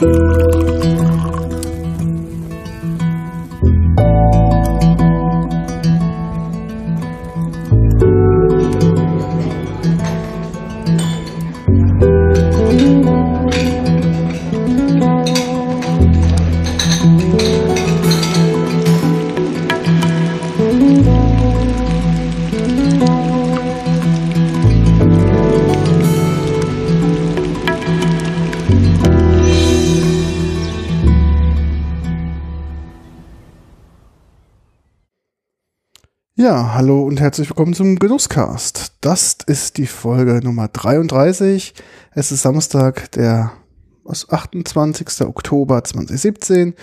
Ja, hallo und herzlich willkommen zum Genusscast. Das ist die Folge Nummer 33. Es ist Samstag, der 28. Oktober 2017.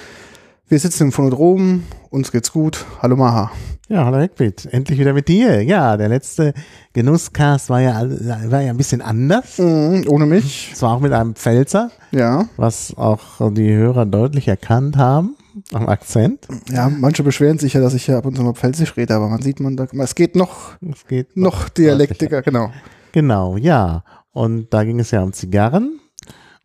Wir sitzen im Phonodrom, uns geht's gut. Hallo Maha. Ja, hallo Heckbit, endlich wieder mit dir. Ja, der letzte Genusscast war ja, war ja ein bisschen anders. Mhm, ohne mich. Zwar auch mit einem Pfälzer. Ja. Was auch die Hörer deutlich erkannt haben am Akzent. Ja, manche beschweren sich ja, dass ich ja ab und zu mal Pfälzisch rede, aber man sieht man da, es geht noch, es geht noch, noch dialektiger, genau. Genau, ja. Und da ging es ja um Zigarren.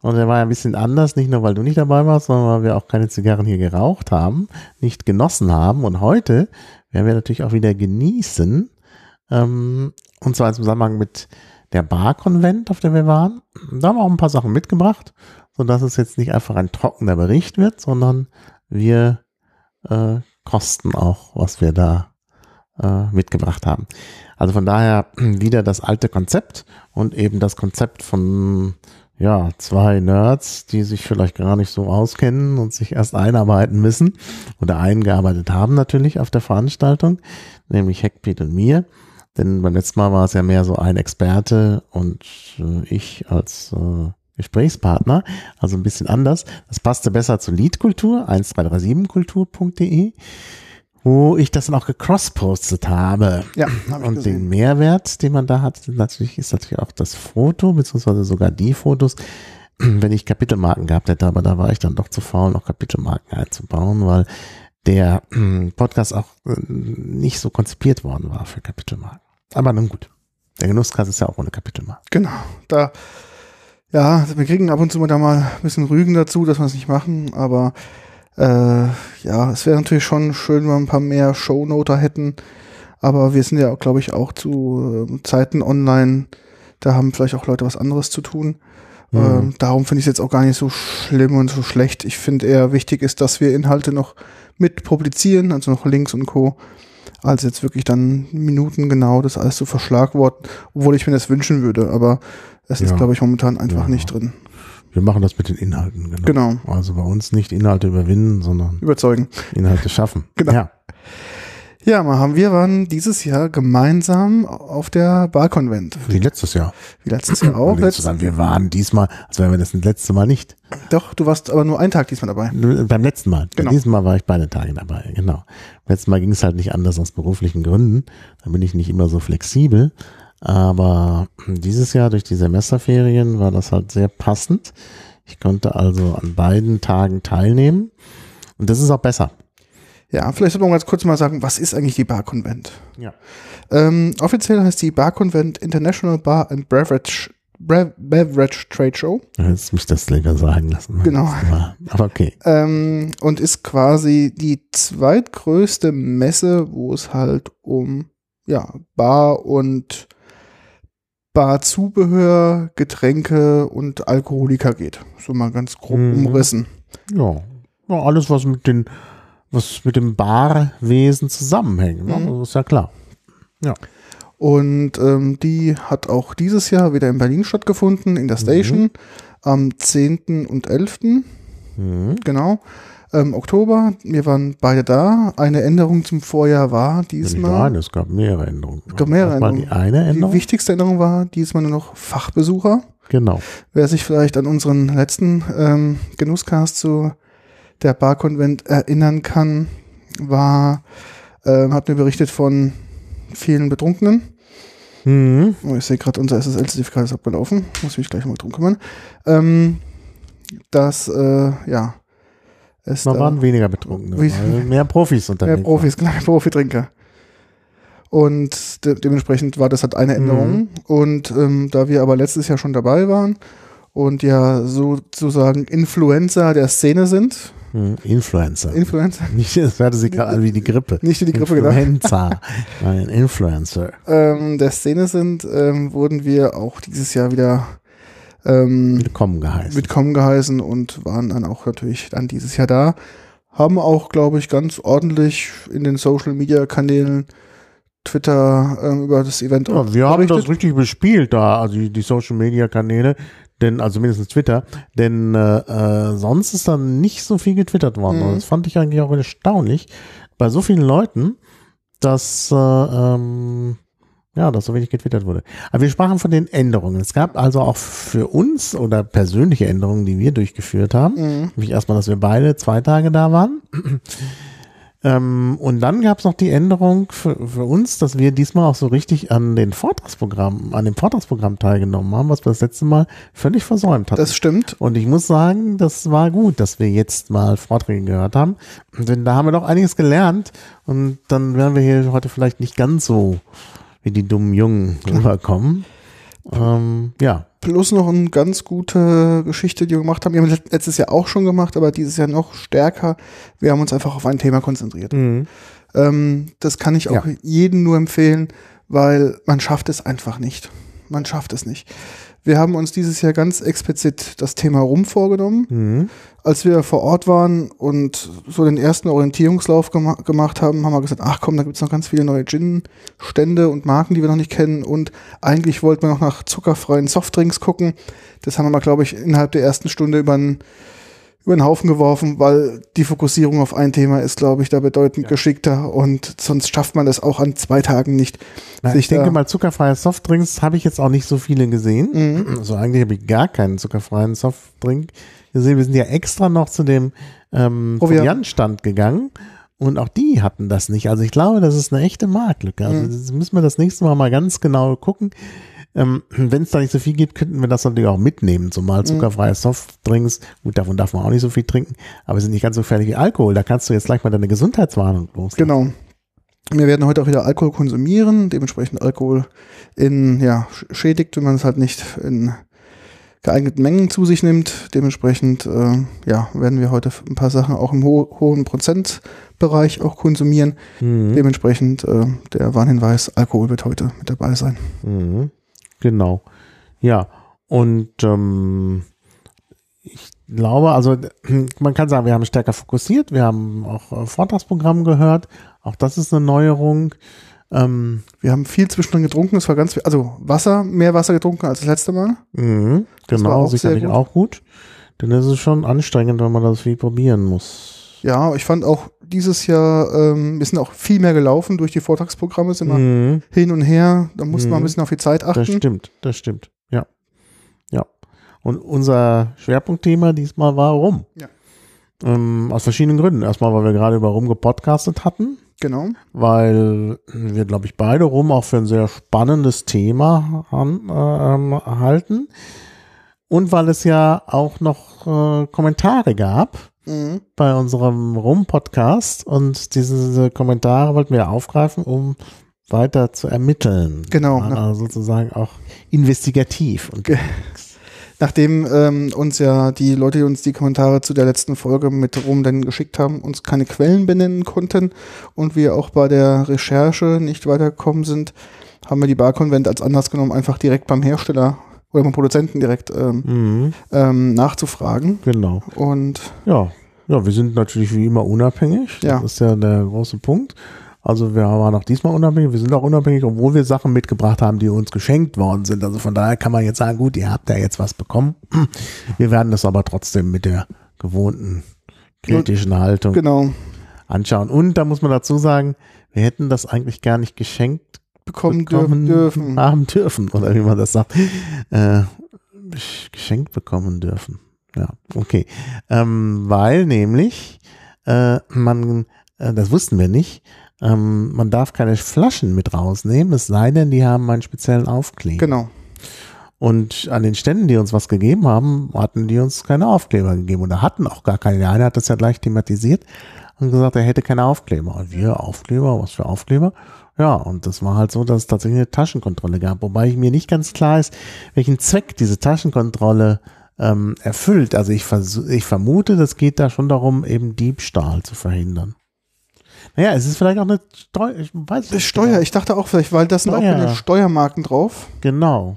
Und der war ja ein bisschen anders, nicht nur weil du nicht dabei warst, sondern weil wir auch keine Zigarren hier geraucht haben, nicht genossen haben. Und heute werden wir natürlich auch wieder genießen. Ähm, und zwar im Zusammenhang mit der Bar-Konvent, auf der wir waren. Da haben wir auch ein paar Sachen mitgebracht, sodass es jetzt nicht einfach ein trockener Bericht wird, sondern wir äh, kosten auch, was wir da äh, mitgebracht haben. Also von daher wieder das alte Konzept und eben das Konzept von ja, zwei Nerds, die sich vielleicht gar nicht so auskennen und sich erst einarbeiten müssen oder eingearbeitet haben natürlich auf der Veranstaltung, nämlich Heckpiet und mir. Denn beim letzten Mal war es ja mehr so ein Experte und äh, ich als äh, Gesprächspartner, also ein bisschen anders. Das passte besser zur Leadkultur, 1337kultur.de, wo ich das dann auch gecrosspostet habe. Ja, hab Und gesehen. den Mehrwert, den man da hat, natürlich ist natürlich auch das Foto, beziehungsweise sogar die Fotos, wenn ich Kapitelmarken gehabt hätte, aber da war ich dann doch zu faul, noch Kapitelmarken einzubauen, weil der Podcast auch äh, nicht so konzipiert worden war für Kapitelmarken. Aber nun gut. Der Genusskreis ist ja auch ohne Kapitelmarken. Genau. Da ja, wir kriegen ab und zu mal da mal ein bisschen Rügen dazu, dass wir es nicht machen, aber äh, ja, es wäre natürlich schon schön, wenn wir ein paar mehr Shownoter hätten. Aber wir sind ja, glaube ich, auch zu äh, Zeiten online. Da haben vielleicht auch Leute was anderes zu tun. Mhm. Ähm, darum finde ich es jetzt auch gar nicht so schlimm und so schlecht. Ich finde eher wichtig ist, dass wir Inhalte noch mit publizieren, also noch Links und Co., als jetzt wirklich dann Minuten genau das alles zu verschlagworten, obwohl ich mir das wünschen würde. Aber das ja. ist, glaube ich, momentan einfach ja. nicht drin. Wir machen das mit den Inhalten, genau. genau. Also bei uns nicht Inhalte überwinden, sondern überzeugen. Inhalte schaffen. Genau. Ja. Ja, Maham, wir waren dieses Jahr gemeinsam auf der Barkonvent. Wie letztes Jahr. Wie letztes Jahr auch. Letztes Jahr. Wir waren diesmal, als wären wir das letzte Mal nicht. Doch, du warst aber nur einen Tag diesmal dabei. Beim letzten Mal. Genau. Diesem Mal war ich beide Tage dabei, genau. Letztes Mal ging es halt nicht anders aus beruflichen Gründen. Da bin ich nicht immer so flexibel. Aber dieses Jahr durch die Semesterferien war das halt sehr passend. Ich konnte also an beiden Tagen teilnehmen. Und das ist auch besser. Ja, vielleicht sollte man ganz kurz mal sagen, was ist eigentlich die Bar Convent? Ja. Ähm, offiziell heißt die Bar Convent International Bar and Beverage, Beverage Trade Show. Jetzt mich das länger sagen lassen. Genau. Aber okay. Ähm, und ist quasi die zweitgrößte Messe, wo es halt um ja, Bar und Barzubehör, Getränke und Alkoholiker geht. So mal ganz grob mhm. umrissen. Ja. ja. alles was mit den, was mit dem Barwesen zusammenhängt. Ne? Mhm. Das ist ja klar. Ja. Und ähm, die hat auch dieses Jahr wieder in Berlin stattgefunden, in der mhm. Station, mhm. am 10. und 11. Mhm. Genau ähm, Oktober. Wir waren beide da. Eine Änderung zum Vorjahr war diesmal. Nein, es gab mehrere Änderungen. Es gab mehrere Änderungen. Die eine Änderung? Die wichtigste Änderung war diesmal nur noch Fachbesucher. Genau. Wer sich vielleicht an unseren letzten ähm, Genusscast zu der Barkonvent erinnern kann, war, ähm, hat mir berichtet von vielen Betrunkenen. Mhm. Oh, ich sehe gerade, unser SSL-Zertifikat ist abgelaufen. Muss mich gleich mal drum kümmern. Ähm, dass, äh, ja, es da waren weniger Betrunkene, mehr Profis unterwegs. Mehr Profis, genau, Profitrinker. Und de dementsprechend war das halt eine Änderung. Mhm. Und ähm, da wir aber letztes Jahr schon dabei waren und ja sozusagen Influencer der Szene sind. Hm, Influencer. Influencer. Nicht, das hörte sich gerade an wie die Grippe. Nicht wie die Grippe gedacht. Influencer. Nein, Influencer. Ähm, der Szene sind, ähm, wurden wir auch dieses Jahr wieder ähm, Willkommen geheißen. willkommen geheißen und waren dann auch natürlich dann dieses Jahr da. Haben auch, glaube ich, ganz ordentlich in den Social Media Kanälen Twitter ähm, über das Event Ja, wir haben berichtet. das richtig bespielt da, also die, die Social Media Kanäle, denn, also mindestens Twitter, denn äh, äh, sonst ist da nicht so viel getwittert worden. Mhm. Und das fand ich eigentlich auch erstaunlich bei so vielen Leuten, dass äh, ähm, ja, dass so wenig getwittert wurde. Aber wir sprachen von den Änderungen. Es gab also auch für uns oder persönliche Änderungen, die wir durchgeführt haben. Mhm. Nämlich erstmal, dass wir beide zwei Tage da waren. Ähm, und dann gab es noch die Änderung für, für uns, dass wir diesmal auch so richtig an den Vortragsprogramm, an dem Vortragsprogramm teilgenommen haben, was wir das letzte Mal völlig versäumt hatten. Das stimmt. und ich muss sagen, das war gut, dass wir jetzt mal Vorträge gehört haben. Denn da haben wir doch einiges gelernt. Und dann werden wir hier heute vielleicht nicht ganz so wie die dummen Jungen rüberkommen. Ähm, ja. Plus noch eine ganz gute Geschichte, die wir gemacht haben. Wir haben let- letztes Jahr auch schon gemacht, aber dieses Jahr noch stärker. Wir haben uns einfach auf ein Thema konzentriert. Mhm. Ähm, das kann ich auch Ja. jedem nur empfehlen, weil man schafft es einfach nicht. Man schafft es nicht. Wir haben uns dieses Jahr ganz explizit das Thema Rum vorgenommen. Mhm. Als wir vor Ort waren und so den ersten Orientierungslauf gema gemacht haben, haben wir gesagt, ach komm, da gibt's noch ganz viele neue Gin-Stände und Marken, die wir noch nicht kennen. Und eigentlich wollten wir noch nach zuckerfreien Softdrinks gucken. Das haben wir mal, glaube ich, innerhalb der ersten Stunde über den, über den Haufen geworfen, weil die Fokussierung auf ein Thema ist, glaube ich, da bedeutend geschickter und sonst schafft man das auch an zwei Tagen nicht. Na, ich denke mal, zuckerfreie Softdrinks habe ich jetzt auch nicht so viele gesehen. Mhm. Also eigentlich habe ich gar keinen zuckerfreien Softdrink gesehen. Wir sind ja extra noch zu dem ähm, Proviant. Proviantstand gegangen und auch die hatten das nicht. Also ich glaube, das ist eine echte Marktlücke. Also Mhm. müssen wir das nächste Mal mal ganz genau gucken. Ähm, Wenn es da nicht so viel gibt, könnten wir das natürlich auch mitnehmen. Zumal zuckerfreie Softdrinks, gut, davon darf man auch nicht so viel trinken, aber sind nicht ganz so gefährlich wie Alkohol. Da kannst du jetzt gleich mal deine Gesundheitswarnung loslassen. Genau. Wir werden heute auch wieder Alkohol konsumieren, dementsprechend Alkohol in, ja, sch- schädigt, wenn man es halt nicht in geeigneten Mengen zu sich nimmt. Dementsprechend, äh, ja, werden wir heute ein paar Sachen auch im ho hohen Prozentbereich auch konsumieren. Mhm. Dementsprechend, äh, der Warnhinweis, Alkohol wird heute mit dabei sein. Mhm. Genau. Ja, und ähm, ich glaube, also man kann sagen, wir haben stärker fokussiert, wir haben auch äh, Vortragsprogramm gehört, auch das ist eine Neuerung. Ähm, Wir haben viel zwischendrin getrunken, es war ganz viel, also Wasser, mehr Wasser getrunken als das letzte Mal. mhm, genau, sicherlich auch gut. Denn es ist schon anstrengend, wenn man das viel probieren muss. Ja, ich fand auch dieses Jahr, ähm, wir sind auch viel mehr gelaufen durch die Vortragsprogramme, sind wir Mhm, hin und her, da musste man Mhm. ein bisschen auf die Zeit das achten. stimmt, das stimmt. Ja. Ja. Und unser Schwerpunktthema diesmal war Rum. Ja. Ähm, aus verschiedenen Gründen. Erstmal, weil wir gerade über Rum gepodcastet hatten. Genau. weil wir, glaube ich, beide rum auch für ein sehr spannendes Thema an, ähm, halten. Und weil es ja auch noch äh, Kommentare gab Mhm. bei unserem Rum-Podcast und diese, Kommentare wollten wir aufgreifen, um weiter zu ermitteln. Genau. Also sozusagen auch investigativ. Und Nachdem ähm, uns ja die Leute, die uns die Kommentare zu der letzten Folge mit Rum dann geschickt haben, uns keine Quellen benennen konnten und wir auch bei der Recherche nicht weitergekommen sind, haben wir die Barkonvent als Anlass genommen, einfach direkt beim Hersteller oder beim Produzenten direkt ähm, mhm, ähm, nachzufragen. genau. Und Ja, ja, wir sind natürlich wie immer unabhängig. Ja. Das ist ja der große Punkt. Also wir waren auch diesmal unabhängig. Wir sind auch unabhängig, obwohl wir Sachen mitgebracht haben, die uns geschenkt worden sind. Also von daher kann man jetzt sagen, gut, ihr habt ja jetzt was bekommen. Wir werden das aber trotzdem mit der gewohnten kritischen Haltung genau, anschauen. Und da muss man dazu sagen, wir hätten das eigentlich gar nicht geschenkt bekommen, bekommen dürfen. haben dürfen, oder wie man das sagt, äh, geschenkt bekommen dürfen. Ja, okay. Ähm, weil nämlich äh, man, äh, das wussten wir nicht, ähm, man darf keine Flaschen mit rausnehmen, es sei denn, die haben einen speziellen Aufkleber. Genau. Und an den Ständen, die uns was gegeben haben, hatten die uns keine Aufkleber gegeben oder hatten auch gar keine. Der eine hat das ja gleich thematisiert und gesagt, er hätte keine Aufkleber. Und wir, Aufkleber, was für Aufkleber? Ja, und das war halt so, dass es tatsächlich eine Taschenkontrolle gab. Wobei ich mir nicht ganz klar ist, welchen Zweck diese Taschenkontrolle ähm, erfüllt. Also ich, ich vermute, das geht da schon darum, eben Diebstahl zu verhindern. Naja, es ist vielleicht auch eine Steuer, ich weiß Das Steuer, ich dachte auch vielleicht, weil das sind auch keine Steuermarken drauf. Genau.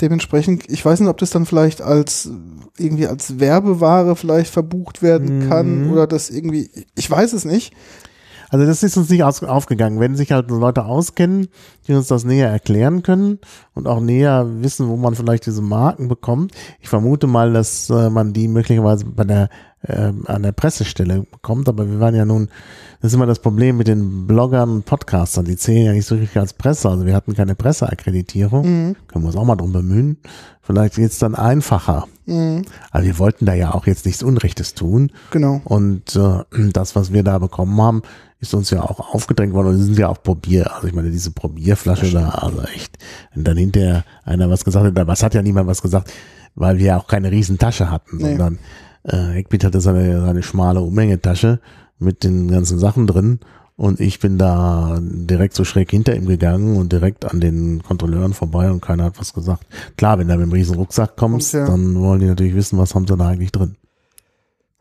Dementsprechend, ich weiß nicht, ob das dann vielleicht als irgendwie als Werbeware vielleicht verbucht werden kann Mhm. oder das irgendwie, ich weiß es nicht. Also das ist uns nicht aufgegangen. Wenn sich halt Leute auskennen, die uns das näher erklären können und auch näher wissen, wo man vielleicht diese Marken bekommt. Ich vermute mal, dass äh, man die möglicherweise bei der äh, an der Pressestelle bekommt, aber wir waren ja nun, das ist immer das Problem mit den Bloggern und Podcastern, die zählen ja nicht so richtig als Presse, also wir hatten keine Presseakkreditierung, Mhm. können wir uns auch mal drum bemühen. Vielleicht geht's dann einfacher. Mhm. Aber wir wollten da ja auch jetzt nichts Unrechtes tun. Genau. Und äh, das, was wir da bekommen haben, ist uns ja auch aufgedrängt worden und sind ja auch Probier. Also ich meine, diese Probierflasche da, also echt. Wenn dann hinterher einer was gesagt hat, aber es hat ja niemand was gesagt, weil wir ja auch keine riesen Tasche hatten, Nee. sondern äh, Eckbeat hatte seine, seine schmale Umhängetasche mit den ganzen Sachen drin und ich bin da direkt so schräg hinter ihm gegangen und direkt an den Kontrolleuren vorbei und keiner hat was gesagt. Klar, wenn du mit einem riesen Rucksack kommst, ja. dann wollen die natürlich wissen, was haben sie da eigentlich drin.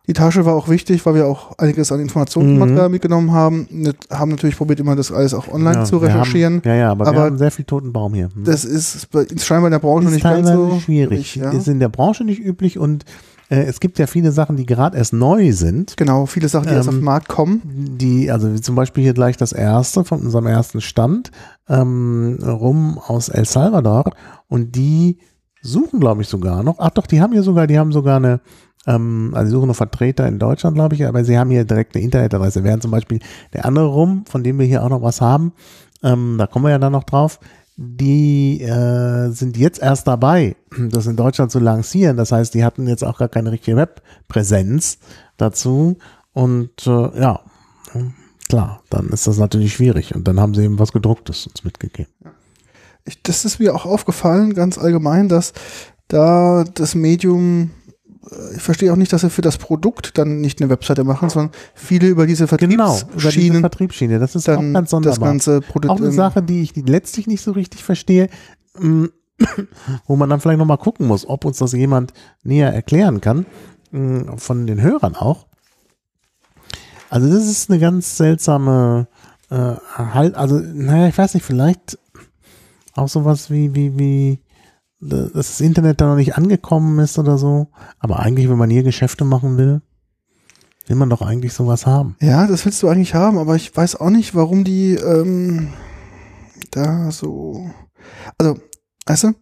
Die Tasche war auch wichtig, weil wir auch einiges an Informationsmaterial mitgenommen haben. Nicht- Haben natürlich probiert, immer das alles auch online Mhm. Ja, zu wir recherchieren. Haben, ja, ja, aber, wir Aber haben sehr viel toten Baum hier. Hm. Das ist scheinbar in der Branche ist nicht ganz so schwierig. Ja. Ist in der Branche nicht üblich und äh, es gibt ja viele Sachen, die gerade erst neu sind. Genau, viele Sachen, die erst auf Ähm, den Markt kommen. Die, also wie zum Beispiel hier gleich das erste von unserem ersten Stand, ähm, rum aus El Salvador. Und die suchen, glaube ich, sogar noch. Ach doch, die haben hier sogar, die haben sogar eine, ähm, also die suchen noch Vertreter in Deutschland, glaube ich, aber sie haben hier direkt eine Internetadresse. Während zum Beispiel der andere rum, von dem wir hier auch noch was haben, ähm, da kommen wir ja dann noch drauf, die äh, sind jetzt erst dabei, das in Deutschland zu lancieren. Das heißt, die hatten jetzt auch gar keine richtige Webpräsenz dazu. Und äh, ja, klar, dann ist das natürlich schwierig. Und dann haben sie eben was gedrucktes uns mitgegeben. Ich, das ist mir auch aufgefallen, ganz allgemein, dass da das Medium, ich verstehe auch nicht, dass sie für das Produkt dann nicht eine Webseite machen, sondern viele über diese Genau, über diese Vertriebsschiene. Das ist auch dann ganz das sonderbar. ganze Produkt. auch eine Sache, die ich letztlich nicht so richtig verstehe, mm, wo man dann vielleicht nochmal gucken muss, ob uns das jemand näher erklären kann, mm, von den Hörern auch. Also das ist eine ganz seltsame, äh, halt, also, naja, ich weiß nicht, vielleicht auch sowas wie, wie, wie, dass das Internet da noch nicht angekommen ist oder so. Aber eigentlich, wenn man hier Geschäfte machen will, will man doch eigentlich sowas haben. Ja, das willst du eigentlich haben, aber ich weiß auch nicht, warum die ähm, da so. Also, weißt du,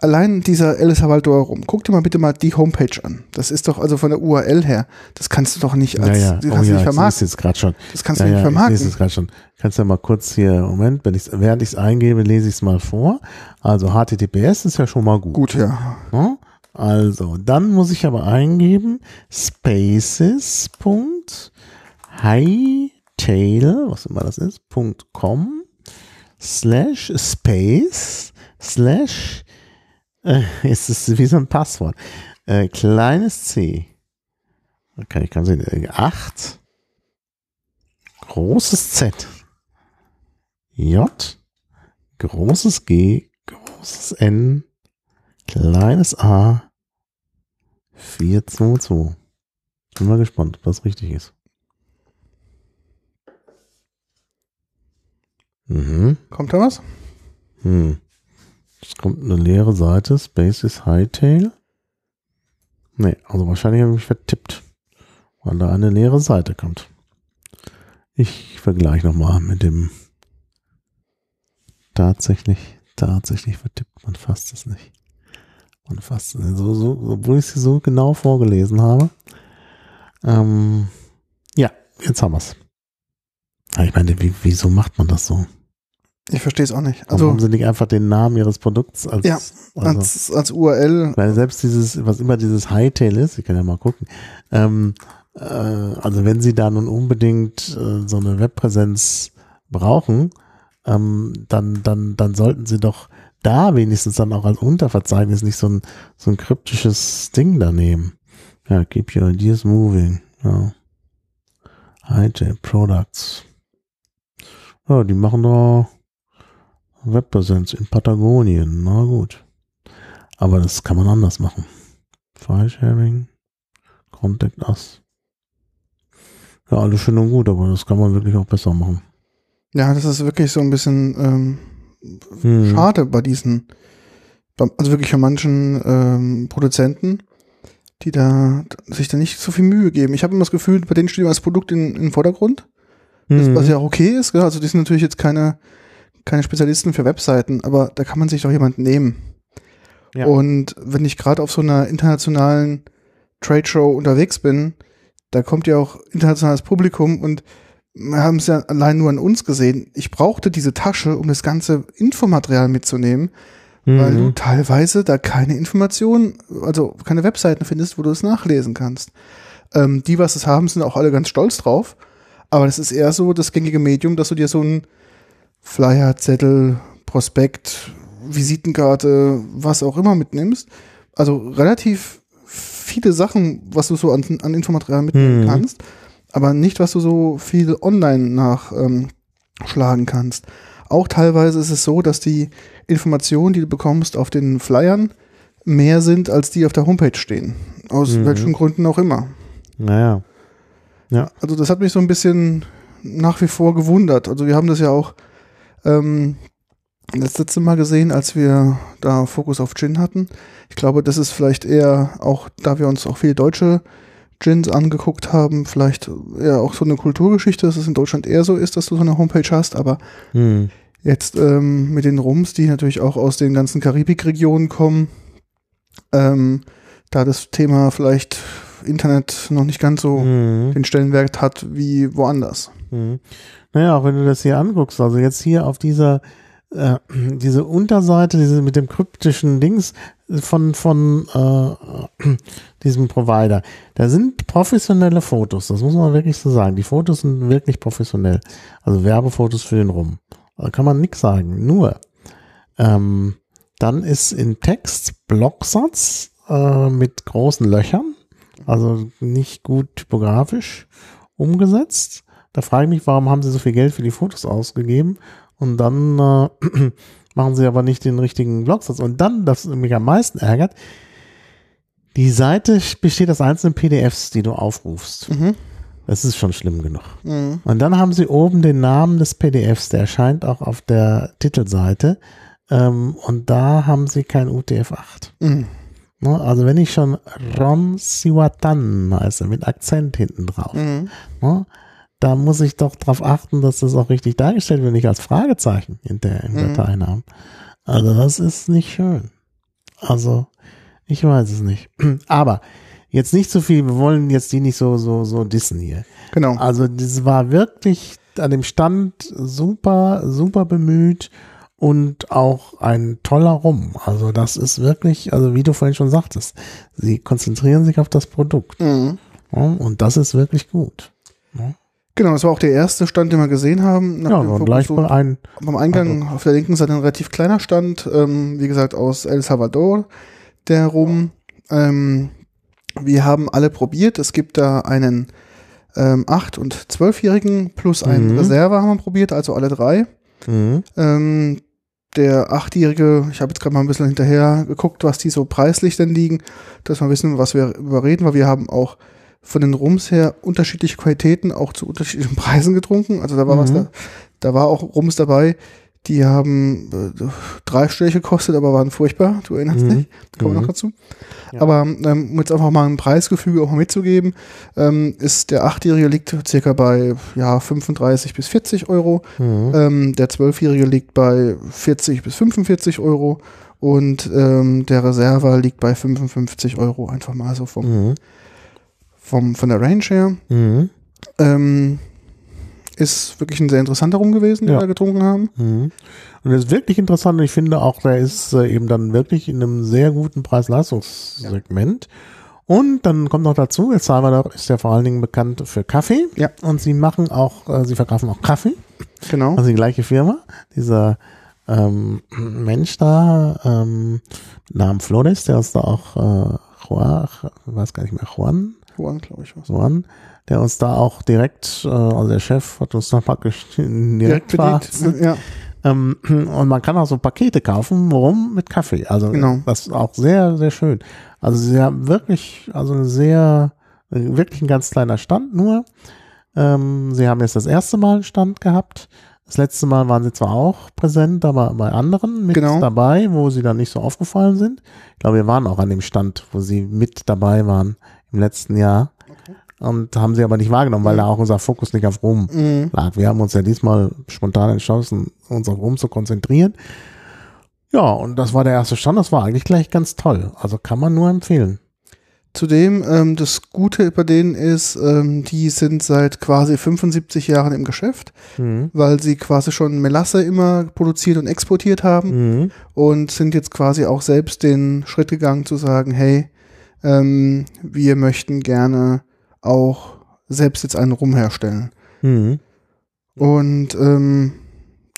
allein dieser El Salvador rum, guck dir mal bitte mal die Homepage an. Das ist doch also von der URL her, das kannst du doch nicht als, ja, ja. das Oh, kannst du ja, nicht ich vermarkten. jetzt gerade schon. Das kannst ja, du nicht Ich vermarkten. lese es gerade schon. Kannst du ja mal kurz hier, Moment, wenn ich's, während ich es eingebe, lese ich es mal vor. Also HTTPS ist ja schon mal gut. Gut, ja. Ne? Also, dann muss ich aber eingeben spaces.hightail, was immer das ist, .com slash space slash äh, ist es wie so ein Passwort. Äh, kleines c. Okay, ich kann sehen. äh, 8 großes Z J großes G großes N kleines a 422. Bin mal gespannt, das richtig ist. Mhm. Kommt da was? Hm. Es kommt eine leere Seite, Spaces Hightail. Nee, also wahrscheinlich habe ich mich vertippt, weil da eine leere Seite kommt. Ich vergleiche nochmal mit dem tatsächlich, tatsächlich vertippt. Man fasst es nicht. Man fasst es nicht. So, so, obwohl ich sie so genau vorgelesen habe. Ähm, ja, jetzt haben wir es. Ich meine, wie, wieso macht man das so? Ich verstehe es auch nicht. Warum Also haben sie nicht einfach den Namen ihres Produkts als, Ja, also, als, als URL, weil selbst dieses, was immer dieses Hightail ist, ich kann ja mal gucken, ähm, äh, also wenn sie da nun unbedingt äh, so eine Webpräsenz brauchen, ähm, dann, dann, dann sollten sie doch da wenigstens dann auch als Unterverzeichnis nicht so ein, so ein kryptisches Ding da nehmen. Ja, keep your ideas moving. Ja. Hightail Products. Ja, die machen da Webpräsenz in Patagonien. Na gut. Aber das kann man anders machen. File-Sharing, Contact Us. Ja, alles schön und gut, aber das kann man wirklich auch besser machen. Ja, das ist wirklich so ein bisschen ähm, Hm. schade bei diesen, also wirklich bei manchen ähm, Produzenten, die da sich da nicht so viel Mühe geben. Ich habe immer das Gefühl, bei denen steht immer das Produkt in, in den Vordergrund, das, Hm. was ja auch okay ist. Also die sind natürlich jetzt keine, keine Spezialisten für Webseiten, aber da kann man sich doch jemanden nehmen. Ja. Und wenn ich gerade auf so einer internationalen Trade Show unterwegs bin, da kommt ja auch internationales Publikum und wir haben es ja allein nur an uns gesehen. Ich brauchte diese Tasche, um das ganze Infomaterial mitzunehmen, weil du Mhm. teilweise da keine Informationen, also keine Webseiten findest, wo du es nachlesen kannst. Ähm, die, was es haben, sind auch alle ganz stolz drauf. Aber das ist eher so das gängige Medium, dass du dir so ein Flyer, Zettel, Prospekt, Visitenkarte, was auch immer mitnimmst. Also relativ viele Sachen, was du so an, an Infomaterial mitnehmen Mhm. kannst, aber nicht, was du so viel online nachschlagen ähm, kannst. Auch teilweise ist es so, dass die Informationen, die du bekommst auf den Flyern, mehr sind, als die auf der Homepage stehen. Aus Mhm. welchen Gründen auch immer. Naja. Also das hat mich so ein bisschen nach wie vor gewundert. Also wir haben das ja auch ähm, das letzte Mal gesehen, als wir da Fokus auf Gin hatten. Ich glaube, das ist vielleicht eher auch, da wir uns auch viele deutsche Gins angeguckt haben, vielleicht eher auch so eine Kulturgeschichte, dass es in Deutschland eher so ist, dass du so eine Homepage hast, aber Hm. Jetzt ähm, mit den Rums, die natürlich auch aus den ganzen Karibikregionen kommen, ähm, da das Thema vielleicht Internet noch nicht ganz so Mhm. den Stellenwert hat wie woanders. Mhm. Naja, auch wenn du das hier anguckst, also jetzt hier auf dieser äh, diese Unterseite, diese mit dem kryptischen Dings von von äh, diesem Provider, da sind professionelle Fotos, das muss man wirklich so sagen. Die Fotos sind wirklich professionell, also Werbefotos für den Rum. Da kann man nichts sagen. Nur ähm, dann ist in Text Blocksatz äh, mit großen Löchern, also nicht gut typografisch umgesetzt. Da frage ich mich, warum haben sie so viel Geld für die Fotos ausgegeben und dann äh, machen sie aber nicht den richtigen Blocksatz. Und dann, das mich am meisten ärgert, die Seite besteht aus einzelnen PDFs, die du aufrufst. Mhm. Das ist schon schlimm genug. Mhm. Und dann haben sie oben den Namen des PDFs, der erscheint auch auf der Titelseite. Ähm, und da haben sie kein UTF-8. Mhm. Ne, Also wenn ich schon Ron Siwatan heiße, mit Akzent hinten drauf, Mhm. Da muss ich doch darauf achten, dass das auch richtig dargestellt wird, nicht als Fragezeichen hinter im Mhm. Dateinamen. Also das ist nicht schön. Also ich weiß es nicht. Aber jetzt nicht so viel, wir wollen jetzt die nicht so, so, so dissen hier. Genau. Also das war wirklich an dem Stand super, super bemüht und auch ein toller Rum. Also das ist wirklich, also wie du vorhin schon sagtest, sie konzentrieren sich auf das Produkt. Mhm. Und das ist wirklich gut. Genau, das war auch der erste Stand, den wir gesehen haben. Nach Ja, war gleich mal ein, beim Eingang auf der linken Seite ein relativ kleiner Stand, ähm, wie gesagt, aus El Salvador, der rum. Ähm, wir haben alle probiert. Es gibt da einen ähm, 8- und 12-Jährigen plus einen Mhm. Reserve haben wir probiert, also alle drei. mhm. Ähm, der Achtjährige, ich habe jetzt gerade mal ein bisschen hinterher geguckt, was die so preislich denn liegen, dass wir wissen, was wir überreden, weil wir haben auch von den Rums her unterschiedliche Qualitäten auch zu unterschiedlichen Preisen getrunken. Also da war was Mhm. da, da war auch Rums dabei, die haben äh, dreistellig gekostet, aber waren furchtbar. Du erinnerst Mhm. dich? Kommen wir Mhm. noch dazu. Ja. Aber ähm, um jetzt einfach mal ein Preisgefüge auch mal mitzugeben, ähm, ist der Achtjährige liegt circa bei ja 35 bis 40 Euro. Mhm. Ähm, der Zwölfjährige liegt bei 40 bis 45 Euro und ähm, der Reserve liegt bei 55 Euro, einfach mal so vom, Mhm. Vom, von der Range her. Mhm. Ähm, ist wirklich ein sehr interessanter Rum gewesen, den Ja. wir getrunken haben. Mhm. Und das ist wirklich interessant. und Ich finde auch, der ist äh, eben dann wirklich in einem sehr guten Preis-Leistungssegment. Und dann kommt noch dazu, El Salvador ist ja vor allen Dingen bekannt für Kaffee. Ja. Und sie machen auch, äh, sie verkaufen auch Kaffee. Genau. Also die gleiche Firma. Dieser ähm, Mensch da, ähm, Namen Flores, der uns da auch, äh, Juan, weiß gar nicht mehr, Juan, Juan, glaube ich, was. Juan, der uns da auch direkt, äh, also der Chef hat uns da praktisch direkt, Direkt bedient. Ja. Ähm, und man kann auch so Pakete kaufen, warum? Mit Kaffee. Also Genau. das ist auch sehr, sehr schön. Also sie haben wirklich, also sehr, wirklich ein ganz kleiner Stand nur. Ähm, sie haben jetzt das erste Mal einen Stand gehabt. Das letzte Mal waren sie zwar auch präsent, aber bei anderen mit Genau. dabei, wo sie dann nicht so aufgefallen sind. Ich glaube, wir waren auch an dem Stand, wo sie mit dabei waren im letzten Jahr. Und haben sie aber nicht wahrgenommen, weil da auch unser Fokus nicht auf Rum Mhm. lag. Wir haben uns ja diesmal spontan entschlossen, uns auf Rum zu konzentrieren. Ja, und das war der erste Stand. Das war eigentlich gleich ganz toll. Also kann man nur empfehlen. Zudem, ähm, das Gute bei denen ist, ähm, die sind seit quasi 75 Jahren im Geschäft, Mhm. weil sie quasi schon Melasse immer produziert und exportiert haben Mhm. und sind jetzt quasi auch selbst den Schritt gegangen zu sagen, hey, ähm, wir möchten gerne auch selbst jetzt einen Rum herstellen. Mhm. Und ähm,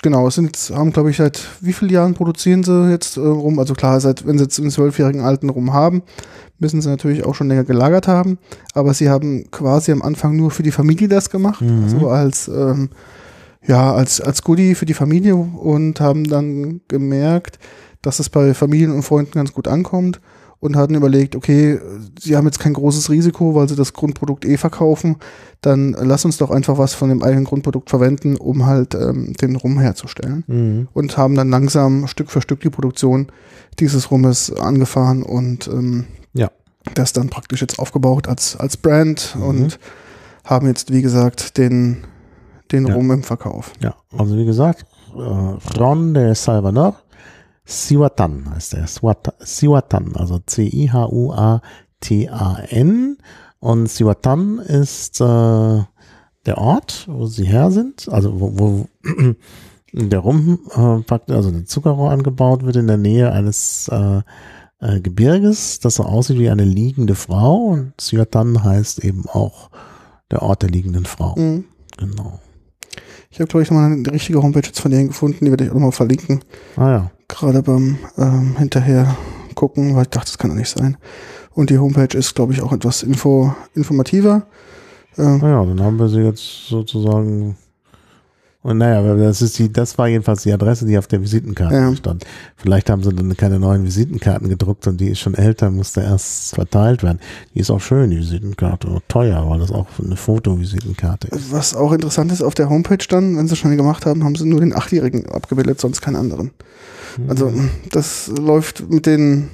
genau, es sind jetzt, haben glaube ich seit wie vielen Jahren produzieren sie jetzt äh, Rum? Also klar, seit wenn sie jetzt einen zwölfjährigen alten Rum haben, müssen sie natürlich auch schon länger gelagert haben. Aber sie haben quasi am Anfang nur für die Familie das gemacht, Mhm. so als ähm, ja als als Goodie für die Familie und haben dann gemerkt, dass es bei Familien und Freunden ganz gut ankommt und hatten überlegt, okay, sie haben jetzt kein großes Risiko, weil sie das Grundprodukt eh verkaufen, dann lass uns doch einfach was von dem eigenen Grundprodukt verwenden, um halt ähm, den Rum herzustellen. Mhm. Und haben dann langsam Stück für Stück die Produktion dieses Rummes angefahren und ähm, Ja. das dann praktisch jetzt aufgebaut als, als Brand Mhm. und haben jetzt, wie gesagt, den, den Ja. Rum im Verkauf. Ja, also wie gesagt, äh, Ron de Salvador, Siwatan heißt er. Siwata- Siwatan, also C-I-H-U-A-T-A-N. Und Siwatan ist äh, der Ort, wo sie her sind, also wo, wo der Rum, äh, also der Zuckerrohr angebaut wird in der Nähe eines äh, äh, Gebirges, das so aussieht wie eine liegende Frau. Und Siwatan heißt eben auch der Ort der liegenden Frau. Mhm. Genau. Ich habe, glaube ich, nochmal eine richtige Homepage jetzt von denen gefunden, die werde ich auch nochmal verlinken. Ah ja. Gerade beim ähm, hinterher gucken, weil ich dachte, das kann doch nicht sein. Und die Homepage ist, glaube ich, auch etwas info, informativer. Ähm, Naja, dann haben wir sie jetzt sozusagen. Und naja, das ist die, das war jedenfalls die Adresse, die auf der Visitenkarte Ja. stand. Vielleicht haben sie dann keine neuen Visitenkarten gedruckt und die ist schon älter, musste erst verteilt werden. Die ist auch schön, die Visitenkarte, und teuer, weil das auch eine Fotovisitenkarte ist. Was auch interessant ist, auf der Homepage dann, wenn sie schon gemacht haben, haben sie nur den Achtjährigen abgebildet, sonst keinen anderen. Also das läuft mit den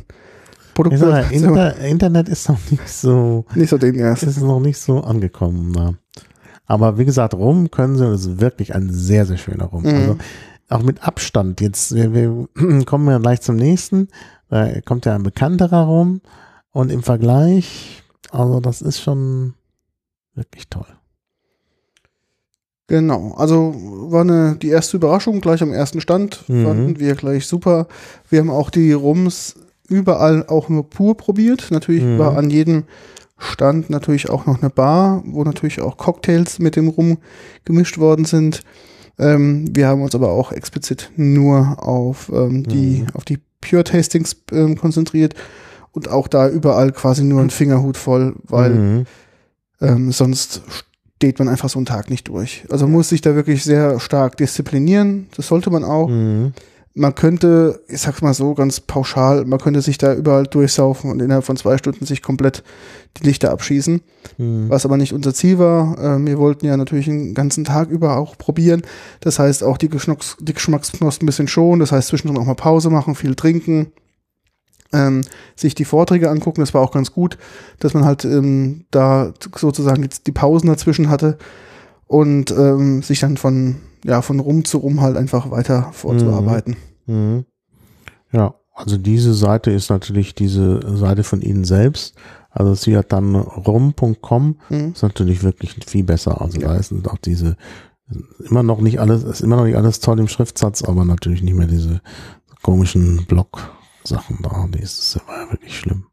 mal, Inter Internet ist noch nicht so, nicht so den ersten. ist noch nicht so angekommen. Na. Aber wie gesagt, Rum können sie, und es ist wirklich ein sehr, sehr schöner Rum. Mhm. Also auch mit Abstand. Jetzt, wir, wir kommen ja gleich zum nächsten. Da kommt ja ein bekannterer Rum. Und im Vergleich, also das ist schon wirklich toll. Genau, also war eine, die erste Überraschung gleich am ersten Stand, Mhm. fanden wir gleich super. Wir haben auch die Rums überall auch nur pur probiert. Natürlich Mhm. war an jedem Stand natürlich auch noch eine Bar, wo natürlich auch Cocktails mit dem Rum gemischt worden sind. Ähm, wir haben uns aber auch explizit nur auf ähm, die, Mhm. auf die Pure Tastings ähm, konzentriert und auch da überall quasi nur ein Fingerhut voll, weil Mhm. ähm, sonst steht man einfach so einen Tag nicht durch. Also man muss sich da wirklich sehr stark disziplinieren. Das sollte man auch. Mhm. Man könnte, ich sag's mal so ganz pauschal, man könnte sich da überall durchsaufen und innerhalb von zwei Stunden sich komplett die Lichter abschießen. Mhm. Was aber nicht unser Ziel war. Äh, wir wollten ja natürlich den ganzen Tag über auch probieren. Das heißt auch die, Geschmacks die Geschmacksknospen ein bisschen schonen. Das heißt zwischendrin auch mal Pause machen, viel trinken. Ähm, sich die Vorträge angucken, das war auch ganz gut, dass man halt ähm, da sozusagen jetzt die Pausen dazwischen hatte und ähm, sich dann von, ja, von Rum zu Rum halt einfach weiter vorzuarbeiten. Mhm. Ja, also diese Seite ist natürlich diese Seite von Ihnen selbst. Also sie hat dann rum.com, Mhm. ist natürlich wirklich viel besser. Also Ja. da sind auch diese immer noch nicht alles, ist immer noch nicht alles toll im Schriftsatz, aber natürlich nicht mehr diese komischen Blog-Sachen da. Die ist, das war ja wirklich schlimm.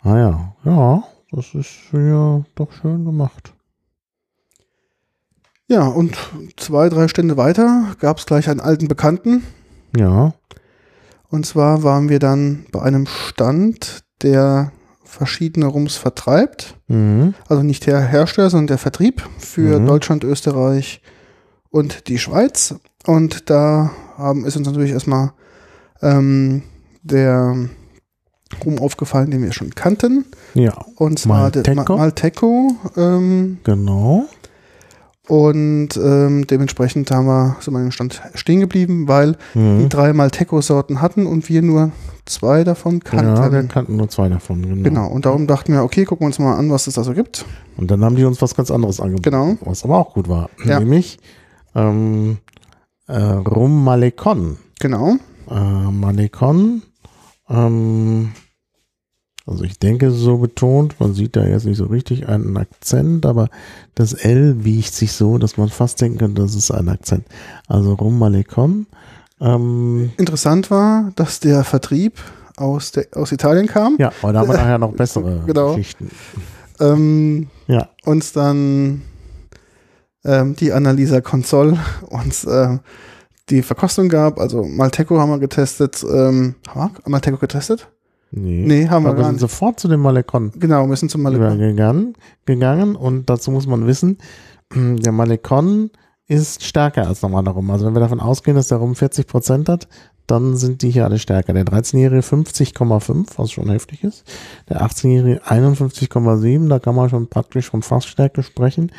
Ah ja, ja, das ist ja doch schön gemacht. Ja, und zwei, drei Stände weiter gab es gleich einen alten Bekannten. Ja. Und zwar waren wir dann bei einem Stand, der verschiedene Rums vertreibt. Mhm. Also nicht der Hersteller, sondern der Vertrieb für Mhm. Deutschland, Österreich und die Schweiz. Und da haben, ist uns natürlich erstmal ähm, der Rum aufgefallen, den wir schon kannten. Ja, Und zwar Malteco. Ma- Malteco. Ähm, genau. Und ähm, dementsprechend haben wir, sind wir an dem Stand stehen geblieben, weil die Mhm. drei Malteco-Sorten hatten und wir nur zwei davon Ja, wir kannten. kannten nur zwei davon. Genau. genau. Und darum dachten wir, okay, gucken wir uns mal an, was es da so gibt. Und dann haben die uns was ganz anderes angeboten. Genau. Was aber auch gut war. Ja. Nämlich ähm, äh, Rum Malekon. Genau. Äh, Malekon. Ähm, also ich denke so betont, man sieht da jetzt nicht so richtig einen Akzent, aber das L wiegt sich so, dass man fast denken könnte, das ist ein Akzent. Also Rum. Ähm, Interessant war, dass der Vertrieb aus, der, aus Italien kam. ja, aber da haben wir nachher noch bessere Genau. Geschichten. Ähm, Ja, uns dann ähm, die Annalisa Consol uns äh, die Verkostung gab. Also Malteco haben wir getestet. Ähm, haben wir Malteco getestet? Nee. Nee, haben wir wir sind sofort zu dem Malekon Genau, wir sind zum Malteco. übergegangen gegangen und dazu muss man wissen, der Malekon ist stärker als normaler Rum. Also wenn wir davon ausgehen, dass der Rum 40 Prozent hat, dann sind die hier alle stärker. Der 13-Jährige 50,5, was schon heftig ist. Der 18-Jährige 51,7, da kann man schon praktisch von Fassstärke sprechen.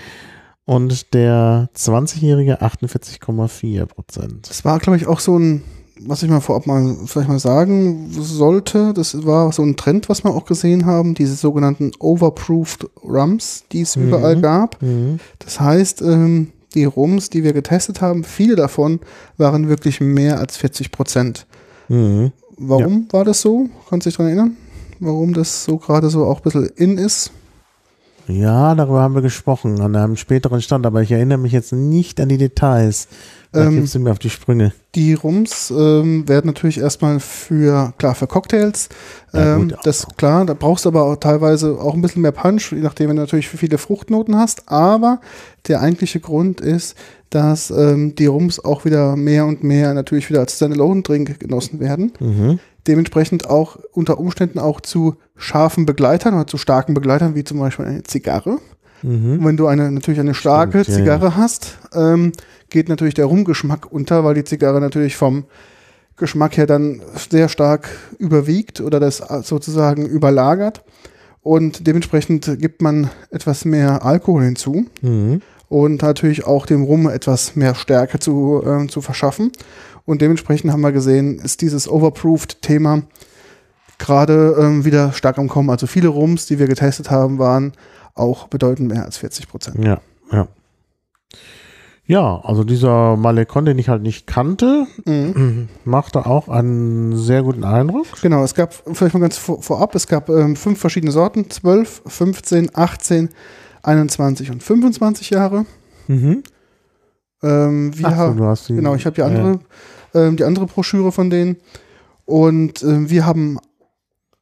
Und der 20-Jährige 48,4 Prozent. Das war, glaube ich, auch so ein, was ich mal vorab mal vielleicht mal sagen sollte. Das war so ein Trend, was wir auch gesehen haben, diese sogenannten Overproofed Rums, die es Mhm. überall gab. Mhm. Das heißt, ähm, die Rums, die wir getestet haben, viele davon waren wirklich mehr als 40 Prozent. Mhm. Warum war das so? Kannst du dich daran erinnern? Warum das so gerade so auch ein bisschen in ist? Ja, darüber haben wir gesprochen an einem späteren Stand, aber ich erinnere mich jetzt nicht an die Details. Da Ähm, gibst du mir auf die Sprünge. Die Rums ähm, werden natürlich erstmal für, klar, für Cocktails. Ja, ähm, gut, das auch. klar, da brauchst du aber auch teilweise auch ein bisschen mehr Punch, je nachdem, wenn du natürlich viele Fruchtnoten hast. Aber der eigentliche Grund ist, dass ähm, die Rums auch wieder mehr und mehr natürlich wieder als Standalone-Drink genossen werden. Mhm. Dementsprechend auch unter Umständen auch zu scharfen Begleitern oder zu starken Begleitern, wie zum Beispiel eine Zigarre. Mhm. Und wenn du eine, natürlich eine starke Stimmt, ja, Zigarre hast, ähm, geht natürlich der Rumgeschmack unter, weil die Zigarre natürlich vom Geschmack her dann sehr stark überwiegt oder das sozusagen überlagert. Und dementsprechend gibt man etwas mehr Alkohol hinzu Mhm. und natürlich auch dem Rum etwas mehr Stärke zu, ähm, zu verschaffen. Und dementsprechend haben wir gesehen, ist dieses Overproofed-Thema gerade ähm, wieder stark am Kommen. Also viele Rums, die wir getestet haben, waren auch bedeutend mehr als 40 Prozent. Ja, ja. Ja, also dieser Malekon, den ich halt nicht kannte, Mhm. machte auch einen sehr guten Eindruck. Genau, es gab, vielleicht mal ganz vor, vorab, es gab ähm, fünf verschiedene Sorten, 12, 15, 18, 21 und 25 Jahre. Mhm. Ähm, wir Ach so, haben, du hast die, genau, ich habe die andere, ähm, die andere Broschüre von denen und ähm, wir haben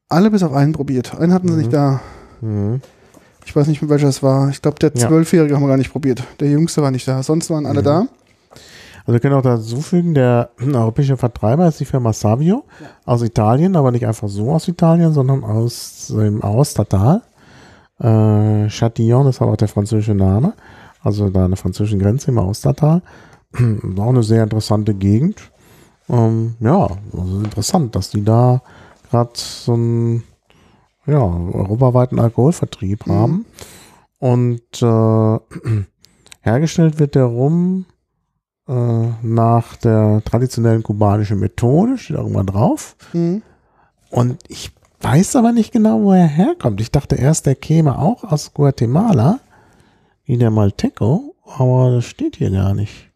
alle bis auf einen probiert. Einen hatten sie Mhm. nicht da. Mhm. Ich weiß nicht, welcher es war. Ich glaube, der Ja. Zwölfjährige haben wir gar nicht probiert. Der Jüngste war nicht da. Sonst waren alle Mhm. da. Also wir können auch dazu fügen, der europäische Vertreiber ist die Firma Savio aus Italien, aber nicht einfach so aus Italien, sondern aus dem Aostatal. Äh, Châtillon ist aber auch der französische Name, also da an der französischen Grenze im Aostatal. auch eine sehr interessante Gegend. Ähm, ja, also interessant, dass die da gerade so einen ja, europaweiten Alkoholvertrieb Mhm. haben. Und äh, hergestellt wird der Rum äh, nach der traditionellen kubanischen Methode, steht irgendwann drauf. Mhm. Und ich weiß aber nicht genau, wo er herkommt. Ich dachte erst, der käme auch aus Guatemala, wie der Malteco, aber das steht hier gar nicht.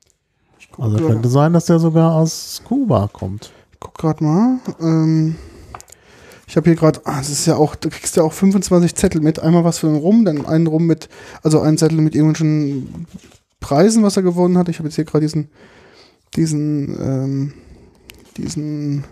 Also könnte sein, dass der sogar aus Kuba kommt. Ich guck gerade mal. Ähm, ich habe hier gerade, ah, das ist ja auch, du kriegst ja auch 25 Zettel mit. Einmal was für den Rum, dann einen Rum mit, also einen Zettel mit irgendwelchen Preisen, was er gewonnen hat. Ich habe jetzt hier gerade diesen, diesen, ähm, diesen,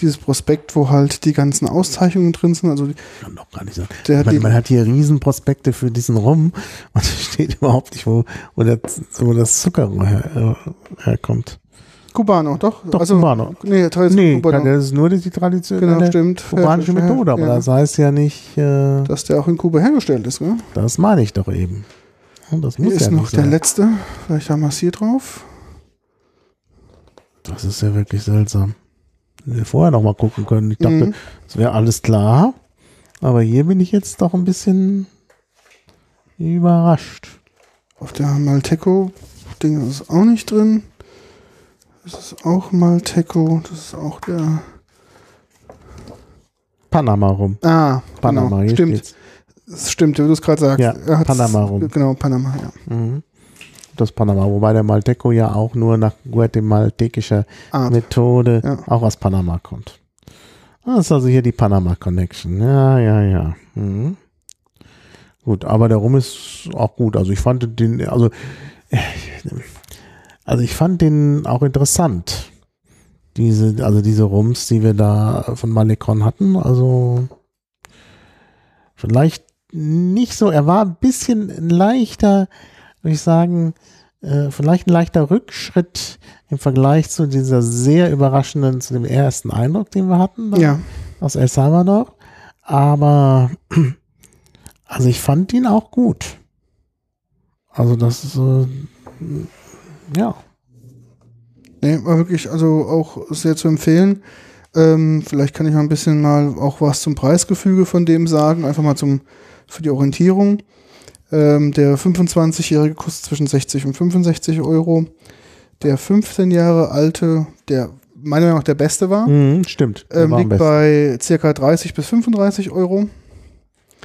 dieses Prospekt, wo halt die ganzen Auszeichnungen drin sind. Also Kann doch gar nicht sein. Man, man hat hier Riesenprospekte für diesen Rum und steht überhaupt nicht, wo, wo, der, wo das her, äh, herkommt. Cubano, doch? Doch, also, Cubano. Nee, teils Nee, Cubano. das ist nur die traditionelle Genau, stimmt. kubanische Ja, Methode, aber ja. das heißt ja nicht, äh, Dass der auch in Kuba hergestellt ist, gell? das meine ich doch eben. Und das Hier muss ist ja noch nicht der sein. letzte. Vielleicht haben wir es hier drauf. Das ist ja wirklich seltsam. Hätten wir vorher noch mal gucken können. Ich dachte, Mhm. es wäre alles klar. Aber hier bin ich jetzt doch ein bisschen überrascht. Auf der Malteco-Ding ist es auch nicht drin. Das ist auch Malteco. Das ist auch der. Panama rum. Ah, Panama, genau. Stimmt. steht's. Das stimmt, wie du es gerade sagst. Ja, Panama rum. Genau, Panama, ja. Mhm. Das Panama, wobei der Malteco ja auch nur nach guatemaltekischer. Methode Ja. auch aus Panama kommt. Das ist also hier die Panama Connection. Ja, ja, ja. Mhm. Gut, aber der Rum ist auch gut. Also ich fand den, also, äh, also ich fand den auch interessant. Diese, also diese Rums, die wir da von Malecon hatten. Also vielleicht nicht so, er war ein bisschen leichter, würde ich sagen, äh, vielleicht ein leichter Rückschritt im Vergleich zu dieser sehr überraschenden, zu dem ersten Eindruck, den wir hatten Ja, aus El Salvador. Aber also ich fand ihn auch gut. Also das ist äh, ja. nee, war wirklich, also auch sehr zu empfehlen. Ähm, vielleicht kann ich mal ein bisschen mal auch was zum Preisgefüge von dem sagen, einfach mal zum, für die Orientierung. Ähm, der 25-Jährige kostet zwischen 60 und 65 Euro. Der 15 Jahre alte, der meiner Meinung nach der beste war, Mhm, stimmt. Der ähm, war liegt bei circa 30 bis 35 Euro.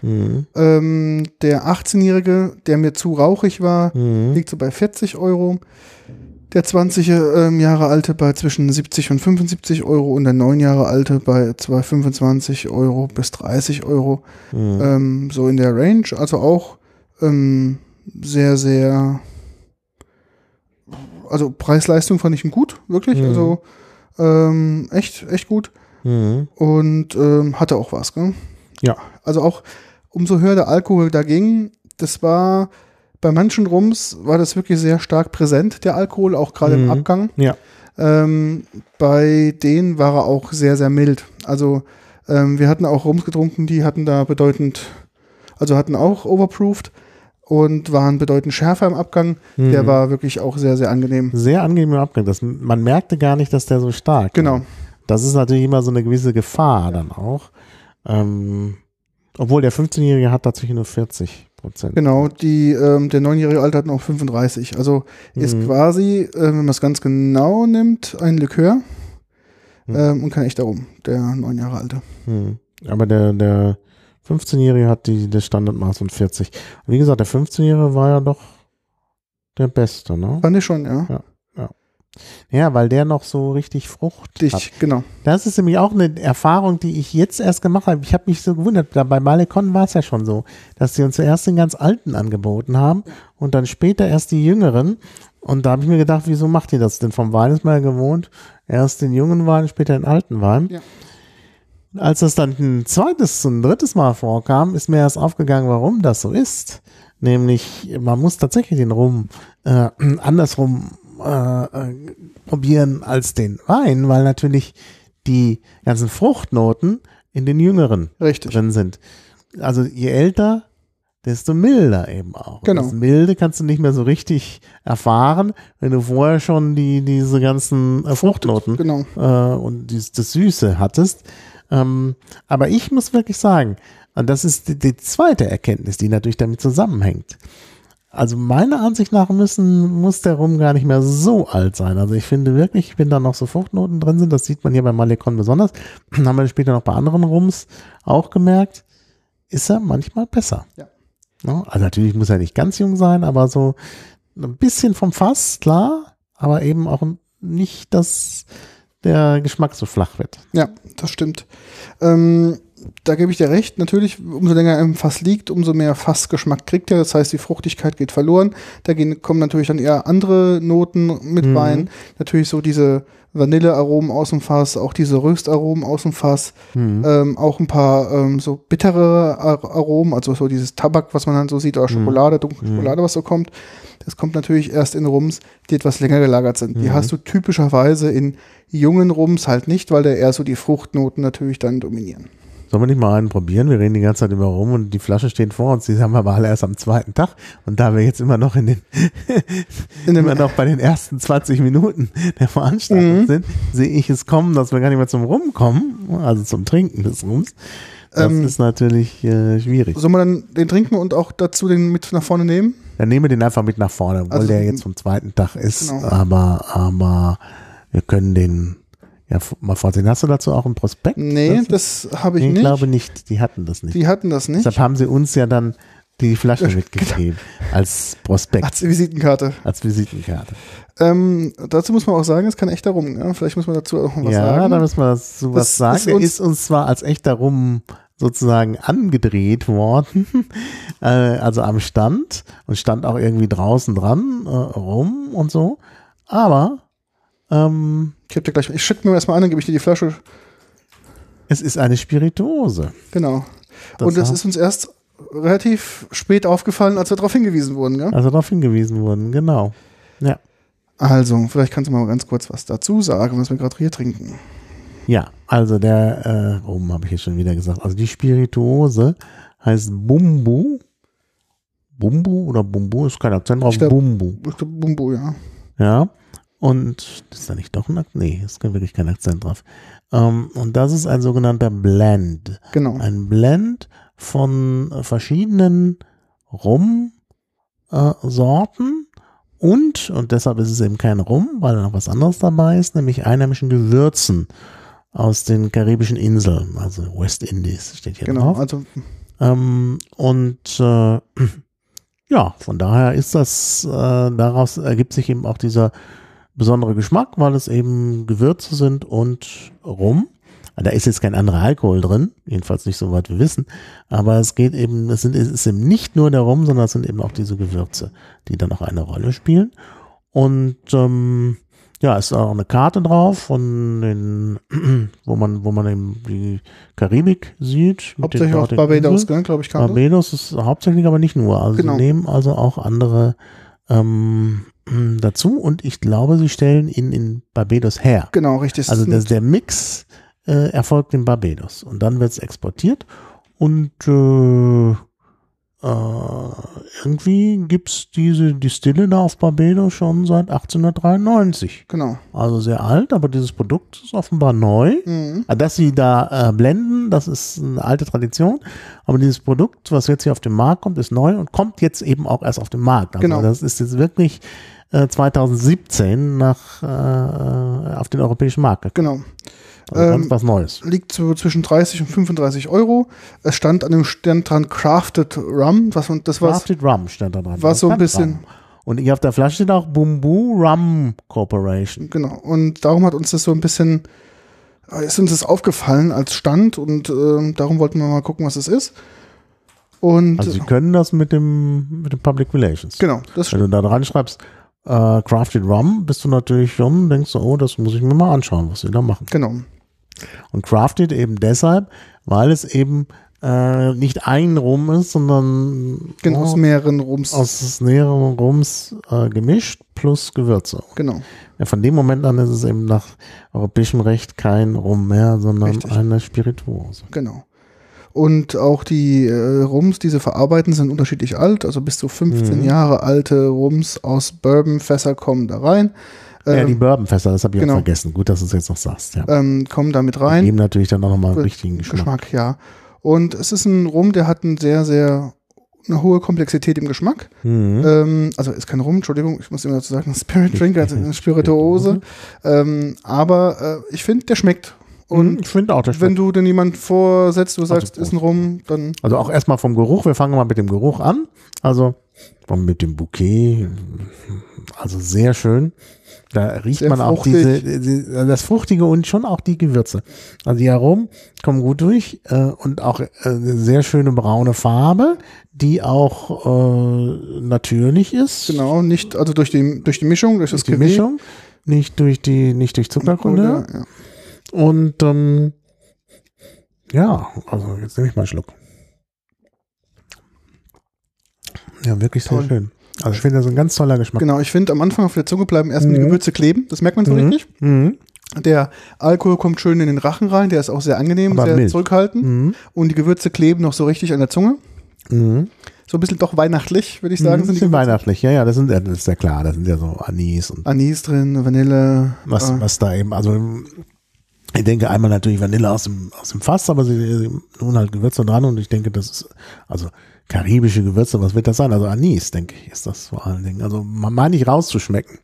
Mhm, Ähm, der 18-Jährige, der mir zu rauchig war, mhm, liegt so bei 40 Euro. Der 20 ähm, Jahre alte bei zwischen 70 und 75 Euro und der 9 Jahre alte bei zwei 25 Euro bis 30 Euro. mhm. Ähm, so in der Range. Also auch ähm, sehr, sehr. Also Preis-Leistung fand ich ihn gut, wirklich. Mhm. Also echt, echt gut. Mhm. Und hatte auch was, gell? Ja. Also auch umso höher der Alkohol da ging, das war bei manchen Rums war das wirklich sehr stark präsent, der Alkohol, auch gerade im Mhm. Abgang. Ja. Ähm, bei denen war er auch sehr, sehr mild. Also ähm, wir hatten auch Rums getrunken, die hatten da bedeutend, also hatten auch overproofed und waren bedeutend schärfer im Abgang. Der Mhm. war wirklich auch sehr, sehr angenehm. Sehr angenehmer Abgang. Das, man merkte gar nicht, dass der so stark Genau. war. Das ist natürlich immer so eine gewisse Gefahr dann auch. Ähm, obwohl der 15-Jährige hat tatsächlich nur 40 Prozent. Genau, die, ähm, der neunjährige Alte hat noch 35. Also ist Mhm. quasi, äh, wenn man es ganz genau nimmt, ein Likör Mhm. ähm, und kein echter Rum, der neun Jahre alte. Hm. Aber der, der 15-Jährige hat die, das Standardmaß von 40. Und wie gesagt, der 15-Jährige war ja doch der Beste, ne? Fand ich schon, ja. Ja, weil der noch so richtig Frucht Dich, hat. genau. Das ist nämlich auch eine Erfahrung, die ich jetzt erst gemacht habe. Ich habe mich so gewundert, da bei Malecon war es ja schon so, dass sie uns zuerst den ganz alten angeboten haben und dann später erst die jüngeren. Und da habe ich mir gedacht, wieso macht ihr das denn? Vom Wein ist man ja gewohnt, erst den jungen Wein, später den alten Wein. Ja. Als das dann ein zweites und ein drittes Mal vorkam, ist mir erst aufgegangen, warum das so ist. Nämlich, man muss tatsächlich den Rum äh, andersrum äh, äh, probieren als den Wein, weil natürlich die ganzen Fruchtnoten in den jüngeren Richtig. drin sind. Also je älter, desto milder eben auch. Genau. Das Milde kannst du nicht mehr so richtig erfahren, wenn du vorher schon die, diese ganzen äh, Fruchtnoten Genau. äh, und dies, das Süße hattest. Ähm, aber ich muss wirklich sagen, und das ist die, die zweite Erkenntnis, die natürlich damit zusammenhängt. Also meiner Ansicht nach müssen, muss der Rum gar nicht mehr so alt sein. Also ich finde wirklich, wenn da noch so Fruchtnoten drin sind, das sieht man hier bei Malecon besonders, haben wir später noch bei anderen Rums auch gemerkt, ist er manchmal besser. Ja. Ne? Also natürlich muss er nicht ganz jung sein, aber so ein bisschen vom Fass, klar, aber eben auch nicht, dass der Geschmack so flach wird. Ja, das stimmt. Ähm, da gebe ich dir recht. Natürlich, umso länger er im Fass liegt, umso mehr Fassgeschmack kriegt er. Das heißt, die Fruchtigkeit geht verloren. Da gehen, kommen natürlich dann eher andere Noten mit Mhm. rein. Natürlich so diese Vanillearomen aus dem Fass, auch diese Röstaromen aus dem Fass. Mhm. Ähm, auch ein paar ähm, so bittere Ar Aromen, also so dieses Tabak, was man dann so sieht, oder Schokolade, dunkle Mhm. Schokolade, was so kommt. Das kommt natürlich erst in Rums, die etwas länger gelagert sind. Die Mhm. hast du typischerweise in jungen Rums halt nicht, weil da eher so die Fruchtnoten natürlich dann dominieren. Sollen wir nicht mal einen probieren? Wir reden die ganze Zeit über rum und die Flasche steht vor uns. Die haben wir aber alle erst am zweiten Tag. Und da wir jetzt immer noch in den, In immer noch bei den ersten 20 Minuten der Veranstaltung Mhm. sind, sehe ich es kommen, dass wir gar nicht mehr zum Rum kommen, also zum Trinken des Rums. Das Ähm, ist natürlich äh, schwierig. Soll man dann den trinken und auch dazu den mit nach vorne nehmen? Dann nehmen wir den einfach mit nach vorne, obwohl Also- der jetzt vom zweiten Tag ist. Genau. Aber, aber wir können den, ja, mal vorsehen. Hast du dazu auch einen Prospekt? Nee, Das- das habe ich Nee, ich nicht. glaube nicht. Die hatten das nicht. Die hatten das nicht. Deshalb haben sie uns ja dann die Flasche mitgegeben als Prospekt, Als Visitenkarte. als Visitenkarte. Ähm, dazu muss man auch sagen, es kann echt darum. Ja? Vielleicht muss man dazu auch was ja, sagen. da müssen wir dazu was Das sagen. ist uns- ist uns zwar als echter Rum sozusagen angedreht worden, äh, also am Stand und stand auch irgendwie draußen dran äh, rum und so. Aber ähm, ich, gleich, ich schicke mir erstmal an, dann gebe ich dir die Flasche. es ist eine Spirituose. Genau. Das und das ist uns erst relativ spät aufgefallen, als wir darauf hingewiesen wurden. Gell? Also darauf hingewiesen wurden, genau. Ja. Also, vielleicht kannst du mal ganz kurz was dazu sagen, was wir gerade hier trinken. Ja, also der, äh, Rum habe ich jetzt schon wieder gesagt. Also die Spirituose heißt Bumbu. Bumbu oder Bumbu ist kein Akzent drauf. Ich glaub- Bumbu. Ich glaub, Bumbo, ja. Ja. Und ist da nicht doch ein Akzent? Nee, ist wirklich kein Akzent drauf. Ähm, und das ist ein sogenannter Blend. Genau. Ein Blend von verschiedenen Rum-Sorten äh, und, und deshalb ist es eben kein Rum, weil da noch was anderes dabei ist, nämlich einheimischen Gewürzen aus den karibischen Inseln, also West Indies steht hier Genau. drauf. Also, Ähm, und äh, ja, von daher ist das, äh, daraus ergibt sich eben auch dieser besondere Geschmack, weil es eben Gewürze sind und Rum. Da ist jetzt kein anderer Alkohol drin, jedenfalls nicht soweit wir wissen. Aber es geht eben, es, sind, es ist eben nicht nur der Rum, sondern es sind eben auch diese Gewürze, die dann auch eine Rolle spielen. Und ähm, ja, es ist auch eine Karte drauf von den, wo man, wo man eben die Karibik sieht. hauptsächlich auf Barbados, glaube ich, das. Barbados ist hauptsächlich aber nicht nur. Also Genau. sie nehmen also auch andere ähm, dazu und ich glaube, sie stellen ihn in Barbados her. Genau, richtig. Also Das der Mix äh, erfolgt in Barbados und dann wird es exportiert und äh, äh, irgendwie gibt es diese Distille da auf Barbados schon seit 1893. genau. Also sehr alt, aber dieses Produkt ist offenbar neu. Mhm. Ah, Dass sie da äh, blenden, das ist eine alte Tradition. Aber dieses Produkt, was jetzt hier auf den Markt kommt, ist neu und kommt jetzt eben auch erst auf den Markt. Also Genau. das ist jetzt wirklich äh, 2017 nach, äh, auf den europäischen Markt. Genau. Also ganz Ähm, was Neues. Liegt so zwischen 30 und 35 Euro. Es stand an dem Stand dran Crafted Rum. Was, und das war Crafted Rum stand da dran. war so ein bisschen- Rum. Und hier auf der Flasche steht auch Bumbu Rum Corporation. Genau. Und darum hat uns das so ein bisschen, äh, ist uns das aufgefallen als Stand und ähm, darum wollten wir mal gucken, was es ist. Und Also sie können das mit dem, mit dem Public Relations. genau, das Wenn du da dran schreibst, äh, Crafted Rum, bist du natürlich schon, denkst du, oh, das muss ich mir mal anschauen, was sie da machen. genau. Und crafted eben deshalb, weil es eben äh, nicht ein Rum ist, sondern Genau, aus oh, mehreren Rums. aus mehreren Rums äh, gemischt plus Gewürze. genau. Ja, von dem Moment an ist es eben nach europäischem Recht kein Rum mehr, sondern Richtig. eine Spirituose. Genau. Und auch die äh, Rums, die sie verarbeiten, sind unterschiedlich alt. Also bis zu 15 Mhm. Jahre alte Rums aus Bourbonfässer kommen da rein. ja, die Ähm, Bourbonfässer, das habe ich genau. auch vergessen. Gut, dass du es jetzt noch sagst. Ja. ähm, kommen da mit Die rein. geben natürlich dann auch nochmal einen richtigen Geschmack. Geschmack, ja. Und es ist ein Rum, der hat einen sehr, sehr eine hohe Komplexität im Geschmack. Mhm. Ähm, also ist kein Rum, Entschuldigung, ich muss immer dazu sagen, Spirit Drink, also eine Spirituose. Ähm, aber äh, ich finde, der schmeckt. Und ich finde auch, das wenn du denn jemand vorsetzt, du sagst, Also, ist ein Rum, dann Also auch erstmal vom Geruch. Wir fangen mal mit dem Geruch an. Also mit dem Bouquet. Also sehr schön. Da riecht Sehr man auch fruchtig. diese, die- das Fruchtige und schon auch die Gewürze. Also die Aromen kommen gut durch äh, und auch äh, eine sehr schöne braune Farbe, die auch äh, natürlich ist. genau, nicht, also durch die, durch die Mischung, durch das Die. Mischung. Nicht durch die, nicht durch Zuckerkunde. Ja, ja. Und ähm, ja, also jetzt nehme ich mal einen Schluck. Ja, wirklich sehr Toll. schön. Also ich finde das ein ganz toller Geschmack. Genau, ich finde, am Anfang auf der Zunge bleiben erstmal die Mhm. Gewürze kleben, das merkt man so Mhm. richtig. Mhm. Der Alkohol kommt schön in den Rachen rein, der ist auch sehr angenehm, Aber sehr mild. zurückhaltend. Mhm. Und die Gewürze kleben noch so richtig an der Zunge. Mhm. So ein bisschen doch weihnachtlich, würde ich Sagen, das sind die Gewürze. weihnachtlich, ja, ja, das, sind, das ist ja klar, das sind ja so Anis und Anis drin, Vanille. was, äh, was da eben, also ich denke einmal natürlich Vanille aus dem, aus dem Fass, aber sie, sie tun halt Gewürze dran und ich denke, das ist, also karibische Gewürze, was wird das sein? Also Anis, denke ich, ist das vor allen Dingen. Also man meine ich rauszuschmecken.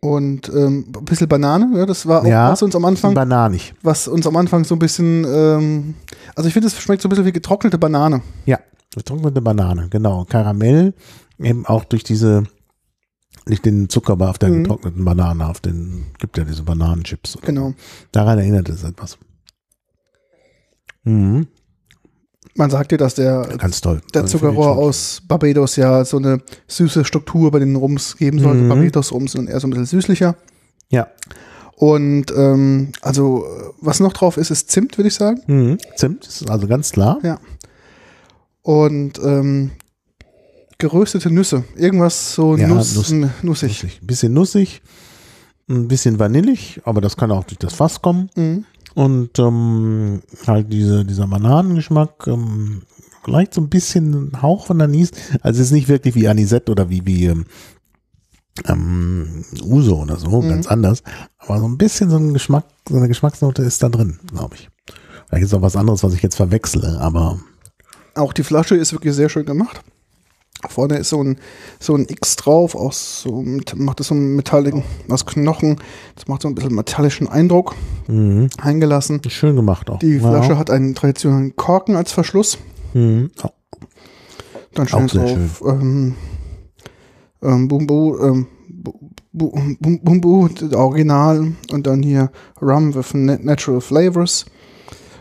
und ähm, ein bisschen Banane, ja, das war auch Ja, was uns am Anfang, Bananig. was uns am Anfang so ein bisschen, ähm, also ich finde, es schmeckt so ein bisschen wie getrocknete Banane. Ja, getrocknete Banane, genau. Karamell, eben auch durch diese, nicht den Zucker, aber auf der Mhm. getrockneten Banane, auf den, gibt ja diese Bananenchips. Genau. Daran erinnert es etwas. Mhm. Man sagt ja, dass der, Ganz toll. der Also Zuckerrohr aus Barbados ja so eine süße Struktur bei den Rums geben soll. Mhm. Barbados-Rums sind eher so ein bisschen süßlicher. Ja. Und ähm, also, was noch drauf ist, ist Zimt, würde ich sagen. Mhm. Zimt ist also ganz klar. Ja. Und ähm, geröstete Nüsse. Irgendwas so Ja, Nuss, Nuss- nussig. Nussig. Ein bisschen nussig, ein bisschen vanillig, aber das kann auch durch das Fass kommen. Mhm. Und ähm, halt diese, dieser Bananengeschmack, ähm, vielleicht so ein bisschen Hauch von Anis. Also es ist nicht wirklich wie Anisette oder wie, wie ähm, ähm, Uso oder so, Mhm. ganz anders. Aber so ein bisschen so ein Geschmack, so eine Geschmacksnote ist da drin, glaube ich. Vielleicht ist auch was anderes, was ich jetzt verwechsle, aber Auch die Flasche ist wirklich sehr schön gemacht. Vorne ist so ein, so ein X drauf, aus so, macht das so einen metalligen, aus Knochen. Das macht so ein bisschen metallischen Eindruck mhm. eingelassen. schön gemacht auch. Die Ja. Flasche hat einen traditionellen Korken als Verschluss. Mhm. Oh, Dann Auch steht sehr drauf ähm, ähm, Bumbu, ähm, Bu- Bu- Bum- Bumbu, das Original und dann hier Rum with na- Natural Flavors.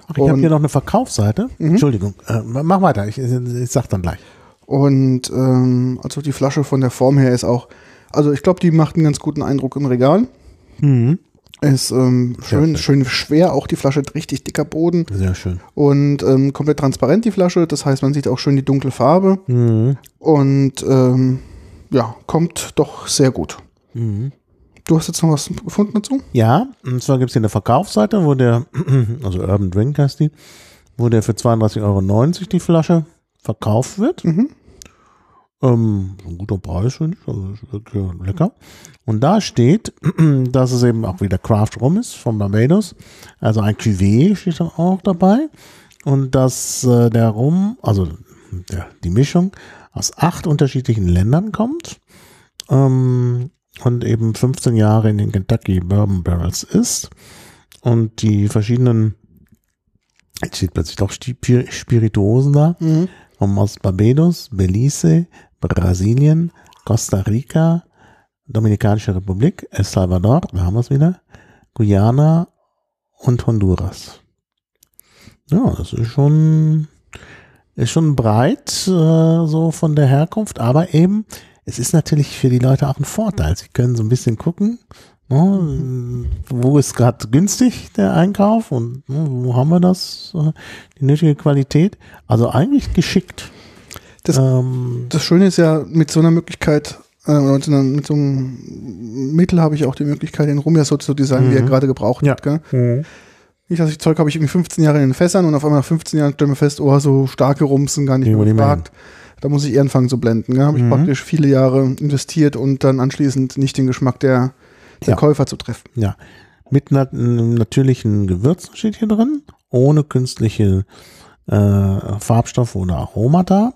Ach, ich habe hier noch eine Verkaufsseite. Mhm. Entschuldigung, äh, mach weiter, ich, ich sag dann gleich. Und ähm, also die Flasche von der Form her ist auch, also ich glaube, die macht einen ganz guten Eindruck im Regal. Mhm. Ist ähm, schön. schön schwer, auch die Flasche hat richtig dicker Boden Sehr schön. und ähm, komplett transparent die Flasche. Das heißt, man sieht auch schön die dunkle Farbe Mhm. und ähm, ja, kommt doch sehr gut. Mhm. Du hast jetzt noch was gefunden dazu? Ja, und zwar gibt es hier eine Verkaufsseite, wo der, also Urban Drink heißt die, wo der für 32,90 Euro die Flasche verkauft wird. Mhm. Ähm, ein guter Preis, finde ich. Also ist wirklich lecker. Und da steht, dass es eben auch wieder Craft Rum ist von Barbados. Also ein Cuvée steht dann auch dabei. Und dass äh, der Rum, also der, die Mischung aus acht unterschiedlichen Ländern kommt. Ähm, und eben 15 Jahre in den Kentucky Bourbon Barrels ist. Und die verschiedenen, jetzt steht plötzlich doch Spirituosen da Mhm. aus Barbados, Belize, Brasilien, Costa Rica, Dominikanische Republik, El Salvador, da haben wir es wieder, Guyana und Honduras. Ja, das ist schon, ist schon breit, äh, so von der Herkunft, aber eben, es ist natürlich für die Leute auch ein Vorteil. Sie können so ein bisschen gucken, ne, wo ist gerade günstig der Einkauf und ne, wo haben wir das, äh, die nötige Qualität. Also eigentlich geschickt. Das- ähm, Das Schöne ist ja, mit so einer Möglichkeit, äh, mit so einem Mittel habe ich auch die Möglichkeit, den Rum ja so zu designen, wie er Mhm. gerade gebraucht Ja. wird. Gell? Nicht, dass ich Zeug habe ich irgendwie 15 Jahre in den Fässern und auf einmal nach 15 Jahren stellen wir fest, oh, so starke Rums sind gar nicht mehr nicht mehr gefragt. Da muss ich eher anfangen zu blenden. Da habe ich Mhm. praktisch viele Jahre investiert und dann anschließend nicht den Geschmack der, der Ja. Käufer zu treffen. Ja, mit nat natürlichen Gewürzen steht hier drin, ohne künstliche äh, Farbstoffe oder Aromata.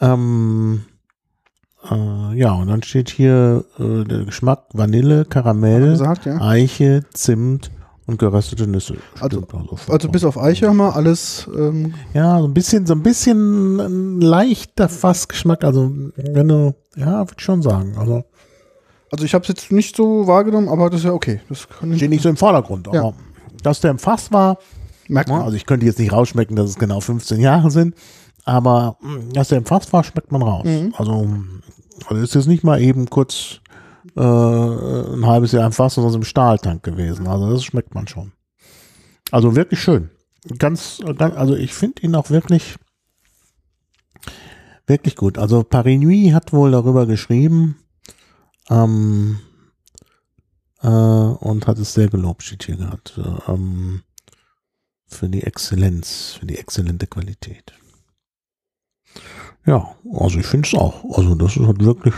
Ähm, äh, ja, und dann steht hier äh, der Geschmack Vanille, Karamell, gesagt, ja. Eiche, Zimt und geröstete Nüsse. Also- also, Also bis auf Eiche haben wir alles, ähm, ja, so ein bisschen, so ein bisschen ein leichter Fassgeschmack. Also wenn du, ja, würde ich schon sagen. Also also ich habe es jetzt nicht so wahrgenommen, aber das ist ja okay. Das kann ich, steht nicht so im Vordergrund. Aber Ja. dass der im Fass war, merkt Ja, man. also ich könnte jetzt nicht rausschmecken, dass es genau 15 Jahre sind, aber mh, dass der im Fass war, schmeckt man raus. Mhm. Also, also ist jetzt nicht mal eben kurz äh, ein halbes Jahr im Fass, sondern im Stahltank gewesen. Also das schmeckt man schon. Also wirklich schön. Ganz, ganz also ich finde ihn auch wirklich wirklich gut. Also Paris Nuit hat wohl darüber geschrieben, ähm, äh, und hat es sehr gelobt, steht hier. Äh, ähm, für die Exzellenz, für die exzellente Qualität. Ja, also ich finde es auch. Also das ist halt wirklich,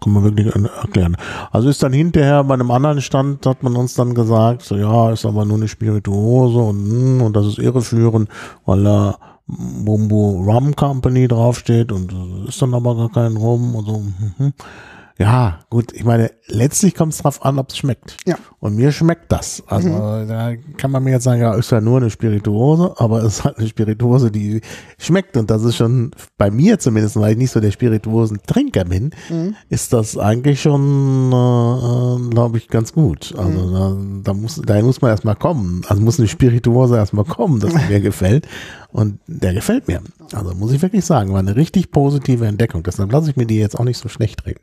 kann man wirklich erklären. Also ist dann hinterher bei einem anderen Stand, hat man uns dann gesagt, so ja, ist aber nur eine Spirituose und, hm, und das ist irreführend, weil da Bumbu Rum Company draufsteht und ist dann aber gar kein Rum und so. Ja, gut, ich meine, letztlich kommt es drauf an, ob es schmeckt. Ja. Und mir schmeckt das. Also mhm. da kann man mir jetzt sagen, ja, ist ja nur eine Spirituose, aber es ist halt eine Spirituose, die schmeckt. Und das ist schon bei mir zumindest, weil ich nicht so der Spirituosentrinker bin, mhm. ist das eigentlich schon, äh, glaube ich, ganz gut. Also mhm. da, da, muss, da muss man erstmal kommen. Also muss eine Spirituose erstmal kommen, dass mir gefällt. Und der gefällt mir. Also muss ich wirklich sagen, war eine richtig positive Entdeckung. Deshalb lasse ich mir die jetzt auch nicht so schlecht reden.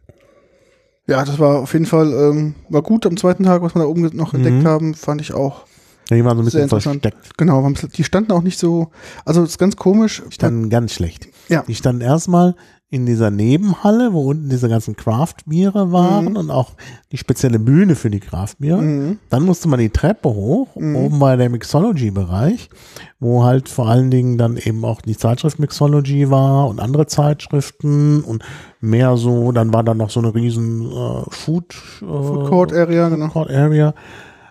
Ja, das war auf jeden Fall, ähm, war gut am zweiten Tag, was wir da oben noch entdeckt mhm. haben, fand ich auch. Ja, die waren so ein bisschen versteckt. Genau, die standen auch nicht so, also das ist ganz komisch. Die standen ganz schlecht. Ja. Die standen erstmal in dieser Nebenhalle, wo unten diese ganzen Craftbiere waren mhm. und auch die spezielle Bühne für die Craftbiere. Mhm. Dann musste man die Treppe hoch, mhm. oben bei der Mixology-Bereich, wo halt vor allen Dingen dann eben auch die Zeitschrift Mixology war und andere Zeitschriften und mehr so, dann war da noch so eine riesen äh, Food, äh, Food Court Area, genau. Court Area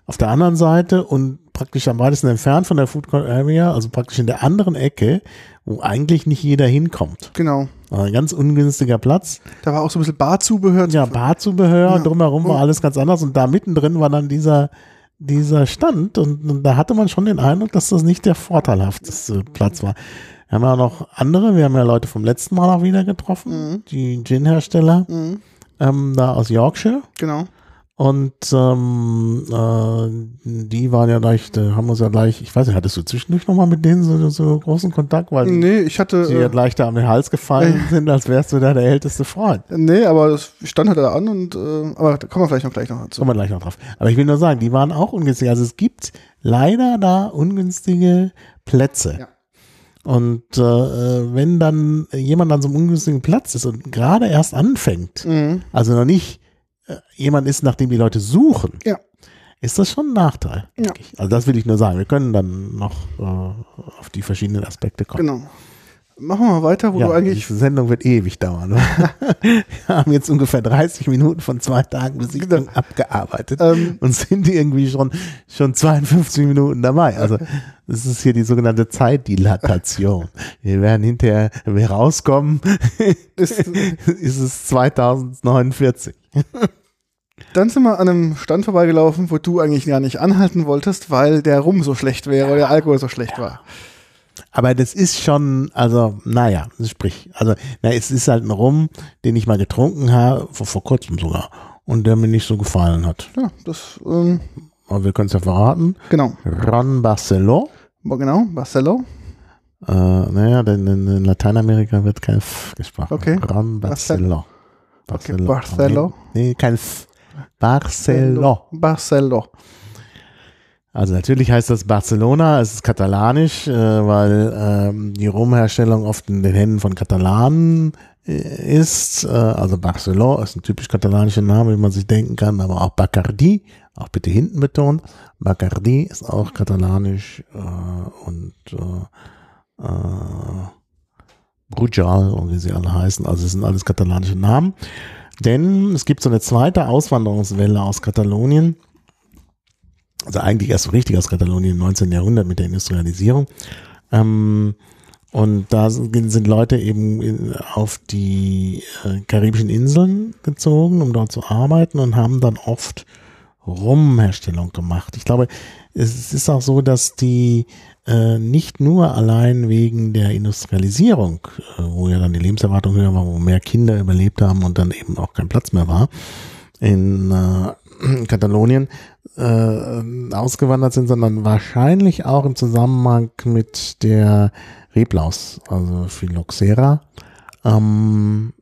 auf der anderen Seite und praktisch am weitesten entfernt von der Food Court Area, also praktisch in der anderen Ecke, wo eigentlich nicht jeder hinkommt. Genau. Ein ganz ungünstiger Platz. Da war auch so ein bisschen Barzubehör. Ja, Barzubehör, ja. drumherum war alles ganz anders und da mittendrin war dann dieser, dieser Stand und, und, da hatte man schon den Eindruck, dass das nicht der vorteilhafteste Platz war. Wir haben ja noch andere, wir haben ja Leute vom letzten Mal auch wieder getroffen, mhm. die Gin-Hersteller, mhm. ähm, da aus Yorkshire. Genau. Und ähm, äh, die waren ja gleich, da haben uns ja gleich, ich weiß nicht, hattest du zwischendurch nochmal mit denen so, so großen Kontakt? Weil nee, ich hatte. Sie ja gleich da am Hals gefallen äh, sind, als wärst du da der älteste Freund. Nee, aber das stand halt da an und äh, aber da kommen wir vielleicht noch gleich noch dazu. Kommen wir gleich noch drauf. Aber ich will nur sagen, die waren auch ungünstig. Also es gibt leider da ungünstige Plätze. Ja. Und äh, wenn dann jemand an so einem ungünstigen Platz ist und gerade erst anfängt, mhm. also noch nicht äh, jemand ist, nach dem die Leute suchen, ja. ist das schon ein Nachteil. Ja. Also das will ich nur sagen. Wir können dann noch äh, auf die verschiedenen Aspekte kommen. Genau. Machen wir mal weiter, wo ja, du eigentlich. Die Sendung wird ewig dauern. wir haben jetzt ungefähr 30 Minuten von zwei Tagen Besichtigung genau. abgearbeitet ähm, und sind irgendwie schon, schon 52 Minuten dabei. Also das ist hier die sogenannte Zeitdilatation. Wir werden hinterher, wenn wir rauskommen, ist, ist es 2049. Dann sind wir an einem Stand vorbeigelaufen, wo du eigentlich gar nicht anhalten wolltest, weil der Rum so schlecht wäre oder der Alkohol so schlecht war. Aber das ist schon, also, naja, sprich, also, na, es ist halt ein Rum, den ich mal getrunken habe, vor, vor kurzem sogar, und der mir nicht so gefallen hat. Ja, das, ähm, Aber wir können es ja verraten. Genau. Ron Barcelo. Genau, Barcelo. Äh, naja, denn in, in Lateinamerika wird kein F gesprochen. Okay. Ron Barcelo. Barcelo. Okay, Barcelo. Nee, kein F. Barcelo. Barcelo. Also natürlich heißt das Barcelona, es ist katalanisch, äh, weil ähm, die Rumherstellung oft in den Händen von Katalanen äh, ist. Äh, also Barcelona ist ein typisch katalanischer Name, wie man sich denken kann, aber auch Bacardi, auch bitte hinten betont. Bacardi ist auch katalanisch und äh, Brujal und wie sie alle heißen, also es sind alles katalanische Namen. Denn es gibt so eine zweite Auswanderungswelle aus Katalonien also eigentlich erst so richtig aus Katalonien im 19. Jahrhundert mit der Industrialisierung. Ähm, und da sind Leute eben auf die äh, karibischen Inseln gezogen, um dort zu arbeiten und haben dann oft Rumherstellung gemacht. Ich glaube, es ist auch so, dass die äh, nicht nur allein wegen der Industrialisierung, äh, wo ja dann die Lebenserwartung höher war, wo mehr Kinder überlebt haben und dann eben auch kein Platz mehr war, in äh, Katalonien, äh, ausgewandert sind, sondern wahrscheinlich auch im Zusammenhang mit der Reblaus, also Phylloxera. Ähm,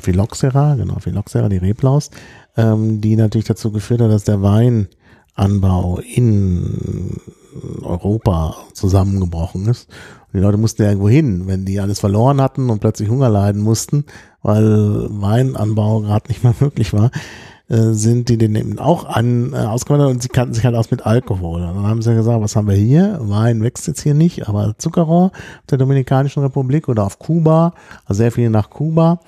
Phylloxera, genau, Phylloxera, die Reblaus, ähm, die natürlich dazu geführt hat, dass der Wein Anbau in Europa zusammengebrochen ist. Und die Leute mussten ja irgendwo hin, wenn die alles verloren hatten und plötzlich Hunger leiden mussten, weil Weinanbau gerade nicht mehr möglich war, äh, sind die den eben auch an, äh, ausgewandert und sie kannten sich halt aus mit Alkohol. Und dann haben sie gesagt, was haben wir hier? Wein wächst jetzt hier nicht, aber Zuckerrohr auf der Dominikanischen Republik oder auf Kuba, also sehr viel nach Kuba.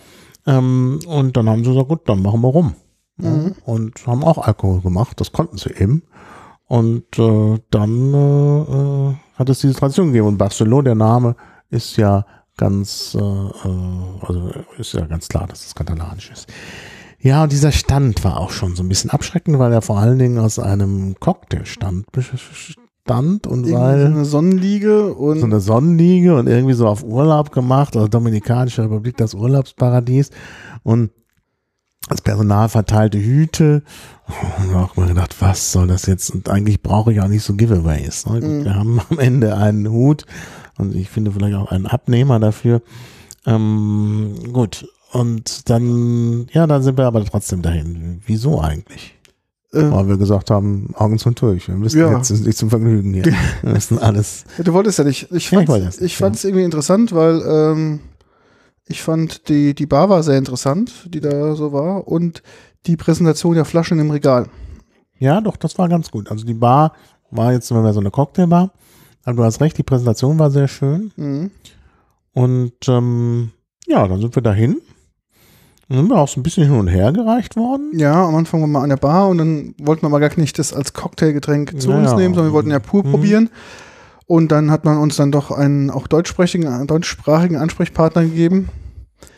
Ähm, und dann haben sie gesagt, gut, dann machen wir rum. Mhm. Und haben auch Alkohol gemacht, das konnten sie eben. Und äh, dann äh, äh hat es diese Tradition gegeben. Und Barcelona, der Name, ist ja ganz, äh, äh, also ist ja ganz klar, dass es katalanisch ist. Ja, und dieser Stand war auch schon so ein bisschen abschreckend, weil er vor allen Dingen aus einem Cocktailstand bestand und irgendwie weil so eine Sonnenliege und so eine Sonnenliege und irgendwie so auf Urlaub gemacht, also Dominikanische Republik, das Urlaubsparadies und das Personal verteilte Hüte. Und auch mal gedacht, was soll das jetzt? Und eigentlich brauche ich auch nicht so Giveaways. Ne? Mhm. Wir haben am Ende einen Hut und ich finde vielleicht auch einen Abnehmer dafür. Ähm, gut. Und dann, ja, dann sind wir aber trotzdem dahin. Wieso eigentlich? Äh, Weil wir gesagt haben, Augen zum durch. Wir müssen ja. jetzt nicht zum Vergnügen hier. Wir müssen alles. Ja, du wolltest ja nicht. Ich fand es ja. irgendwie interessant, weil ähm, ich fand die, die Bar war sehr interessant, die da so war. Und die Präsentation der Flaschen im Regal. Ja, doch, das war ganz gut. Also die Bar war jetzt so eine Cocktailbar. Aber du hast recht, die Präsentation war sehr schön. Mhm. Und ähm, ja, dann sind wir dahin. Dann sind wir auch so ein bisschen hin und her gereicht worden. Ja, am Anfang waren wir an der Bar und dann wollten wir aber gar nicht das als Cocktailgetränk zu naja. uns nehmen, sondern wir wollten ja pur mhm. probieren. Und dann hat man uns dann doch einen auch deutschsprachigen, deutschsprachigen Ansprechpartner gegeben.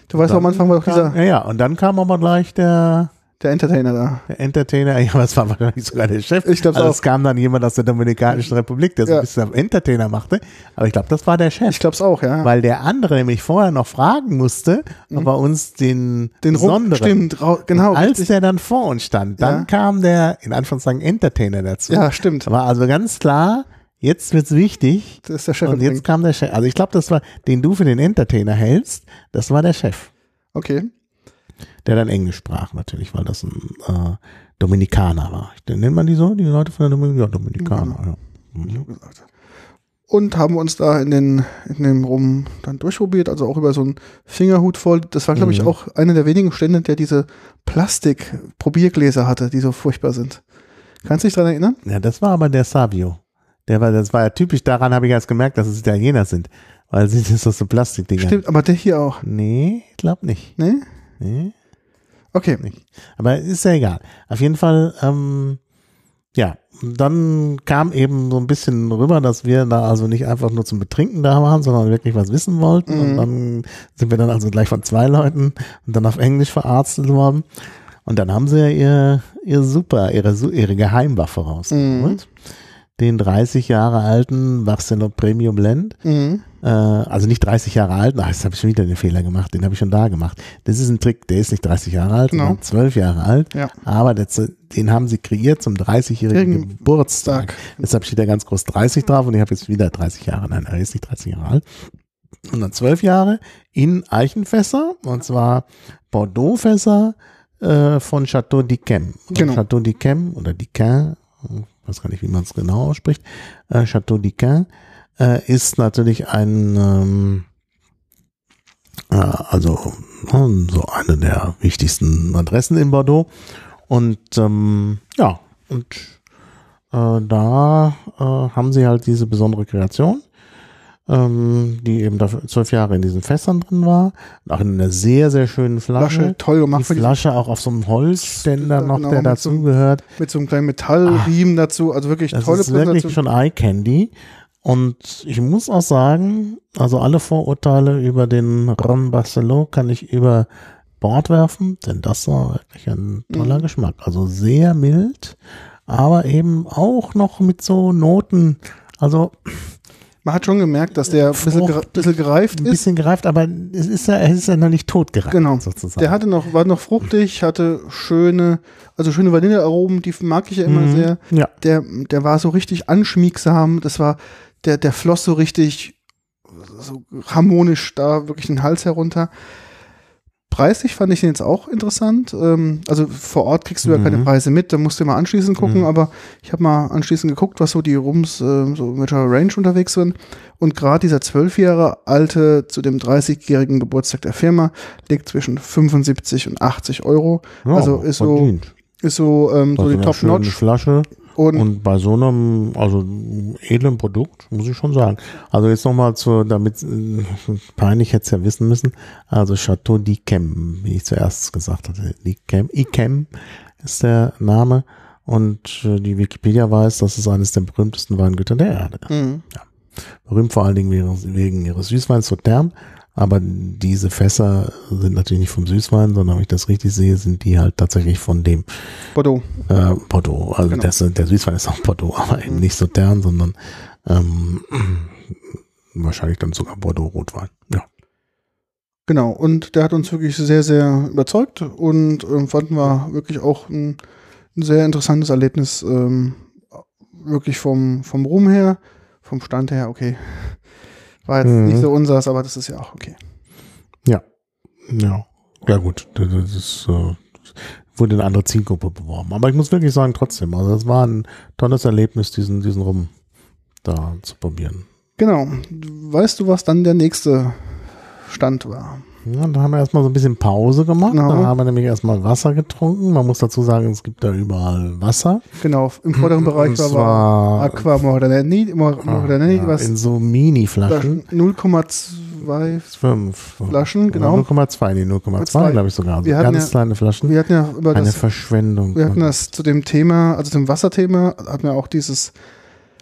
Du weißt, am Anfang war doch dieser. Ja, ja, und dann kam aber gleich der der Entertainer da. Der Entertainer, ja, das war wahrscheinlich sogar der Chef. Ich glaube also Es kam dann jemand aus der Dominikanischen Republik, der so ja. ein bisschen Entertainer machte. Aber ich glaube, das war der Chef. Ich glaube es auch, ja. Weil der andere nämlich vorher noch fragen musste, mhm. ob er uns den, den besonderen. Stimmt, genau. Und als richtig. der dann vor uns stand, dann ja. kam der, in Anführungszeichen, Entertainer dazu. Ja, stimmt. War also ganz klar, jetzt wird's wichtig. Das ist der Chef. Und jetzt kam der Chef. Also ich glaube, das war, den du für den Entertainer hältst, das war der Chef. Okay der dann Englisch sprach natürlich, weil das ein äh, Dominikaner war. Nennt man die so, die Leute von der Dominik ja, Dominikaner, ja. Mhm. Und haben uns da in den in dem Rum dann durchprobiert, also auch über so einen Fingerhut voll. Das war, glaube ich, mhm. auch einer der wenigen Stände, der diese Plastik-Probiergläser hatte, die so furchtbar sind. Kannst du dich daran erinnern? Ja, das war aber der Savio. Der war, das war ja typisch, daran habe ich erst gemerkt, dass es Italiener sind. Weil sie das so Plastikdinger. Stimmt, aber der hier auch. Nee, ich glaube nicht. Nee? Nee. Okay. Aber ist ja egal. Auf jeden Fall, ähm, ja, dann kam eben so ein bisschen rüber, dass wir da also nicht einfach nur zum Betrinken da waren, sondern wirklich was wissen wollten. Mhm. Und dann sind wir dann also gleich von zwei Leuten und dann auf Englisch verarztet worden. Und dann haben sie ja ihr, ihr super, ihre, ihre Geheimwaffe rausgeholt. Mhm den 30 Jahre alten Barcelona Premium Blend. Mhm. Äh, also nicht 30 Jahre alt, ach, jetzt habe ich schon wieder den Fehler gemacht, den habe ich schon da gemacht. Das ist ein Trick, der ist nicht 30 Jahre alt, genau. sondern 12 Jahre alt. Ja. Aber das, den haben sie kreiert zum 30-jährigen Geburtstag. Deshalb steht da ganz groß 30 drauf und ich habe jetzt wieder 30 Jahre. Nein, er ist nicht 30 Jahre alt. Und dann 12 Jahre in Eichenfässer, und zwar Bordeaux-Fässer äh, von Chateau d'Yquem. Genau. Chateau d'Yquem oder Diquin, weiß gar nicht, wie man es genau ausspricht, äh, Chateau d'Iquin, äh, ist natürlich ein, ähm, äh, also äh, so eine der wichtigsten Adressen in Bordeaux. Und ähm, ja, und äh, da äh, haben sie halt diese besondere Kreation ähm, die eben da zwölf Jahre in diesen Fässern drin war. Auch in einer sehr, sehr schönen Flasche. Flasche toll gemacht. Die Flasche auch auf so einem Holzständer noch, genau, der dazugehört. So, mit so einem kleinen Metallriemen ah, dazu. Also wirklich das tolle Das ist wirklich schon Eye Candy. Und ich muss auch sagen, also alle Vorurteile über den Ron Barcelot kann ich über Bord werfen, denn das war wirklich ein toller mhm. Geschmack. Also sehr mild, aber eben auch noch mit so Noten. Also man hat schon gemerkt, dass der ein bisschen, bisschen, gereift ist. Ein bisschen gereift, aber es ist ja, es ist ja noch nicht tot gereift. Genau. Sozusagen. Der hatte noch, war noch fruchtig, hatte schöne, also schöne Vanillearomen, die mag ich ja immer mhm. sehr. Ja. Der, der war so richtig anschmiegsam. Das war, der, der floss so richtig so harmonisch da wirklich den Hals herunter. Preislich fand ich den jetzt auch interessant. Ähm, also vor Ort kriegst du ja keine Mhm. Preise mit, da musst du mal anschließend gucken, Mhm. aber ich habe mal anschließend geguckt, was so die Rums äh, so mit der Range unterwegs sind. Und gerade dieser zwölf Jahre alte zu dem 30-jährigen Geburtstag der Firma liegt zwischen 75 und 80 Euro. Ja, Also ist so-. Ist so, ähm, so die Top-Notch. Flasche. Und, Und bei so einem, also edlen Produkt, muss ich schon sagen. Also jetzt nochmal zu, damit, äh, peinlich hätte es ja wissen müssen, also Chateau d'Yquem, wie ich zuerst gesagt hatte. D'Yquem, Yquem ist der Name und äh, die Wikipedia weiß, das ist eines der berühmtesten Weingüter der Erde. mh, Berühmt vor allen Dingen wegen, ihres Süßweins Sautern, aber diese Fässer sind natürlich nicht vom Süßwein, sondern wenn ich das richtig sehe, sind die halt tatsächlich von dem Bordeaux. äh, Bordeaux. Also Genau. das, der Süßwein ist auch Bordeaux, aber eben Mhm. nicht Sautern, sondern ähm, wahrscheinlich dann sogar Bordeaux-Rotwein. Ja. Genau, und der hat uns wirklich sehr, sehr überzeugt und ähm, fanden wir wirklich auch ein, ein sehr interessantes Erlebnis. Ähm, wirklich vom, vom Ruhm her, vom Stand her, okay. War jetzt Mhm. nicht so unseres, aber das ist ja auch okay. Ja. Ja, gut. Das, das ist, äh, wurde eine andere Zielgruppe beworben. Aber ich muss wirklich sagen, trotzdem, also das war ein tolles Erlebnis, diesen, diesen Rum da zu probieren. Genau. Weißt du, was dann der nächste Stand war? Ja, da haben wir erstmal so ein bisschen Pause gemacht. Genau. Da haben wir nämlich erstmal Wasser getrunken. Man muss dazu sagen, es gibt da überall Wasser. Genau, im vorderen Bereich war, zwar Aqua Mordanelli, Mor- Mordanelli, ja, was in so Mini-Flaschen. 0,2 Fünf. Flaschen, genau. 0,2, nee, 0,2 Zwei. glaube ich sogar. Also Wir ganz ja- kleine Flaschen. Wir hatten ja über Eine das Verschwendung. Wir hatten das zu dem Thema, also zum Wasserthema, hatten wir auch dieses,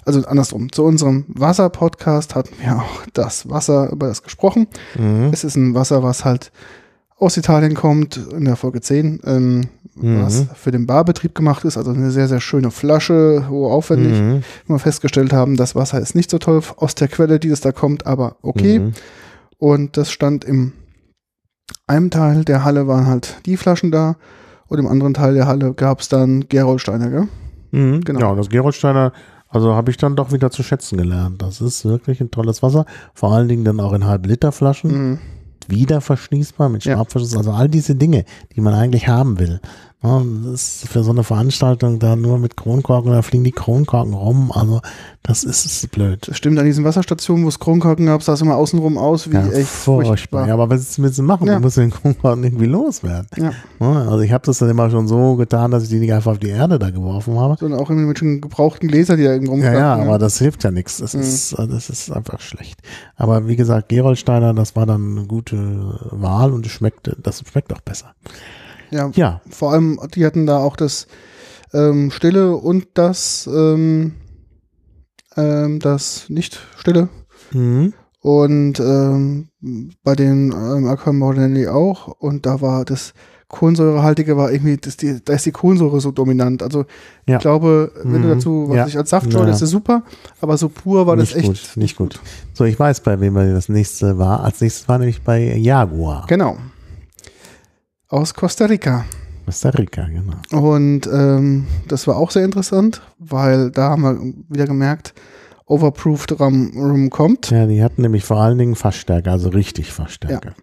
also andersrum, zu unserem Wasser-Podcast hatten wir auch das Wasser, über das gesprochen. Mhm. Es ist ein Wasser, was halt aus Italien kommt, in der Folge 10, ähm, Mhm. was für den Barbetrieb gemacht ist, also eine sehr, sehr schöne Flasche, hoch aufwendig. Mhm. Wir festgestellt haben, das Wasser ist nicht so toll aus der Quelle, die es da kommt, aber okay. Mhm. Und das stand im einem Teil der Halle waren halt die Flaschen da und im anderen Teil der Halle gab es dann Gerolsteiner, gell? Mhm. Genau. Ja, und das Gerolsteiner, also habe ich dann doch wieder zu schätzen gelernt. Das ist wirklich ein tolles Wasser. Vor allen Dingen dann auch in Halb-Liter-Flaschen. Mhm. Wieder verschließbar mit Ja. Schnappverschluss. Also all diese Dinge, die man eigentlich haben will. Ja, das ist für so eine Veranstaltung da nur mit Kronkorken, da fliegen die Kronkorken rum. Also das ist, ist blöd. Das stimmt, an diesen Wasserstationen, wo es Kronkorken gab, sah es immer außenrum aus wie Ja, echt furchtbar. Ja, aber was willst du machen? Ja. Du musst den Kronkorken irgendwie loswerden. Ja. Ja, Also ich habe das dann immer schon so getan, dass ich die nicht einfach auf die Erde da geworfen habe. Sondern auch immer mit schon gebrauchten Gläsern, die da irgendwo Ja, ja, rumstanden, aber das hilft ja nichts. Das, Mhm. ist, das ist einfach schlecht. Aber wie gesagt, Gerolsteiner, das war dann eine gute Wahl und es schmeckte, das schmeckt auch besser. Ja. Ja, Vor allem, die hatten da auch das ähm, Stille und das, ähm, ähm, das Nicht-Stille. mhm. Und ähm, bei den ähm, Aquamordelli auch. Und da war das Kohlensäurehaltige war irgendwie, das, die, da ist die Kohlensäure so dominant. Also Ja. ich glaube, wenn du Mhm. dazu, was Ja. ich als Saft schaue, ja. das ist super, aber so pur war nicht das echt gut, nicht gut. So, ich weiß, bei wem das nächste war. Als nächstes war nämlich bei Jaguar. Genau. Aus Costa Rica. Costa Rica, genau. Und ähm, das war auch sehr interessant, weil da haben wir wieder gemerkt, Overproofed Rum, Rum kommt. Ja, die hatten nämlich vor allen Dingen Fassstärke, also richtig Fassstärke.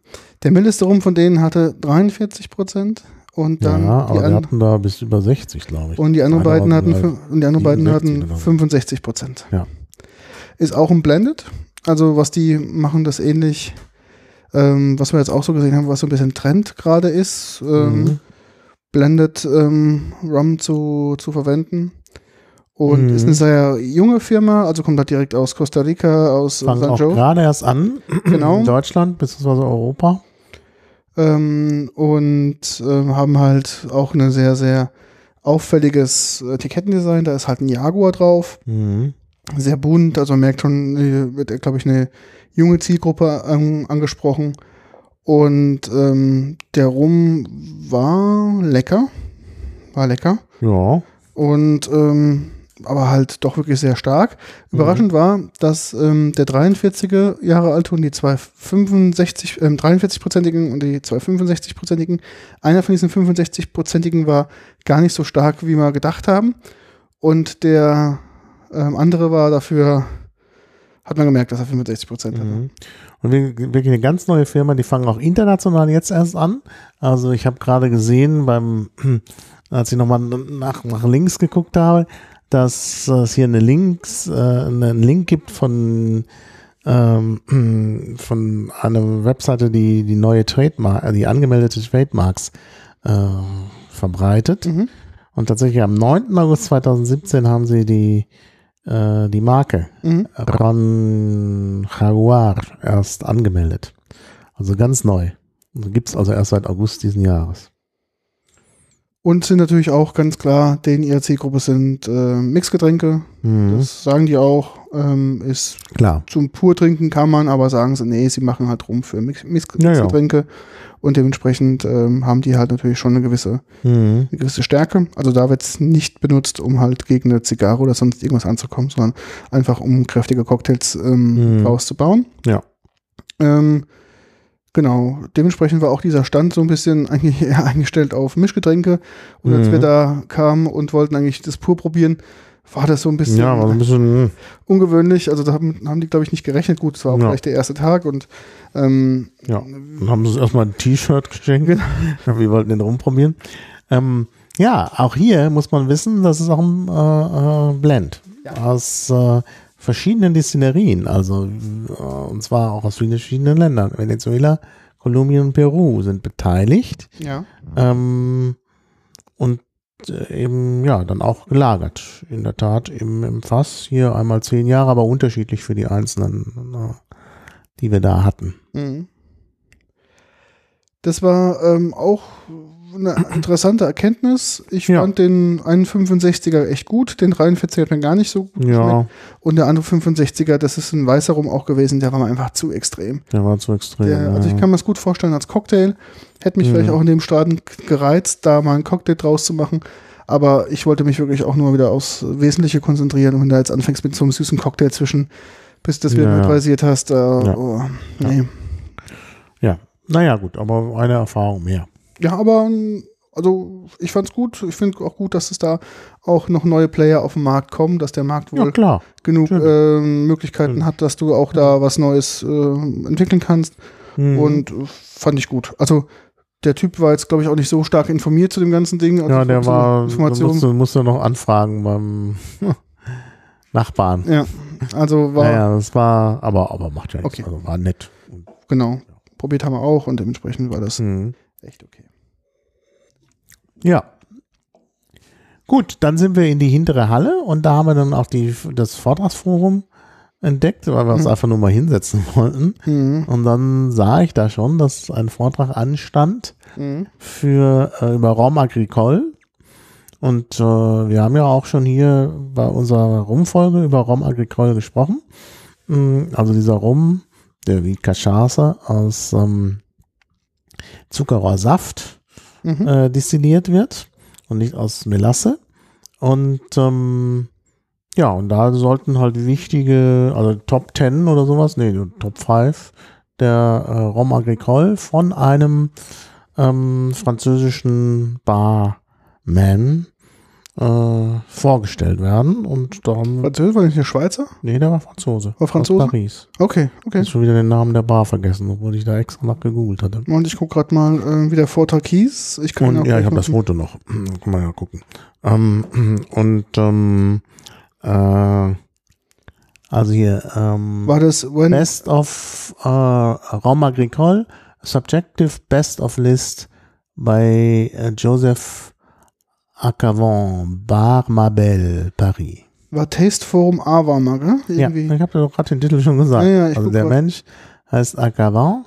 Der mildeste Rum von denen hatte 43 Prozent und Ja, dann die, aber die an, hatten da bis über 60, glaube ich. und die anderen beiden hatten und die anderen beiden 67 hatten oder so. 65 Prozent. Ja. Ist auch ein Blended. Also was die machen, das ähnlich, ähm, was wir jetzt auch so gesehen haben, was so ein bisschen Trend gerade ist, ähm, Mhm. Blended ähm, Rum zu, zu verwenden. Und Mhm. ist eine sehr junge Firma, also kommt halt direkt aus Costa Rica, aus Fangen St. auch Joe. gerade erst an. Genau. In Deutschland, beziehungsweise Europa. Ähm, und ähm, haben halt auch ein sehr, sehr auffälliges Etikettendesign. Da ist halt ein Jaguar drauf. Mhm. Sehr bunt, also man merkt schon, hier wird, glaube ich, eine junge Zielgruppe ähm, angesprochen. Und ähm, der Rum war lecker. War lecker. Ja. Und ähm, aber halt doch wirklich sehr stark. Überraschend war, dass ähm, der 43 Jahre alte und die zwei 65, ähm, 43-prozentigen und die zwei 65-prozentigen, einer von diesen 65-prozentigen war gar nicht so stark, wie wir gedacht haben. Und der ähm, andere war dafür, hat man gemerkt, dass er 65 Prozent hatte. Mhm. Und wir- wirklich eine ganz neue Firma, die fangen auch international jetzt erst an. Also ich habe gerade gesehen, beim, als ich nochmal nach, nach links geguckt habe, dass es hier eine Links, äh, einen Link gibt von, ähm, von einer Webseite, die die neue Trademark, die angemeldete Trademarks äh, verbreitet. Mhm. Und tatsächlich am 9. August 2017 haben sie die, äh, die Marke Mhm. Ron Jaguar erst angemeldet. Also ganz neu. Gibt es also erst seit August diesen Jahres. Und sind natürlich auch ganz klar, denen ihre Zielgruppe sind äh, Mixgetränke. Mhm. Das sagen die auch. Ähm, ist Klar. zum Purtrinken kann man, aber sagen sie, nee, sie machen halt rum für Mix Mix Ja, ja. Und dementsprechend ähm, haben die halt natürlich schon eine gewisse, Mhm. eine gewisse Stärke. Also da wird es nicht benutzt, um halt gegen eine Zigarre oder sonst irgendwas anzukommen, sondern einfach um kräftige Cocktails ähm, Mhm. rauszubauen. Ja. Ähm, genau, dementsprechend war auch dieser Stand so ein bisschen eigentlich eher eingestellt auf Mischgetränke. Und als Mhm. wir da kamen und wollten eigentlich das pur probieren, war das so ein bisschen Ja, ein bisschen. hm, ungewöhnlich. Also da haben, haben die, glaube ich, nicht gerechnet. Gut, es war auch Ja. vielleicht der erste Tag und ähm, Ja. Dann haben sie uns erstmal ein T-Shirt geschenkt. Genau. Wir wollten den rumprobieren. Ähm, ja, auch hier muss man wissen, das ist auch ein äh, äh, Blend aus äh, verschiedenen Destillerien. Also, äh, und zwar auch aus vielen verschiedenen Ländern. Venezuela, Kolumbien und Peru sind beteiligt. ja. Ähm, und eben, ja, dann auch gelagert. In der Tat im, im Fass. Hier einmal zehn Jahre, aber unterschiedlich für die einzelnen, äh, die wir da hatten. Mhm. Das war ähm, auch eine interessante Erkenntnis. Ich Ja. fand den 1,65er echt gut. Den 43er hat mir gar nicht so gut Ja, geschmeckt. Und der andere 65er, das ist ein weißer Rum auch gewesen, der war mir einfach zu extrem. der war zu extrem. Der, also ich ja. kann mir das gut vorstellen als Cocktail. Hätte mich Mhm. vielleicht auch in dem Stadion gereizt, da mal einen Cocktail draus zu machen. Aber ich wollte mich wirklich auch nur wieder aufs Wesentliche konzentrieren. Und wenn du jetzt anfängst mit so einem süßen Cocktail zwischen, bis du das wieder Ja, ja. neutralisiert hast, äh, Ja. oh, nee. ja, naja, gut, aber eine Erfahrung mehr. Ja, aber ähm, also ich fand's gut. Ich finde auch gut, dass es da auch noch neue Player auf den Markt kommen, dass der Markt Ja, wohl klar. genug ähm, Möglichkeiten hat, dass du auch da was Neues äh, entwickeln kannst. Mhm. Und äh, fand ich gut. Also der Typ war jetzt, glaube ich, auch nicht so stark informiert zu dem ganzen Ding. Also ja, der war, Informationen. musste, musste noch anfragen beim Nachbarn. Ja, also war, Ja, ja, das war, aber, aber macht ja nichts. Okay. Also war nett. genau. Probiert haben wir auch und dementsprechend war das Mhm. echt okay. Ja. Gut, dann sind wir in die hintere Halle und da haben wir dann auch die, das Vortragsforum entdeckt, weil wir uns Mhm. einfach nur mal hinsetzen wollten. Mhm. Und dann sah ich da schon, dass ein Vortrag anstand Mhm. für äh, über Raum Agricole. Und äh, wir haben ja auch schon hier bei unserer Rumfolge über Raum Agricole gesprochen. Mm, Also dieser Rum, der wie Cachaça aus ähm, Zuckerrohrsaft Mhm. äh, destilliert wird und nicht aus Melasse. Und ähm, ja, und da sollten halt wichtige, also Top 10 oder sowas, nee, Top 5 der äh, Rhum Agricole von einem ähm, französischen Barman äh, vorgestellt werden. Und da haben, Französisch war nicht der Schweizer? nee, der war Franzose. War Franzose? Aus Paris. Okay, Ich okay. habe schon wieder den Namen der Bar vergessen, obwohl ich da extra nach gegoogelt hatte. Und ich gucke gerade mal, äh, wie der Vortrag hieß. Ich kann Und ja, ich habe das. Foto noch. Kann man ja gucken. Ähm, und ähm, äh, also hier ähm, War das when, Best of äh, Raum Agricole, Subjective Best of List bei äh, Joseph Acavon, Bar Mabel, Paris. war Taste Forum A war mal, gell? Ja, Irgendwie. ich habe doch gerade den Titel schon gesagt. Ja, ja, also der grad. Mensch heißt Acavon.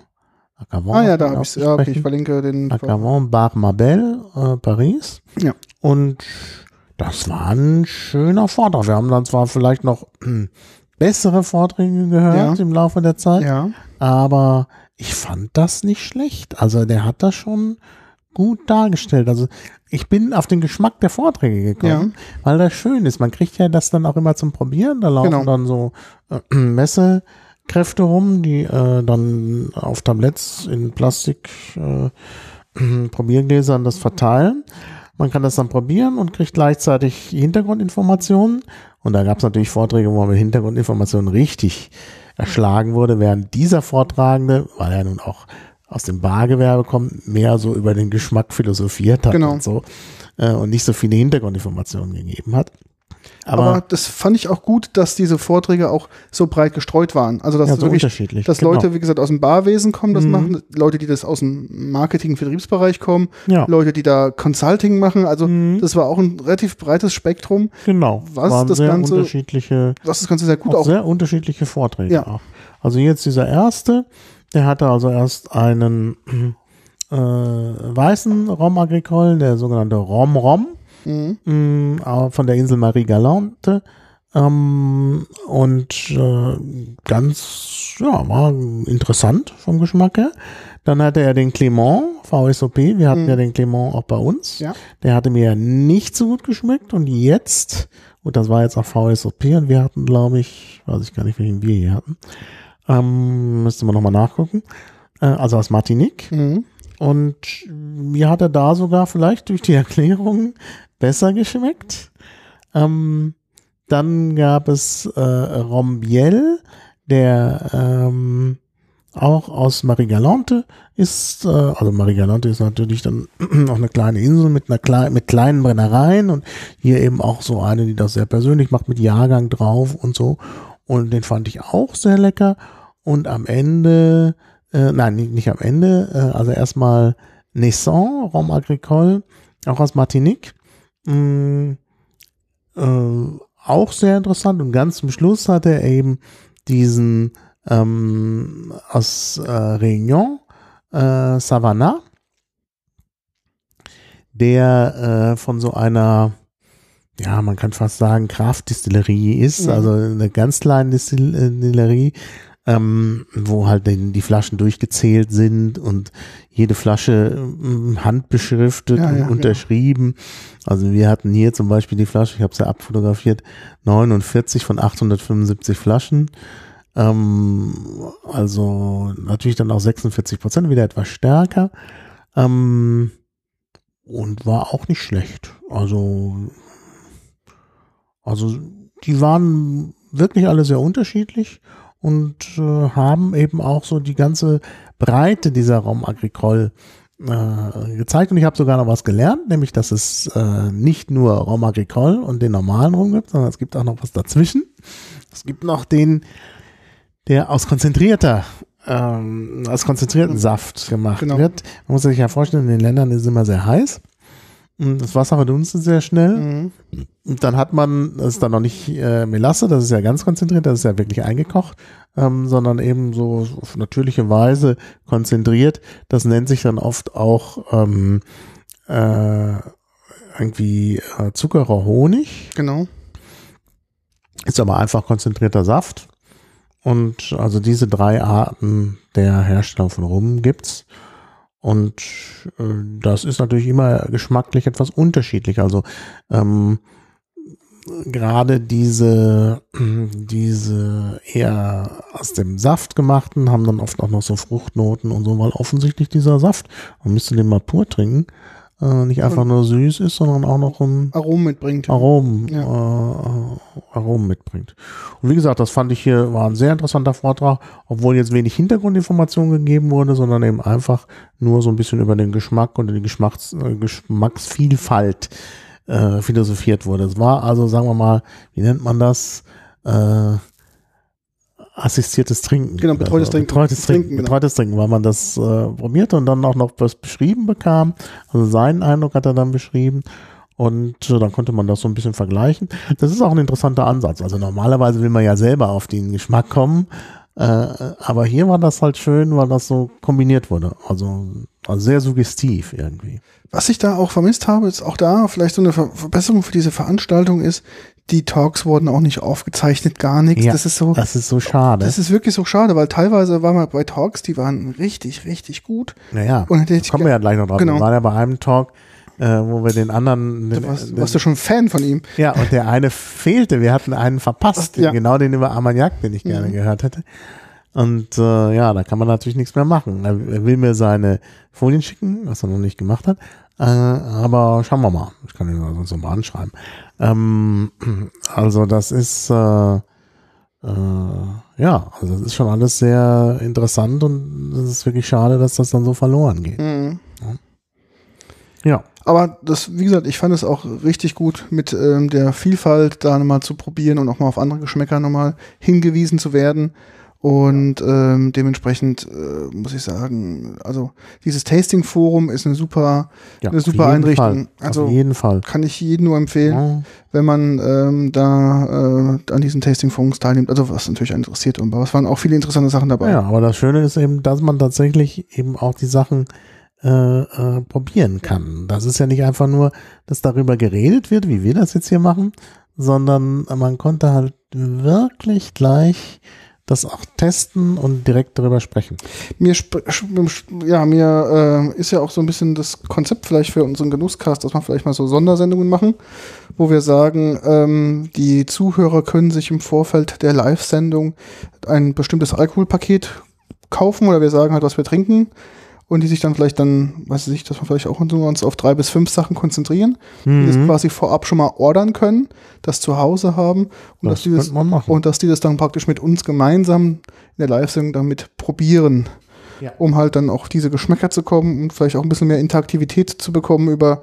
Acavon ah ja, da habe ich Ja, okay, ich verlinke den. Acavon Bar Mabel, äh, Paris. Ja. Und das war ein schöner Vortrag. Wir haben dann zwar vielleicht noch hm, bessere Vorträge gehört Ja. im Laufe der Zeit, Ja. aber ich fand das nicht schlecht. Also der hat das schon gut dargestellt. Also ich bin auf den Geschmack der Vorträge gekommen, weil das schön ist. Man kriegt ja das dann auch immer zum Probieren. Da laufen Genau. dann so äh, Messekräfte rum, die äh, dann auf Tabletts in Plastik äh, Probiergläsern das verteilen. Man kann das dann probieren und kriegt gleichzeitig Hintergrundinformationen. Und da gab es natürlich Vorträge, wo man mit Hintergrundinformationen richtig erschlagen wurde, während dieser Vortragende, weil er nun auch aus dem Bargewerbe kommt, mehr so über den Geschmack philosophiert hat Genau. und so äh, und nicht so viele Hintergrundinformationen gegeben hat. Aber, Aber, das fand ich auch gut, dass diese Vorträge auch so breit gestreut waren. Also dass ja, so wirklich, dass genau. Leute, wie gesagt, aus dem Barwesen kommen, das Mhm. machen, Leute, die das aus dem Marketing-Vertriebsbereich kommen, ja, Leute, die da Consulting machen. Also Mhm. das war auch ein relativ breites Spektrum, genau. was Waren das sehr Ganze- unterschiedliche was das Ganze sehr gut auch, auch. sehr unterschiedliche Vorträge Ja. auch. Also jetzt dieser erste, der hatte also erst einen äh, weißen Rom agricole, der sogenannte Rom Rom, Mhm. mh, auch von der Insel Marie Galante. Ähm, und äh, ganz, ja, war interessant vom Geschmack her. Dann hatte er den Clement, VSOP. Wir hatten Mhm. ja den Clement auch bei uns. Ja. Der hatte mir nicht so gut geschmeckt. Und jetzt, gut, das war jetzt auch VSOP und wir hatten, glaube ich, weiß ich gar nicht, welchen wir hier hatten. Ähm, müsste man nochmal nachgucken. Äh, also aus Martinique. Mhm. Und mir hat er da sogar vielleicht durch die Erklärung besser geschmeckt. Ähm, dann gab es äh, Rombiel, der ähm, auch aus Marigalante ist. Äh, also Marigalante ist natürlich dann auch eine kleine Insel mit einer klei mit kleinen Brennereien und hier eben auch so eine, die das sehr persönlich macht mit Jahrgang drauf und so. Und den fand ich auch sehr lecker. Und am Ende äh, nein, nicht, nicht am Ende, äh, also erstmal Naissant, Rom Agricole, auch aus Martinique. Mm, äh, auch sehr interessant und ganz zum Schluss hatte er eben diesen ähm, aus äh, Réunion, äh, Savannah, der äh, von so einer, ja, man kann fast sagen, Kraftdistillerie ist, Mhm. also eine ganz kleine Distil- äh, Distillerie, ähm, wo halt die, die Flaschen durchgezählt sind und jede Flasche ähm, handbeschriftet Ja, und ja, unterschrieben. Also wir hatten hier zum Beispiel die Flasche, ich habe sie abfotografiert, 49 von 875 Flaschen. Ähm, also natürlich dann auch 46 Prozent, wieder etwas stärker. Ähm, und war auch nicht schlecht. Also, also die waren wirklich alle sehr unterschiedlich und äh, haben eben auch so die ganze Breite dieser Raum Agricole äh, gezeigt. Und ich habe sogar noch was gelernt, nämlich dass es äh, nicht nur Raum Agricole und den normalen Rum gibt, sondern es gibt auch noch was dazwischen. Es gibt noch den, der aus konzentrierter ähm, aus konzentrierten Saft gemacht Genau. wird. Man muss sich ja vorstellen, in den Ländern ist es immer sehr heiß. Und das Wasser verdunstet sehr schnell. Mhm. Und dann hat man, das ist dann noch nicht äh, Melasse, das ist ja ganz konzentriert, das ist ja wirklich eingekocht, ähm, sondern eben so auf natürliche Weise konzentriert. Das nennt sich dann oft auch ähm, äh, irgendwie äh, Zuckerer Honig. Genau. Ist aber einfach konzentrierter Saft. Und also diese drei Arten der Herstellung von Rum gibt's. Und äh, das ist natürlich immer geschmacklich etwas unterschiedlich. Also ähm, gerade diese, diese eher aus dem Saft gemachten haben dann oft auch noch so Fruchtnoten und so, weil offensichtlich dieser Saft, man müsste den mal pur trinken, äh, nicht einfach nur süß ist, sondern auch noch ein Aromen mitbringt. Aromen, Ja. äh, Aromen mitbringt. Und wie gesagt, das fand ich hier, war ein sehr interessanter Vortrag, obwohl jetzt wenig Hintergrundinformation gegeben wurde, sondern eben einfach nur so ein bisschen über den Geschmack und die Geschmacks, äh, Geschmacksvielfalt äh, philosophiert wurde. Es war also, sagen wir mal, wie nennt man das? Äh, assistiertes Trinken. Genau, betreutes Trinken. Betreutes Trinken, Trinken, genau. betreutes Trinken, weil man das äh, probierte und dann auch noch was beschrieben bekam. Also seinen Eindruck hat er dann beschrieben. Und äh, dann konnte man das so ein bisschen vergleichen. Das ist auch ein interessanter Ansatz. Also normalerweise will man ja selber auf den Geschmack kommen. Äh, aber hier war das halt schön, weil das so kombiniert wurde. Also, also sehr suggestiv irgendwie. Was ich da auch vermisst habe, ist auch da vielleicht so eine Ver Verbesserung für diese Veranstaltung ist, die Talks wurden auch nicht aufgezeichnet, gar nichts. Ja, das ist so, Das ist so schade. das ist wirklich so schade, weil teilweise war man bei Talks, die waren richtig, richtig gut. naja, Und ich kommen wir ja gleich noch drauf. Genau. Wir waren ja bei einem Talk, äh, wo wir den anderen. Du Den, warst, den, warst du schon Fan von ihm? ja, und der eine fehlte. Wir hatten einen verpasst. Ja. Genau den über Armagnac, den ich gerne Mhm. gehört hätte. Und äh, ja, da kann man natürlich nichts mehr machen. Er, will mir seine Folien schicken, was er noch nicht gemacht hat. Äh, aber schauen wir mal. Ich kann ihn sonst noch mal anschreiben. Ähm, also das ist äh, äh, ja, also das ist schon alles sehr interessant und es ist wirklich schade, dass das dann so verloren geht. Mhm. Ja. Aber das, wie gesagt, ich fand es auch richtig gut, mit ähm, der Vielfalt da nochmal zu probieren und auch mal auf andere Geschmäcker nochmal hingewiesen zu werden. Und ähm, dementsprechend äh, muss ich sagen, also dieses Tasting-Forum ist eine super, ja eine super Einrichtung. Fall. Also auf jeden Fall. kann ich jedem nur empfehlen, Ja. wenn man ähm, da äh, an diesen Tasting-Forums teilnimmt. Also was natürlich interessiert, aber es waren auch viele interessante Sachen dabei. Ja, aber das Schöne ist eben, dass man tatsächlich eben auch die Sachen äh, äh, probieren kann. Das ist ja nicht einfach nur, dass darüber geredet wird, wie wir das jetzt hier machen, sondern man konnte halt wirklich gleich das auch testen und direkt darüber sprechen. Mir, ja, mir äh, ist ja auch so ein bisschen das Konzept vielleicht für unseren Genusscast, dass wir vielleicht mal so Sondersendungen machen, wo wir sagen, ähm, die Zuhörer können sich im Vorfeld der Live-Sendung ein bestimmtes Alkoholpaket kaufen oder wir sagen halt, was wir trinken und die sich dann vielleicht dann, weiß ich nicht, dass wir vielleicht auch uns auf drei bis fünf Sachen konzentrieren, die das Mhm. quasi vorab schon mal ordern können, das zu Hause haben und Das dass die das und dass die das dann praktisch mit uns gemeinsam in der Live-Sendung damit probieren, Ja. um halt dann auch diese Geschmäcker zu kommen und vielleicht auch ein bisschen mehr Interaktivität zu bekommen über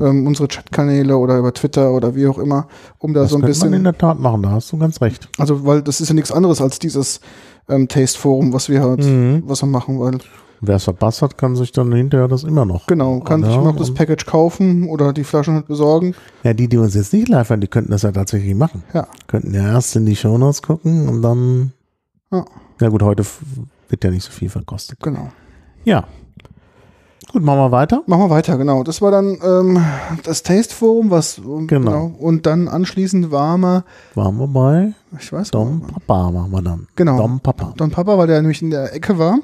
ähm, unsere Chatkanäle oder über Twitter oder wie auch immer, um da Das so ein könnte man in bisschen, der Tat machen, da hast du ganz recht. also weil das ist ja nichts anderes als dieses ähm, Taste-Forum, was wir halt, Mhm. was wir machen, weil Wer es verpasst hat, kann sich dann hinterher das immer noch. genau, kann sich noch das Package kaufen oder die Flaschen halt besorgen. Ja, die, die uns jetzt nicht live hören, die könnten das ja tatsächlich machen. Ja. Könnten ja erst in die Shownotes gucken und dann. Ja. Ja gut, heute wird ja nicht so viel verkostet. Genau. Ja. Gut, machen wir weiter. Machen wir weiter, genau. Das war dann ähm, das Taste-Forum, was Genau. Und dann anschließend war mal, Waren wir bei ich weiß Dom. Papa, machen wir dann. Genau. Dom Papa. Don Papa, weil der nämlich in der Ecke war.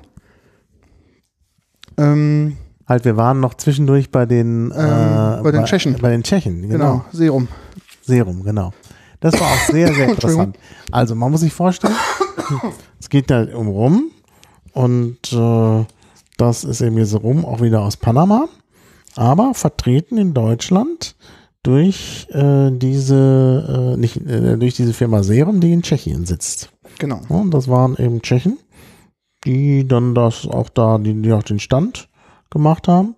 Ähm, Halt, wir waren noch zwischendurch bei den, äh, Ähm, bei den Tschechen. Bei den Tschechen, genau. genau. Serum. Serum, genau. Das war auch sehr, sehr interessant. Also man muss sich vorstellen, es geht da um Rum und äh, das ist eben jetzt Rum auch wieder aus Panama, aber vertreten in Deutschland durch äh, diese äh, nicht äh, durch diese Firma Serum, die in Tschechien sitzt. Genau. Und das waren eben Tschechen, die dann das auch da, die, die auch den Stand gemacht haben.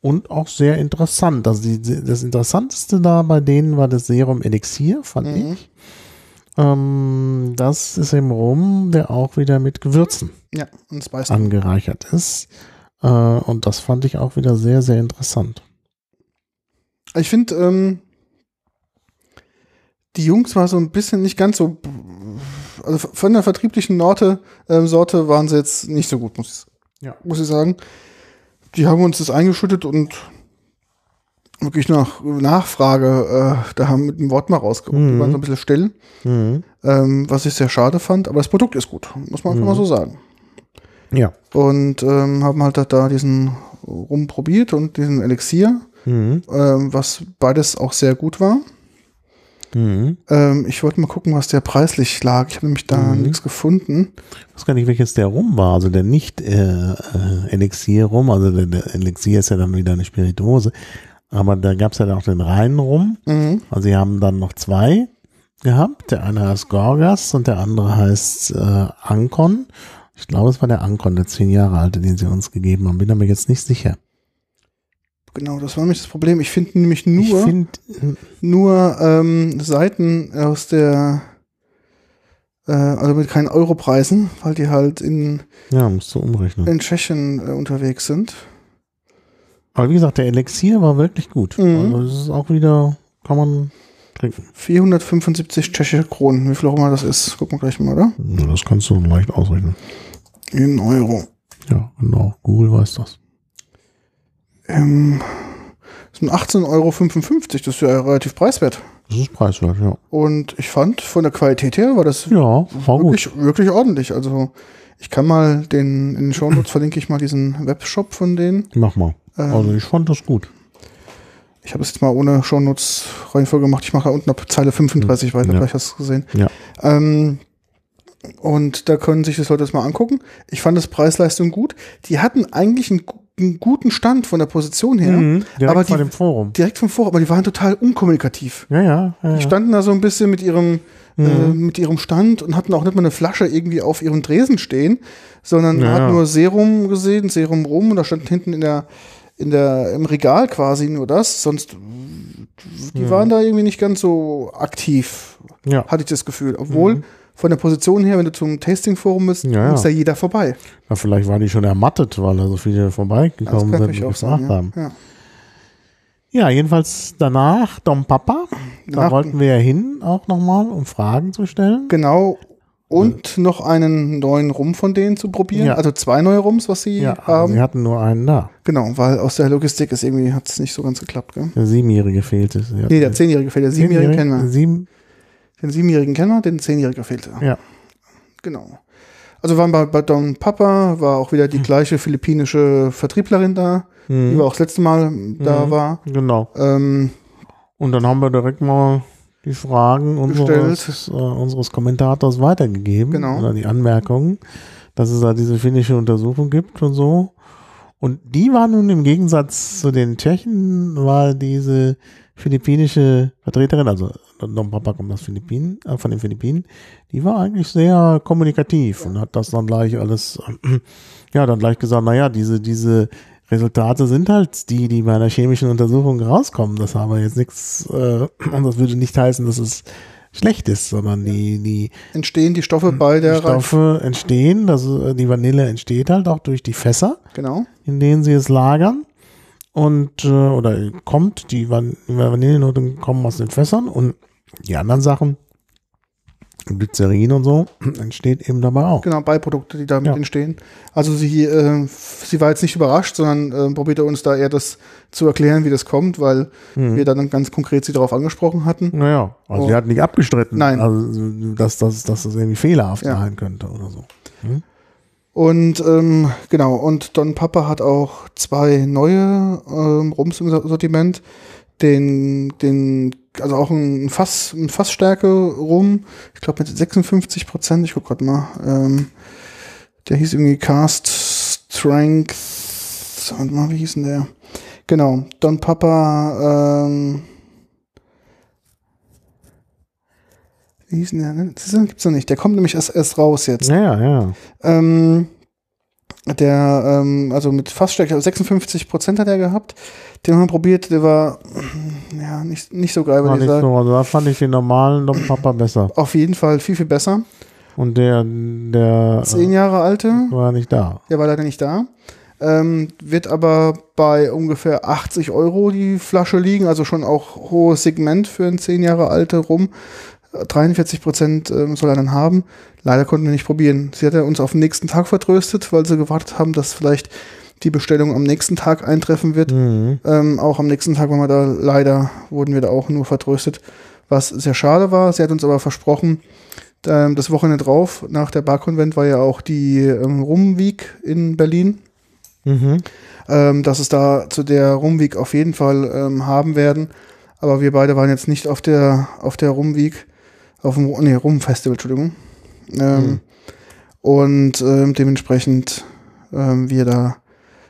Und auch sehr interessant. Also die, das Interessanteste da bei denen war das Serum Elixier, fand Mhm. ich. Ähm, das ist eben Rum, der auch wieder mit Gewürzen Ja, und Spice. angereichert ist. Äh, und das fand ich auch wieder sehr, sehr interessant. Ich finde, ähm, die Jungs war so ein bisschen nicht ganz so, also von der vertrieblichen Norte, ähm, Sorte waren sie jetzt nicht so gut, muss, Ja. muss ich sagen. Die haben uns das eingeschüttet und wirklich nach Nachfrage, äh, da haben mit dem Wort mal rausgeholt. Die Mhm. waren so ein bisschen still, Mhm. ähm, was ich sehr schade fand, aber das Produkt ist gut, muss man einfach Mhm. mal so sagen. Ja. Und ähm, haben halt da diesen Rum probiert und diesen Elixier, Mhm. ähm, was beides auch sehr gut war. Mhm. Ähm, ich wollte mal gucken, was der preislich lag. Ich habe nämlich da Mhm. nichts gefunden. Ich weiß gar nicht, welches der Rum war, also der nicht äh, äh, Elixier Rum, also der, der Elixier ist ja dann wieder eine Spirituose, aber da gab es ja auch den reinen Rum, Mhm. also sie haben dann noch zwei gehabt, der eine heißt Gorgas und der andere heißt äh, Ankon. Ich glaube, es war der Ankon, der zehn Jahre alte, den sie uns gegeben haben, bin aber jetzt nicht sicher. Genau, das war nämlich das Problem. Ich finde nämlich Ich nur, finde, nur ähm, Seiten aus der, äh, also mit keinen Europreisen, weil die halt in, ja, musst du umrechnen. in Tschechien äh, unterwegs sind. Aber wie gesagt, der Elixier war wirklich gut. Mhm. Also das ist auch wieder, kann man trinken. 475 tschechische Kronen. Wie viel auch immer das ist. Gucken wir gleich mal, oder? Ja, das kannst du leicht ausrechnen. In Euro. Ja, genau. Google weiß das. Ähm, das sind 18,55 Euro. Das ist ja relativ preiswert. Das ist preiswert, ja. Und ich fand, von der Qualität her war das Ja, war gut. wirklich, wirklich ordentlich. Also ich kann mal den, in den Shownotes verlinke ich mal diesen Webshop von denen. Mach mal. Ähm, Also ich fand das gut. Ich habe es jetzt mal ohne Shownotes Reihenfolge gemacht. Ich mache unten ab Zeile 35 weiter, Ja. vielleicht hast du es gesehen. Ja. Ähm, Und da können sich das Leute das mal angucken. Ich fand das Preis-Leistung gut. Die hatten eigentlich einen, einen guten Stand von der Position her. Mhm, direkt aber die, dem Forum. direkt vom Forum, aber die waren total unkommunikativ. Ja, ja. ja, Die standen da so ein bisschen mit ihrem, äh, Mhm. mit ihrem Stand und hatten auch nicht mal eine Flasche irgendwie auf ihrem Dresen stehen, sondern Ja, hat nur Serum gesehen, Serum rum und da stand hinten in der, in der, im Regal quasi nur das, sonst, die Mhm. waren da irgendwie nicht ganz so aktiv, ja. hatte ich das Gefühl. Obwohl, von der Position her, wenn du zum Tasting-Forum bist. Ja, ja. muss da jeder vorbei. Na, vielleicht war die schon ermattet, weil da so viele vorbeigekommen sind und gefragt sein. Ja. haben. Ja. Ja, jedenfalls danach Dom Papa. Da Danach- wollten wir ja hin, auch nochmal, um Fragen zu stellen. Genau. Und noch einen neuen Rum von denen zu probieren. Ja. Also zwei neue Rums, was sie Ja, haben. sie hatten nur einen da. Genau, weil aus der Logistik ist irgendwie, hat es nicht so ganz geklappt, gell? Der Siebenjährige fehlte. Nee, der Zehnjährige fehlt. Der Siebenjährige kennen wir. Sieben, Den Siebenjährigen kennen wir, den Zehnjährigen fehlte. ja. Genau. Also waren bei, bei Don Papa, war auch wieder Hm. die gleiche philippinische Vertrieblerin da, die Mhm. war auch das letzte Mal da Mhm. war. Genau. Ähm, Und dann haben wir direkt mal die Fragen unseres, äh, unseres Kommentators weitergegeben. Genau. Oder die Anmerkungen, dass es da diese finnische Untersuchung gibt und so. Und die war nun im Gegensatz zu den Tschechen, war diese philippinische Vertreterin, also Don Papa kommt aus Philippinen, äh, von den Philippinen, die war eigentlich sehr kommunikativ und hat das dann gleich alles, äh, ja, dann gleich gesagt, naja, diese, diese Resultate sind halt die, die bei einer chemischen Untersuchung rauskommen. Das aber jetzt nichts, äh, und das würde nicht heißen, dass es schlecht ist, sondern die, die entstehen die Stoffe bei der Reif- Stoffe entstehen, das, äh, die Vanille entsteht halt auch durch die Fässer, Genau. in denen sie es lagern. Und, äh, oder kommt, die Van die Vanillenoten kommen aus den Fässern und die anderen Sachen, Glycerin und so, entsteht eben dabei auch. Genau, Beiprodukte, die damit Ja. entstehen. Also sie, äh, sie war jetzt nicht überrascht, sondern äh, probierte uns da eher das zu erklären, wie das kommt, weil Mhm. wir dann ganz konkret sie darauf angesprochen hatten. Naja, also Oh. sie hat nicht abgestritten, Nein. also, dass, dass, dass das irgendwie fehlerhaft Ja. sein könnte oder so. Und ähm, genau, und Don Papa hat auch zwei neue ähm, Rums im Sortiment. Den, den, also auch ein Fass, ein Fassstärke rum, ich glaube mit 56 Prozent, ich guck grad mal. Ähm, der hieß irgendwie Cast Strength. Warte mal, wie hieß denn der? Genau, Don Papa, ähm, wie hieß denn der? Ne? Das gibt's noch nicht. Der kommt nämlich erst, erst raus jetzt. Ja, ja, ja. Ähm, der, ähm, also mit Fassstärke, 56 Prozent hat er gehabt. Den haben wir probiert, der war, ja, nicht, nicht so geil, würde ich nicht sagen. so, also da fand ich den normalen Dom Papa besser. Auf jeden Fall viel, viel besser. Und der, der Zehn Jahre alte, war nicht da. der war leider nicht da. Ähm, wird aber bei ungefähr 80 Euro die Flasche liegen, also schon auch hohes Segment für einen 10 Jahre alte rum. 43 Prozent ähm, soll er dann haben. Leider konnten wir nicht probieren. Sie hat uns auf den nächsten Tag vertröstet, weil sie gewartet haben, dass vielleicht die Bestellung am nächsten Tag eintreffen wird. Mhm. Ähm, auch am nächsten Tag waren wir da leider, wurden wir da auch nur vertröstet, was sehr schade war. Sie hat uns aber versprochen, ähm, das Wochenende drauf, nach der Barkonvent war ja auch die ähm, Rumweek in Berlin, Mhm. ähm, dass es da zu der Rumweek auf jeden Fall ähm, haben werden. Aber wir beide waren jetzt nicht auf der, auf der Rumweek, auf dem nee, Rumfestival, Entschuldigung. Ähm, Mhm. Und ähm, dementsprechend ähm, wir da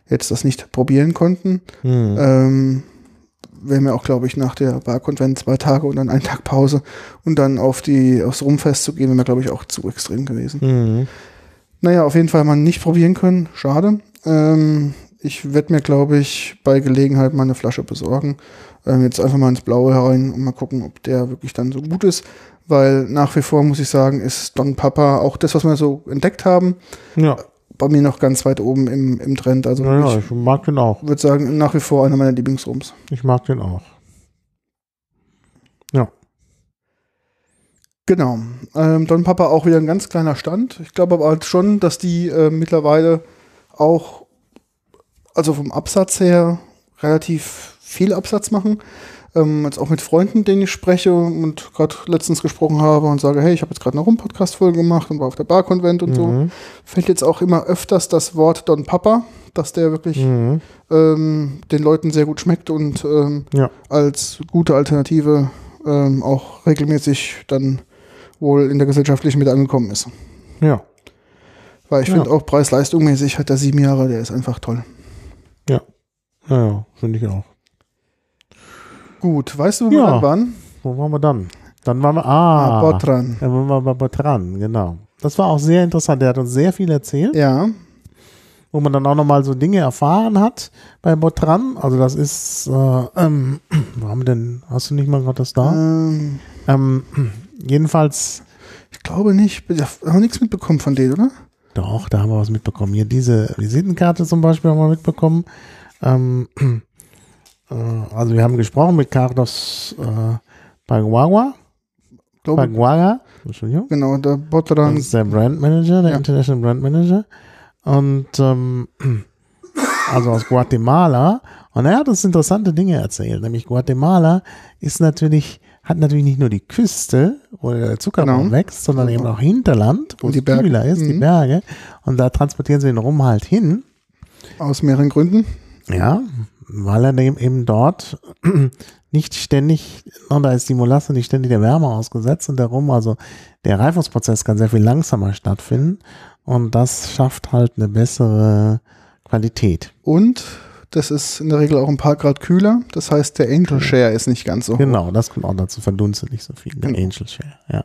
jetzt das nicht probieren konnten. Mhm. Ähm, wir auch, glaube ich, nach der Barkonvent zwei Tage und dann einen Tag Pause und dann auf die, aufs Rumfest zu gehen, wäre mir, glaube ich, auch zu extrem gewesen. Mhm. Naja, auf jeden Fall mal nicht probieren können. Schade. Ähm, ich werde mir, glaube ich, bei Gelegenheit mal eine Flasche besorgen. Ähm, jetzt einfach mal ins Blaue herein und mal gucken, ob der wirklich dann so gut ist. Weil nach wie vor, muss ich sagen, ist Don Papa auch das, was wir so entdeckt haben, Ja, bei mir noch ganz weit oben im, im Trend. Also ja, ja, ich ich mag den auch. würde sagen, nach wie vor einer meiner Lieblingsrums. Ich mag den auch. Ja. Genau. Ähm, Don Papa auch wieder ein ganz kleiner Stand. Ich glaube aber halt schon, dass die äh, mittlerweile auch, also vom Absatz her, relativ viel Absatz machen. Ähm, jetzt auch mit Freunden, denen ich spreche und gerade letztens gesprochen habe und sage, hey, ich habe jetzt gerade eine Rum-Podcast-Folge gemacht und war auf der Bar-Konvent und so. Mhm. Fällt jetzt auch immer öfters das Wort Don Papa, dass der wirklich Mhm. ähm, den Leuten sehr gut schmeckt und ähm, Ja. als gute Alternative ähm, auch regelmäßig dann wohl in der gesellschaftlichen Mitte angekommen ist. Ja, Weil ich Ja. finde auch Preis-Leistung mäßig hat der sieben Jahre, der ist einfach toll. ja, ja, finde ich auch. Gut, weißt du, wo Ja. wir dann waren? Wo waren wir dann? Dann waren wir, ah, Botran. Ja, waren wir bei Botran, genau. Das war auch sehr interessant. Der hat uns sehr viel erzählt, Ja, wo man dann auch nochmal so Dinge erfahren hat bei Botran. Also das ist, äh, ähm, wo haben wir denn, hast du nicht mal gerade das da? ähm, Ähm, jedenfalls, ich glaube nicht. Wir haben nichts mitbekommen von denen, oder? doch, da haben wir was mitbekommen. Hier diese Visitenkarte zum Beispiel haben wir mitbekommen. Ähm, äh, also wir haben gesprochen mit Carlos äh, Paguagua. Paguaga, Entschuldigung. genau, der Botran. Das ist der Brand Manager, der Ja. International Brand Manager. Und ähm, also aus Guatemala. Und er hat uns interessante Dinge erzählt. Nämlich Guatemala ist natürlich, hat natürlich nicht nur die Küste, wo der Zuckerbaum Genau. wächst, sondern eben auch Hinterland, wo die Berge. kühler ist, die Mhm. Berge. Und da transportieren sie den Rum halt hin. Aus mehreren Gründen. Ja, weil er eben dort nicht ständig, und da ist die Molasse nicht ständig der Wärme ausgesetzt und darum, also der Reifungsprozess kann sehr viel langsamer stattfinden und das schafft halt eine bessere Qualität. Und das ist in der Regel auch ein paar Grad kühler. Das heißt, der Angel Share ist nicht ganz so hoch. Genau, das kommt auch dazu, verdunstet nicht so viel, der Genau. Angel Share, ja.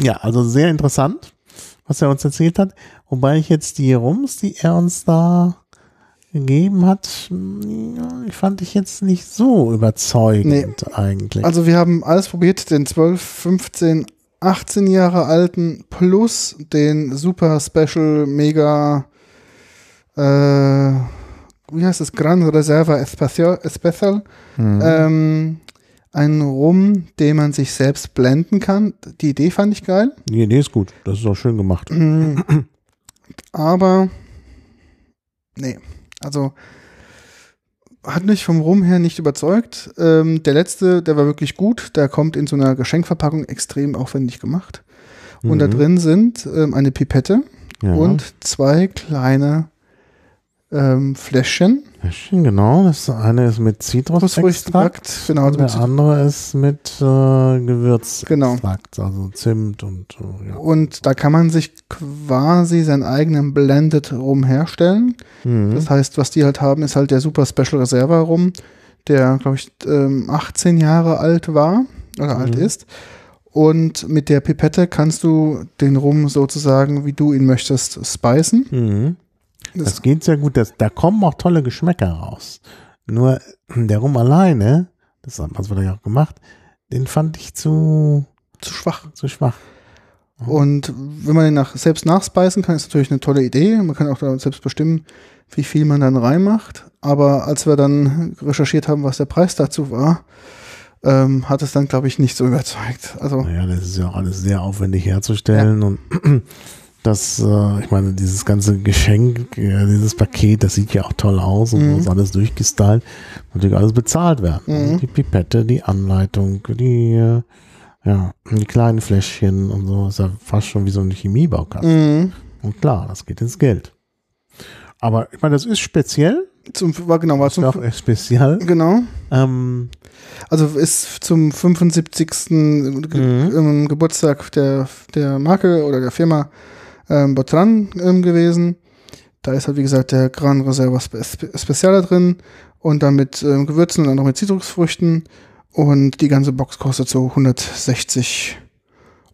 Ja, also sehr interessant, was er uns erzählt hat, wobei ich jetzt die Rums, die er uns da gegeben hat, fand ich jetzt nicht so überzeugend eigentlich. Also wir haben alles probiert, den 12, 15, 18 Jahre alten plus den Super Special Mega äh, wie heißt es? Gran Reserva Especial, Especial Mhm. ähm, ein Rum, den man sich selbst blenden kann. Die Idee fand ich geil. Die Idee ist gut, das ist auch schön gemacht. Aber nee, also hat mich vom Rum her nicht überzeugt. Ähm, der letzte, der war wirklich gut. Der kommt in so einer Geschenkverpackung extrem aufwendig gemacht. Und da Mhm. drin sind ähm, eine Pipette ja. und zwei kleine ähm, Fläschchen. Fläschchen, genau. Das eine ist mit Zitrusextrakt. Genau, und also der mit- andere ist mit äh, Gewürzextrakt, Genau. also Zimt und äh, ja. Und da kann man sich quasi seinen eigenen Blended Rum herstellen. Mhm. Das heißt, was die halt haben, ist halt der Super Special Reserva Rum, der, glaube ich, ähm, 18 Jahre alt war oder alt Mhm. ist. Und mit der Pipette kannst du den Rum sozusagen, wie du ihn möchtest, spicen. Mhm. Das, Das geht sehr gut. Das, da kommen auch tolle Geschmäcker raus. Nur der Rum alleine, das hat man ja auch gemacht, den fand ich zu, zu schwach. zu schwach. Und wenn man den nach, selbst nachspeisen kann, ist natürlich eine tolle Idee. Man kann auch selbst bestimmen, wie viel man dann reinmacht. Aber als wir dann recherchiert haben, was der Preis dazu war, ähm, hat es dann, glaube ich, nicht so überzeugt. Also, Naja, das ist ja auch alles sehr aufwendig herzustellen und das, äh, ich meine, dieses ganze Geschenk, äh, dieses Paket, das sieht ja auch toll aus und Mhm. alles durchgestylt, natürlich alles bezahlt werden. Mhm. Die Pipette, die Anleitung, die, äh, ja, die kleinen Fläschchen und so, ist ja fast schon wie so ein Chemiebaukasten. mh, Und klar, das geht ins Geld. Aber ich meine, das ist speziell, zum, war genau, war zum, auch speziell. genau. Ähm, Also ist zum 75. Ge Mhm. ähm, Geburtstag der, der Marke oder der Firma ähm, Botran ähm, gewesen. Da ist halt, wie gesagt, der Gran Reserva Spe Spe Speciale drin und dann mit ähm, Gewürzen und dann noch mit Zitrusfrüchten. Und die ganze Box kostet so 160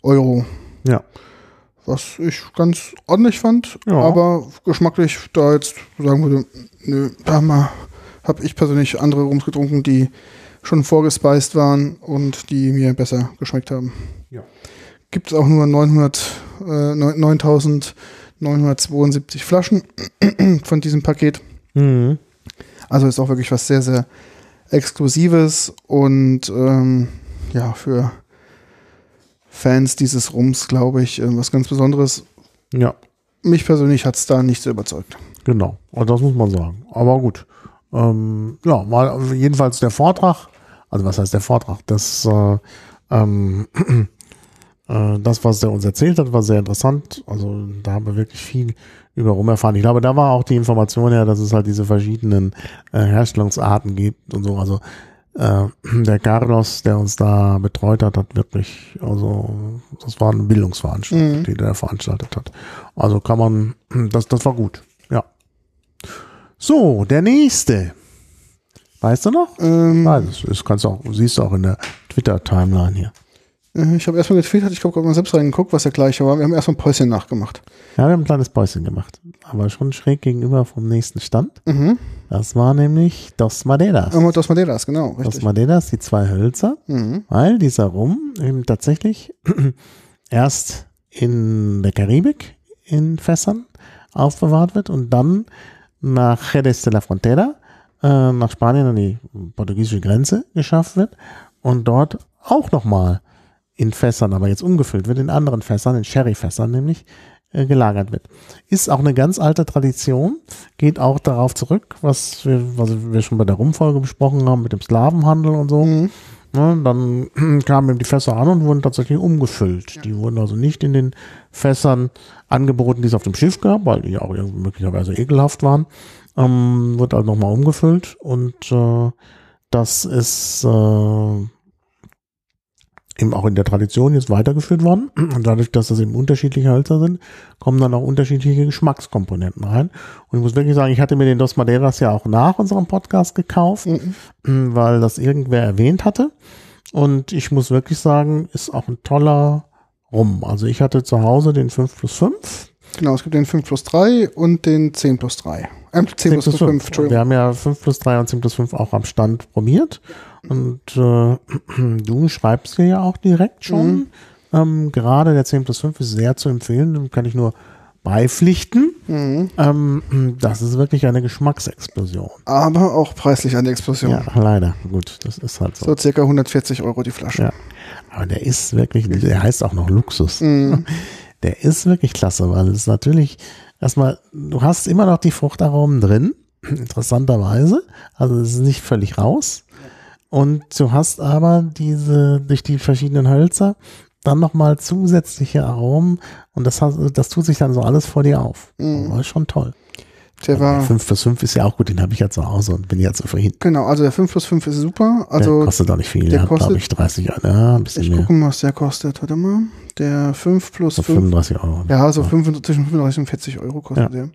Euro. ja. Was ich ganz ordentlich fand, Ja. aber geschmacklich da jetzt sagen würde, nö, da mal habe ich persönlich andere Rums getrunken, die schon vorgespeist waren und die mir besser geschmeckt haben. Ja. Gibt es auch nur 900, äh, 9972 Flaschen von diesem Paket. Mhm. Also ist auch wirklich was sehr, sehr Exklusives und ähm, ja, für Fans dieses Rums, glaube ich, äh, was ganz Besonderes. Ja. Mich persönlich hat es da nicht so überzeugt. Genau, und das muss man sagen. Aber gut. Ähm, ja, mal jedenfalls der Vortrag, also was heißt der Vortrag? Das, äh, ähm, äh, das, was er uns erzählt hat, war sehr interessant. Also da haben wir wirklich viel über rum erfahren. Ich glaube, da war auch die Information her, dass es halt diese verschiedenen äh, Herstellungsarten gibt und so. Also äh, der Carlos, der uns da betreut hat, hat wirklich, also das war eine Bildungsveranstaltung, Mhm. die der veranstaltet hat. Also kann man, das, das war gut, ja. So, der nächste. Weißt du noch? Ähm, Ah, das, das kannst du auch, siehst du auch in der Twitter-Timeline hier. Äh, ich habe erstmal getwittert, ich habe gerade mal selbst reingeguckt, was der gleiche war. Wir haben erstmal ein Päuschen nachgemacht. Ja, wir haben ein kleines Päuschen gemacht. Aber schon schräg gegenüber vom nächsten Stand. Mhm. Das war nämlich Dos Madeiras. Aber Dos Madeiras, genau, Dos richtig. Madeiras, die zwei Hölzer. Mhm. weil dieser Rum eben tatsächlich erst in der Karibik in Fässern aufbewahrt wird und dann nach Jerez de la Frontera, äh, nach Spanien an die portugiesische Grenze geschafft wird und dort auch nochmal in Fässern, aber jetzt umgefüllt wird, in anderen Fässern, in Sherry-Fässern nämlich, äh, gelagert wird. Ist auch eine ganz alte Tradition, geht auch darauf zurück, was wir, was wir schon bei der Rumfolge besprochen haben mit dem Slavenhandel und so. Mhm. Ne, dann kamen eben die Fässer an und wurden tatsächlich umgefüllt. Die wurden also nicht in den Fässern angeboten, die es auf dem Schiff gab, weil die auch möglicherweise ekelhaft waren. Ähm, wurde also nochmal umgefüllt und äh, das ist äh, eben auch in der Tradition jetzt weitergeführt worden. Und dadurch, dass das eben unterschiedliche Hölzer sind, kommen dann auch unterschiedliche Geschmackskomponenten rein. Und ich muss wirklich sagen, ich hatte mir den Dos Madeiras ja auch nach unserem Podcast gekauft, Mhm. weil das irgendwer erwähnt hatte. Und ich muss wirklich sagen, ist auch ein toller Rum. Also ich hatte zu Hause den 5 plus 5. Genau, es gibt den 5 plus 3 und den 10 plus 3. Ähm, 10, plus 5, Entschuldigung. Wir haben ja 5 plus 3 und 10 plus 5 auch am Stand probiert. Und äh, du schreibst hier ja auch direkt schon. Mhm. Ähm, gerade der 10 plus 5 ist sehr zu empfehlen. Dem kann ich nur beipflichten. Mhm. Ähm, das ist wirklich eine Geschmacksexplosion. Aber auch preislich eine Explosion. Ja, leider. Gut, das ist halt so. So circa 140 Euro die Flasche. Ja. Aber der ist wirklich, der heißt auch noch Luxus. Mhm. Der ist wirklich klasse, weil es natürlich erstmal, du hast immer noch die Fruchtaromen drin, interessanterweise. Also es ist nicht völlig raus. Und du hast aber diese, durch die verschiedenen Hölzer, dann nochmal zusätzliche Aromen und das, das tut sich dann so alles vor dir auf. Mhm. Das ist schon toll. Der war, 5 plus 5 ist ja auch gut, den habe ich ja zu Hause und bin ja zufrieden. genau, also der 5 plus 5 ist super. der Also kostet auch nicht viel, der der kostet- glaube ich 30, ja, ein bisschen ich mehr. gucke mal, was der kostet. Warte mal. Der 5 plus So 5. 35 Euro. Ja, so 35, zwischen 35 und 40 Euro kostet der.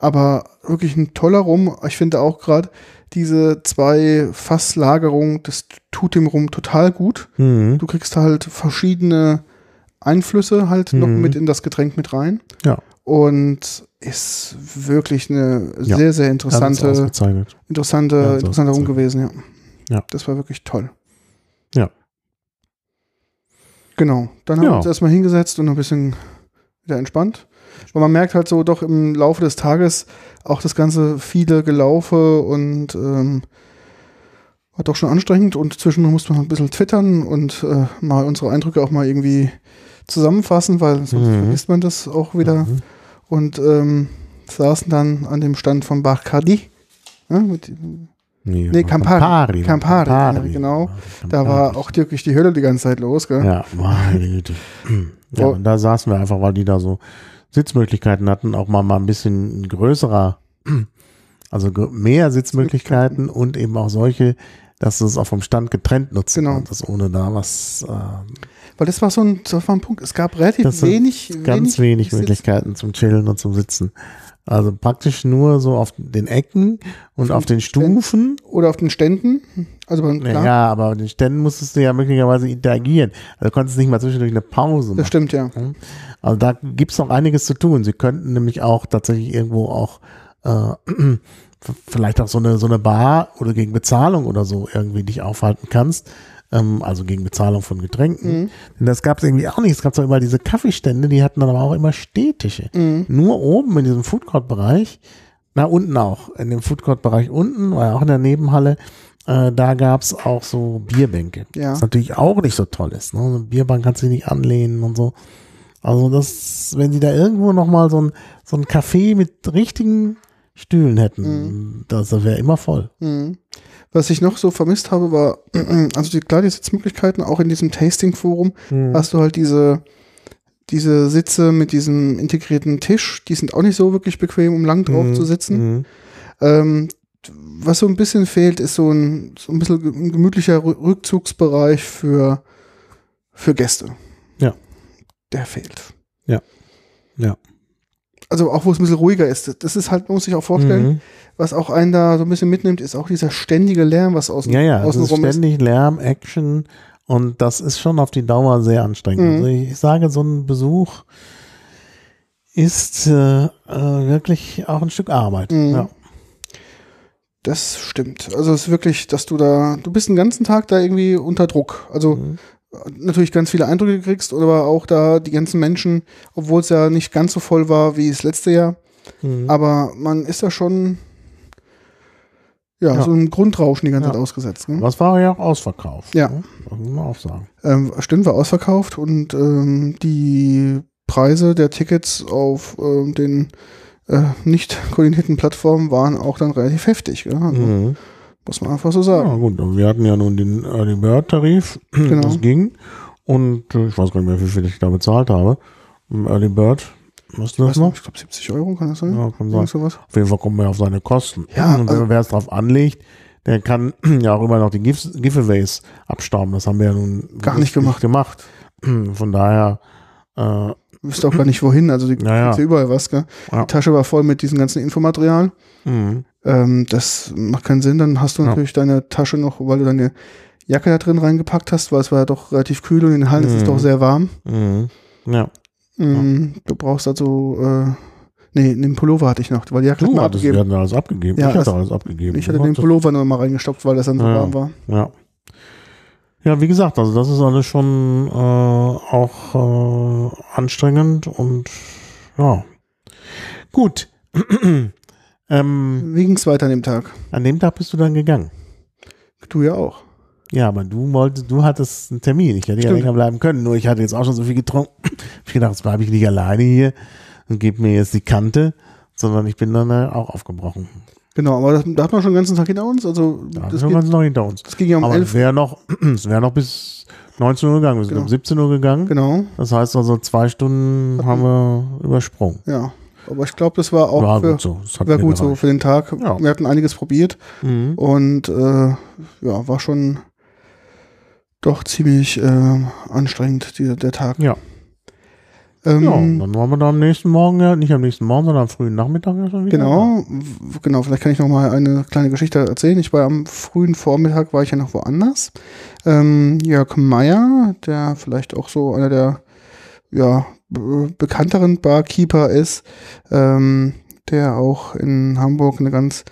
Aber wirklich ein toller Rum. Ich finde auch gerade diese zwei Fasslagerungen, das tut dem Rum total gut. Mhm. Du kriegst halt verschiedene Einflüsse halt noch Mhm. mit in das Getränk mit rein. Ja. Und ist wirklich eine Ja. sehr, sehr interessante, interessante, Ganz interessanter Rum gewesen, ja. Ja. Das war wirklich toll. Ja. Genau. Dann haben Ja. wir uns erstmal hingesetzt und ein bisschen wieder entspannt. Weil man merkt halt so doch im Laufe des Tages auch das ganze viele Gelaufe und ähm, war doch schon anstrengend und zwischendurch musste man ein bisschen twittern und äh, mal unsere Eindrücke auch mal irgendwie zusammenfassen, weil sonst Mhm. vergisst man das auch wieder. Mhm. Und ähm, saßen dann an dem Stand von Bacardi. Ja, mit, Nee, Nee, Campari. Campari. Campari, ja, genau. da war auch wirklich die Hölle die ganze Zeit los, gell? Ja, meine Güte. Ja, Oh. und da saßen wir einfach, weil die da so Sitzmöglichkeiten hatten, auch mal, mal ein bisschen größerer, also mehr Sitzmöglichkeiten und eben auch solche, dass du es auch vom Stand getrennt nutzen Genau. konntest, ohne da was, äh, Weil das war so ein, das war ein Punkt. Es gab relativ Das wenig, ganz wenig, Sitz- Möglichkeiten zum Chillen und zum Sitzen. Also praktisch nur so auf den Ecken und auf den Stufen. Oder auf den Ständen. Also beim, klar, Ja, aber an den Ständen musstest du ja möglicherweise interagieren. Also du konntest nicht mal zwischendurch eine Pause das machen. stimmt, ja. Also da gibt's noch einiges zu tun. Sie könnten nämlich auch tatsächlich irgendwo auch äh, vielleicht auch so eine so eine Bar oder gegen Bezahlung oder so irgendwie dich aufhalten kannst. Ähm, also gegen Bezahlung von Getränken. Mhm. Denn das gab's irgendwie auch nicht. Es gab zwar immer diese Kaffeestände, die hatten dann aber auch immer Städtische. Mhm. Nur oben in diesem Foodcourt-Bereich, na unten auch, in dem Foodcourt-Bereich unten, war ja auch in der Nebenhalle, äh, da gab's auch so Bierbänke. Ja. Was natürlich auch nicht so toll ist. Ne? So eine Bierbank kannst du nicht anlehnen und so. Also das, wenn sie da irgendwo nochmal so ein, so ein Café mit richtigen Stühlen hätten, das wäre immer voll. Mhm. Was ich noch so vermisst habe, war, also die, klar, die Sitzmöglichkeiten, auch in diesem Tasting-Forum, hast du halt diese, diese Sitze mit diesem integrierten Tisch, die sind auch nicht so wirklich bequem, um lang drauf Mhm. zu sitzen. Mhm. Ähm, was so ein bisschen fehlt, ist so ein, so ein bisschen ein gemütlicher Rü- Rückzugsbereich für, für Gäste. Ja. Der fehlt. Ja. Ja. Also auch wo es ein bisschen ruhiger ist. Das ist halt, man muss sich auch vorstellen, Mhm. was auch einen da so ein bisschen mitnimmt, ist auch dieser ständige Lärm, was außen, Ja, ja, außen ist rum ist. ständig Lärm, Action und das ist schon auf die Dauer sehr anstrengend. Mhm. Also ich sage, so ein Besuch ist äh, äh, wirklich auch ein Stück Arbeit. Mhm. Ja. Das stimmt. Also es ist wirklich, dass du da, du bist den ganzen Tag da irgendwie unter Druck. Also Mhm. Natürlich ganz viele Eindrücke kriegst, aber auch da die ganzen Menschen, obwohl es ja nicht ganz so voll war wie das letzte Jahr, Mhm. aber man ist da schon ja, Ja. so ein Grundrauschen die ganze Ja. Zeit ausgesetzt. Ne? Was war ja auch ausverkauft. Ja. ne? Das muss man auch sagen. Ähm, stimmt, war ausverkauft und ähm, die Preise der Tickets auf ähm, den äh, nicht koordinierten Plattformen waren auch dann relativ heftig. Gell? Also, Mhm. Muss man einfach so sagen. Ja, gut, und wir hatten ja nun den Early Bird Tarif, Genau. das ging. Und äh, ich weiß gar nicht mehr, wie viel ich da bezahlt habe. Im Early Bird, weißt du das noch? ich glaube 70 Euro kann das sein? Ja, kann sein. Sowas. Auf jeden Fall kommen wir auf seine Kosten. Ja, und also- wer es drauf anlegt, der kann ja auch immer noch die Giveaways abstauben. Das haben wir ja nun Gar nicht gemacht. gemacht. Von daher, äh, Wüsste auch gar nicht wohin. Also die Ja, ja. überall was. Gell? Ja. Die Tasche war voll mit diesem ganzen Infomaterial. mh, Ähm, das macht keinen Sinn. Dann hast du Ja. natürlich deine Tasche noch, weil du deine Jacke da drin reingepackt hast, weil es war ja doch relativ kühl und in den Hallen ist es Mhm. doch sehr warm. mh, ja. Mm, Du brauchst also, äh, nee, den Pullover hatte ich noch, weil die Jacke hat Du hattest, wir abgegeben. hatten alles abgegeben. Ja, ich hatte alles abgegeben. Ich hatte den Pullover nur mal reingestopft, weil das dann so Ja. warm war. Ja. Ja, wie gesagt, also das ist alles schon äh, auch äh, anstrengend und ja. Gut. ähm, Wie ging's weiter an dem Tag? an dem Tag bist du dann gegangen. Du ja auch. Ja, aber du wolltest, du hattest einen Termin. Ich hätte ja Stimmt. länger bleiben können, nur ich hatte jetzt auch schon so viel getrunken. Ich gedacht, jetzt bleibe ich nicht alleine hier und gebe mir jetzt die Kante, sondern ich bin dann auch aufgebrochen. Genau, aber das, da hat man schon den ganzen Tag hinter uns. Also Da das, sind geht, wir noch hinter uns. das ging ja um aber es 11. wäre noch, es wäre noch bis 19 Uhr gegangen. Wir sind Genau. um 17 Uhr gegangen. Genau, Das heißt also zwei Stunden haben wir übersprungen. ja. Aber ich glaube, das war auch War für, gut so. War gut so gereicht. für den Tag. Ja. Wir hatten einiges probiert Mhm. und äh, ja, war schon doch ziemlich äh, anstrengend, die, der Tag. Ja. Ähm, ja, dann waren wir da am nächsten Morgen, ja, nicht am nächsten Morgen, sondern am frühen Nachmittag ja schon wieder. Genau, genau, vielleicht kann ich noch mal eine kleine Geschichte erzählen. Ich war am frühen Vormittag, war ich ja noch woanders. Ähm, Jörg Meyer, der vielleicht auch so einer der ja, bekannteren Barkeeper ist, ähm, der auch in Hamburg eine ganz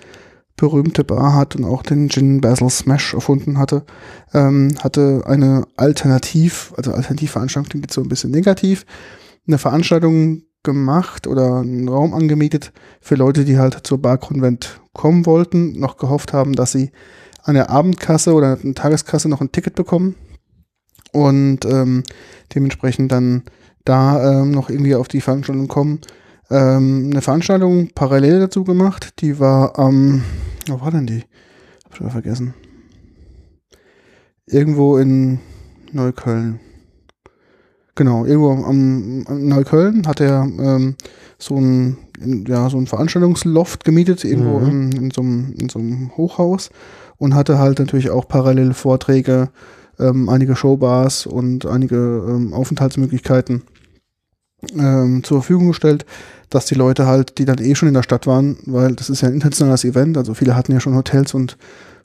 berühmte Bar hat und auch den Gin Basil Smash erfunden hatte, ähm, hatte eine Alternativ, also Alternativveranstaltung klingt jetzt so ein bisschen negativ, eine Veranstaltung gemacht oder einen Raum angemietet für Leute, die halt zur Barkonvent kommen wollten, noch gehofft haben, dass sie an der Abendkasse oder an der Tageskasse noch ein Ticket bekommen und ähm, dementsprechend dann da ähm, noch irgendwie auf die Veranstaltung kommen. Ähm, eine Veranstaltung parallel dazu gemacht, die war am, wo war denn die? Hab schon vergessen. Irgendwo in Neukölln. Genau, irgendwo am, am Neukölln hat er ähm, so ein ja so ein Veranstaltungsloft gemietet irgendwo Mhm. in, in, so einem, in so einem Hochhaus und hatte halt natürlich auch parallel Vorträge, ähm, einige Showbars und einige ähm, Aufenthaltsmöglichkeiten ähm, zur Verfügung gestellt, dass die Leute halt, die dann eh schon in der Stadt waren, weil das ist ja ein internationales Event, also viele hatten ja schon Hotels und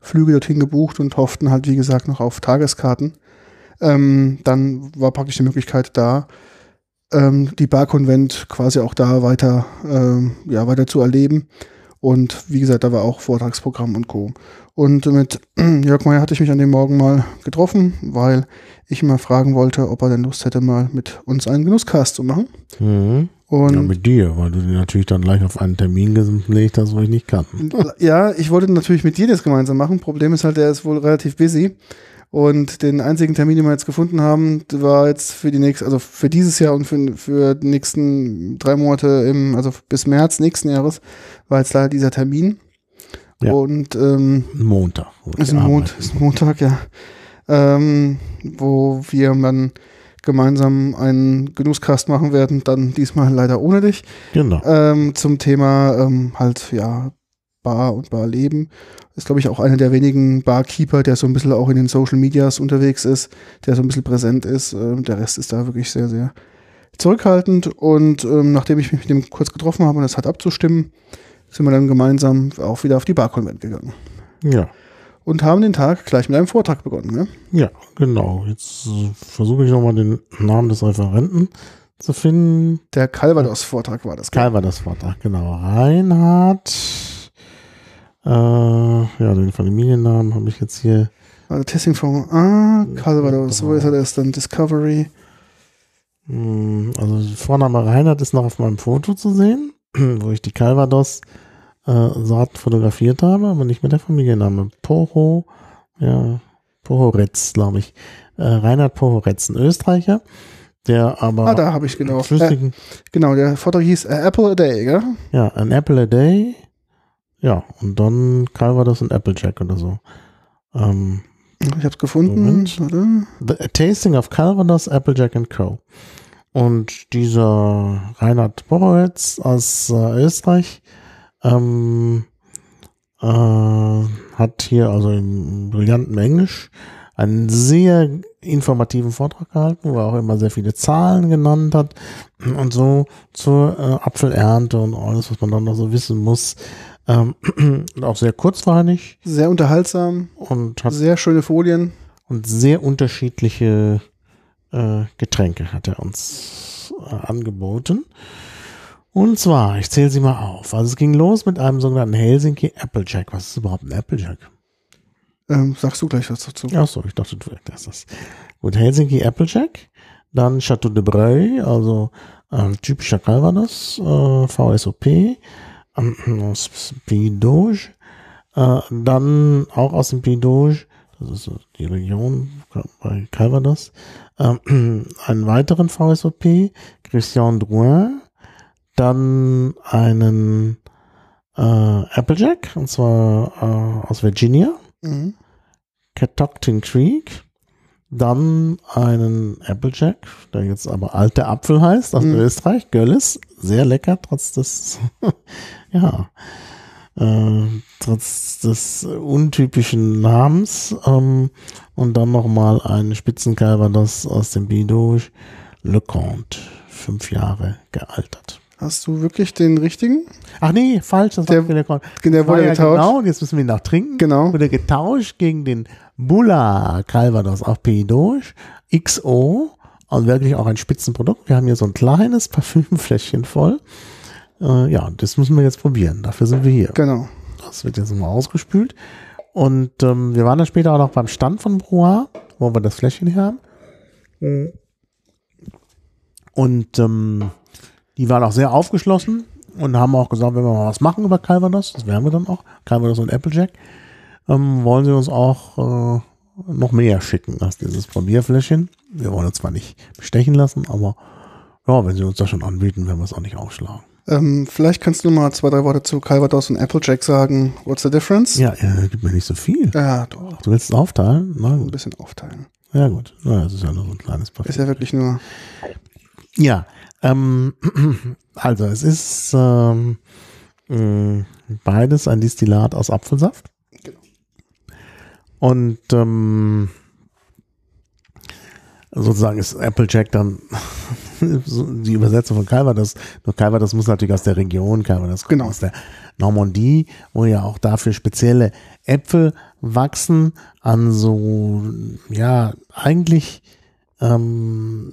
Flüge dorthin gebucht und hofften halt, wie gesagt, noch auf Tageskarten. Ähm, dann war praktisch die Möglichkeit da, ähm, die Barkonvent quasi auch da weiter, ähm, ja, weiter zu erleben. Und wie gesagt, da war auch Vortragsprogramm und Co. Und mit Jörg Meyer hatte ich mich an dem Morgen mal getroffen, weil ich mal fragen wollte, ob er denn Lust hätte, mal mit uns einen Genusscast zu machen. Mhm. Und Ja, mit dir, weil du dir natürlich dann gleich auf einen Termin gelegt hast, wo ich nicht kann. Ja, ich wollte natürlich mit dir das gemeinsam machen. Problem ist halt, der ist wohl relativ busy. Und den einzigen Termin, den wir jetzt gefunden haben, war jetzt für die nächste, also für dieses Jahr und für, für die nächsten drei Monate im, also bis März nächsten Jahres, war jetzt leider dieser Termin. Ja. Und ähm, Montag. ist ein, Mond, ist Montag, ja. Ähm, wo wir dann gemeinsam einen Genusscast machen werden, dann diesmal leider ohne dich Genau. ähm, zum Thema ähm, halt, ja, Bar und Barleben. Ist, glaube ich, auch einer der wenigen Barkeeper, der so ein bisschen auch in den Social Medias unterwegs ist, der so ein bisschen präsent ist. Ähm, der Rest ist da wirklich sehr, sehr zurückhaltend. Und ähm, nachdem ich mich mit dem kurz getroffen habe und das hat abzustimmen, sind wir dann gemeinsam auch wieder auf die Barkonvent gegangen. Ja. Und haben den Tag gleich mit einem Vortrag begonnen. Ne? Ja, genau. Jetzt äh, versuche ich nochmal den Namen des Referenten zu finden. Der Calvados-Vortrag war das. Calvados-Vortrag, genau. Reinhard. Äh, ja, den Familiennamen habe ich jetzt hier. Also Testing von Ah, Calvados, wo ist er das dann? Discovery. Hm, Also Vorname Reinhard ist noch auf meinem Foto zu sehen, wo ich die Calvados äh, fotografiert habe, aber nicht mit der Familienname. Poho, ja, Pohoretz, glaube ich. Äh, Reinhard Pohoretz, ein Österreicher, der aber Ah, da habe ich genau. Äh, flüssigen, genau, der Vortrag hieß äh, Apple a Day, gell? ja, an Apple a Day, ja, und dann Calvados und Applejack oder so. Ähm, Ich habe es gefunden. Moment. Warte. The Tasting of Calvados, Applejack and Co. Und dieser Reinhard Borowitz aus äh, Österreich ähm, äh, hat hier also im brillanten Englisch einen sehr informativen Vortrag gehalten, wo er auch immer sehr viele Zahlen genannt hat und so zur äh, Apfelernte und alles, was man dann noch so wissen muss. Ähm, auch sehr kurzweilig Sehr unterhaltsam, und hat sehr schöne Folien. und sehr unterschiedliche äh, Getränke hat er uns äh, angeboten. Und zwar, ich zähle sie mal auf. Also es ging los mit einem sogenannten Helsinki Applejack. Was ist überhaupt ein Applejack? Ähm, sagst du gleich was dazu? Ach so, ich dachte, du erklärst das. Gut, Helsinki Applejack. Dann Chateau de Breuil, also ähm, typischer Calvados, äh, VSOP, aus Pays d'Auge. Äh, dann auch aus dem d'Auge, das ist die Region bei Calvados, ähm, einen weiteren VSOP, Christian Drouin, dann einen äh, Applejack, und zwar äh, aus Virginia. Mhm. Catoctin Creek, dann einen Applejack, der jetzt aber alter Apfel heißt, aus Mhm. Österreich, Görlis, sehr lecker, trotz des, ja, äh, trotz des untypischen Namens, ähm, und dann nochmal ein Spitzenkalvados aus dem Bidouche, Le Comte, fünf Jahre gealtert. Hast du wirklich den richtigen? Ach nee, falsch, das Der- war Comte. Der War wurde ja getauscht. Genau, und jetzt müssen wir ihn noch trinken. Genau. Wurde getauscht gegen den Bulla Calvados auf d'Auge XO und wirklich auch ein Spitzenprodukt. Wir haben hier so ein kleines Parfümfläschchen voll. Äh, ja, das müssen wir jetzt probieren. Dafür sind wir hier. Genau. Das wird jetzt mal ausgespült. Und ähm, wir waren dann später auch noch beim Stand von Brouhaha, wo wir das Fläschchen her haben. Und ähm, die waren auch sehr aufgeschlossen und haben auch gesagt, wenn wir mal was machen über Calvados, das werden wir dann auch, Calvados und Applejack, ähm, wollen sie uns auch äh, noch mehr schicken als dieses Probierfläschchen. Wir wollen uns zwar nicht bestechen lassen, aber ja, wenn sie uns das schon anbieten, werden wir es auch nicht aufschlagen. Ähm, vielleicht kannst du mal zwei, drei Worte zu Calvados und Applejack sagen. What's the difference? Ja, äh, gibt mir nicht so viel. Ja, doch. Du willst es aufteilen? Na Ein gut. bisschen aufteilen. Ja gut. Na, das ist ja nur so ein kleines Parfüm. Ist ja wirklich nur. Ja, ähm, also es ist ähm, mh, beides ein Distillat aus Apfelsaft. Genau. Und ähm, sozusagen ist Applejack dann die Übersetzung von Calvados. Nur Calvados muss natürlich aus der Region, Calvados kommt Genau. aus der Normandie, wo ja auch dafür spezielle Äpfel wachsen an so, ja, eigentlich ähm,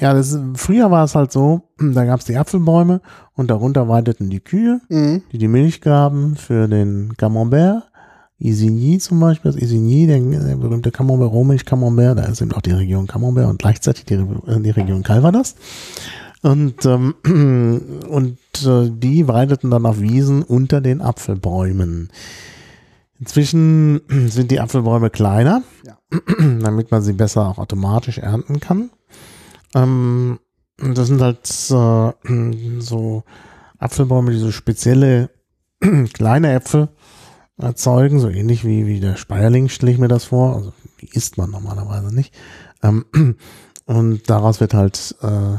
ja, das, früher war es halt so, da gab es die Apfelbäume und darunter weideten die Kühe, Mhm. die die Milch gaben für den Camembert. Isigny zum Beispiel, das Isigny, der, der berühmte Camembert, Rohmilch Camembert, da ist eben auch die Region Camembert und gleichzeitig die, Re- die Region Calvados. Und, ähm, und äh, die weideten dann auf Wiesen unter den Apfelbäumen. Inzwischen sind die Apfelbäume kleiner, Ja. damit man sie besser auch automatisch ernten kann. Ähm, das sind halt äh, so Apfelbäume, die so spezielle kleine Äpfel erzeugen, so ähnlich wie, wie der Speierling stelle ich mir das vor. Also die isst man normalerweise nicht. Ähm, und daraus wird halt äh,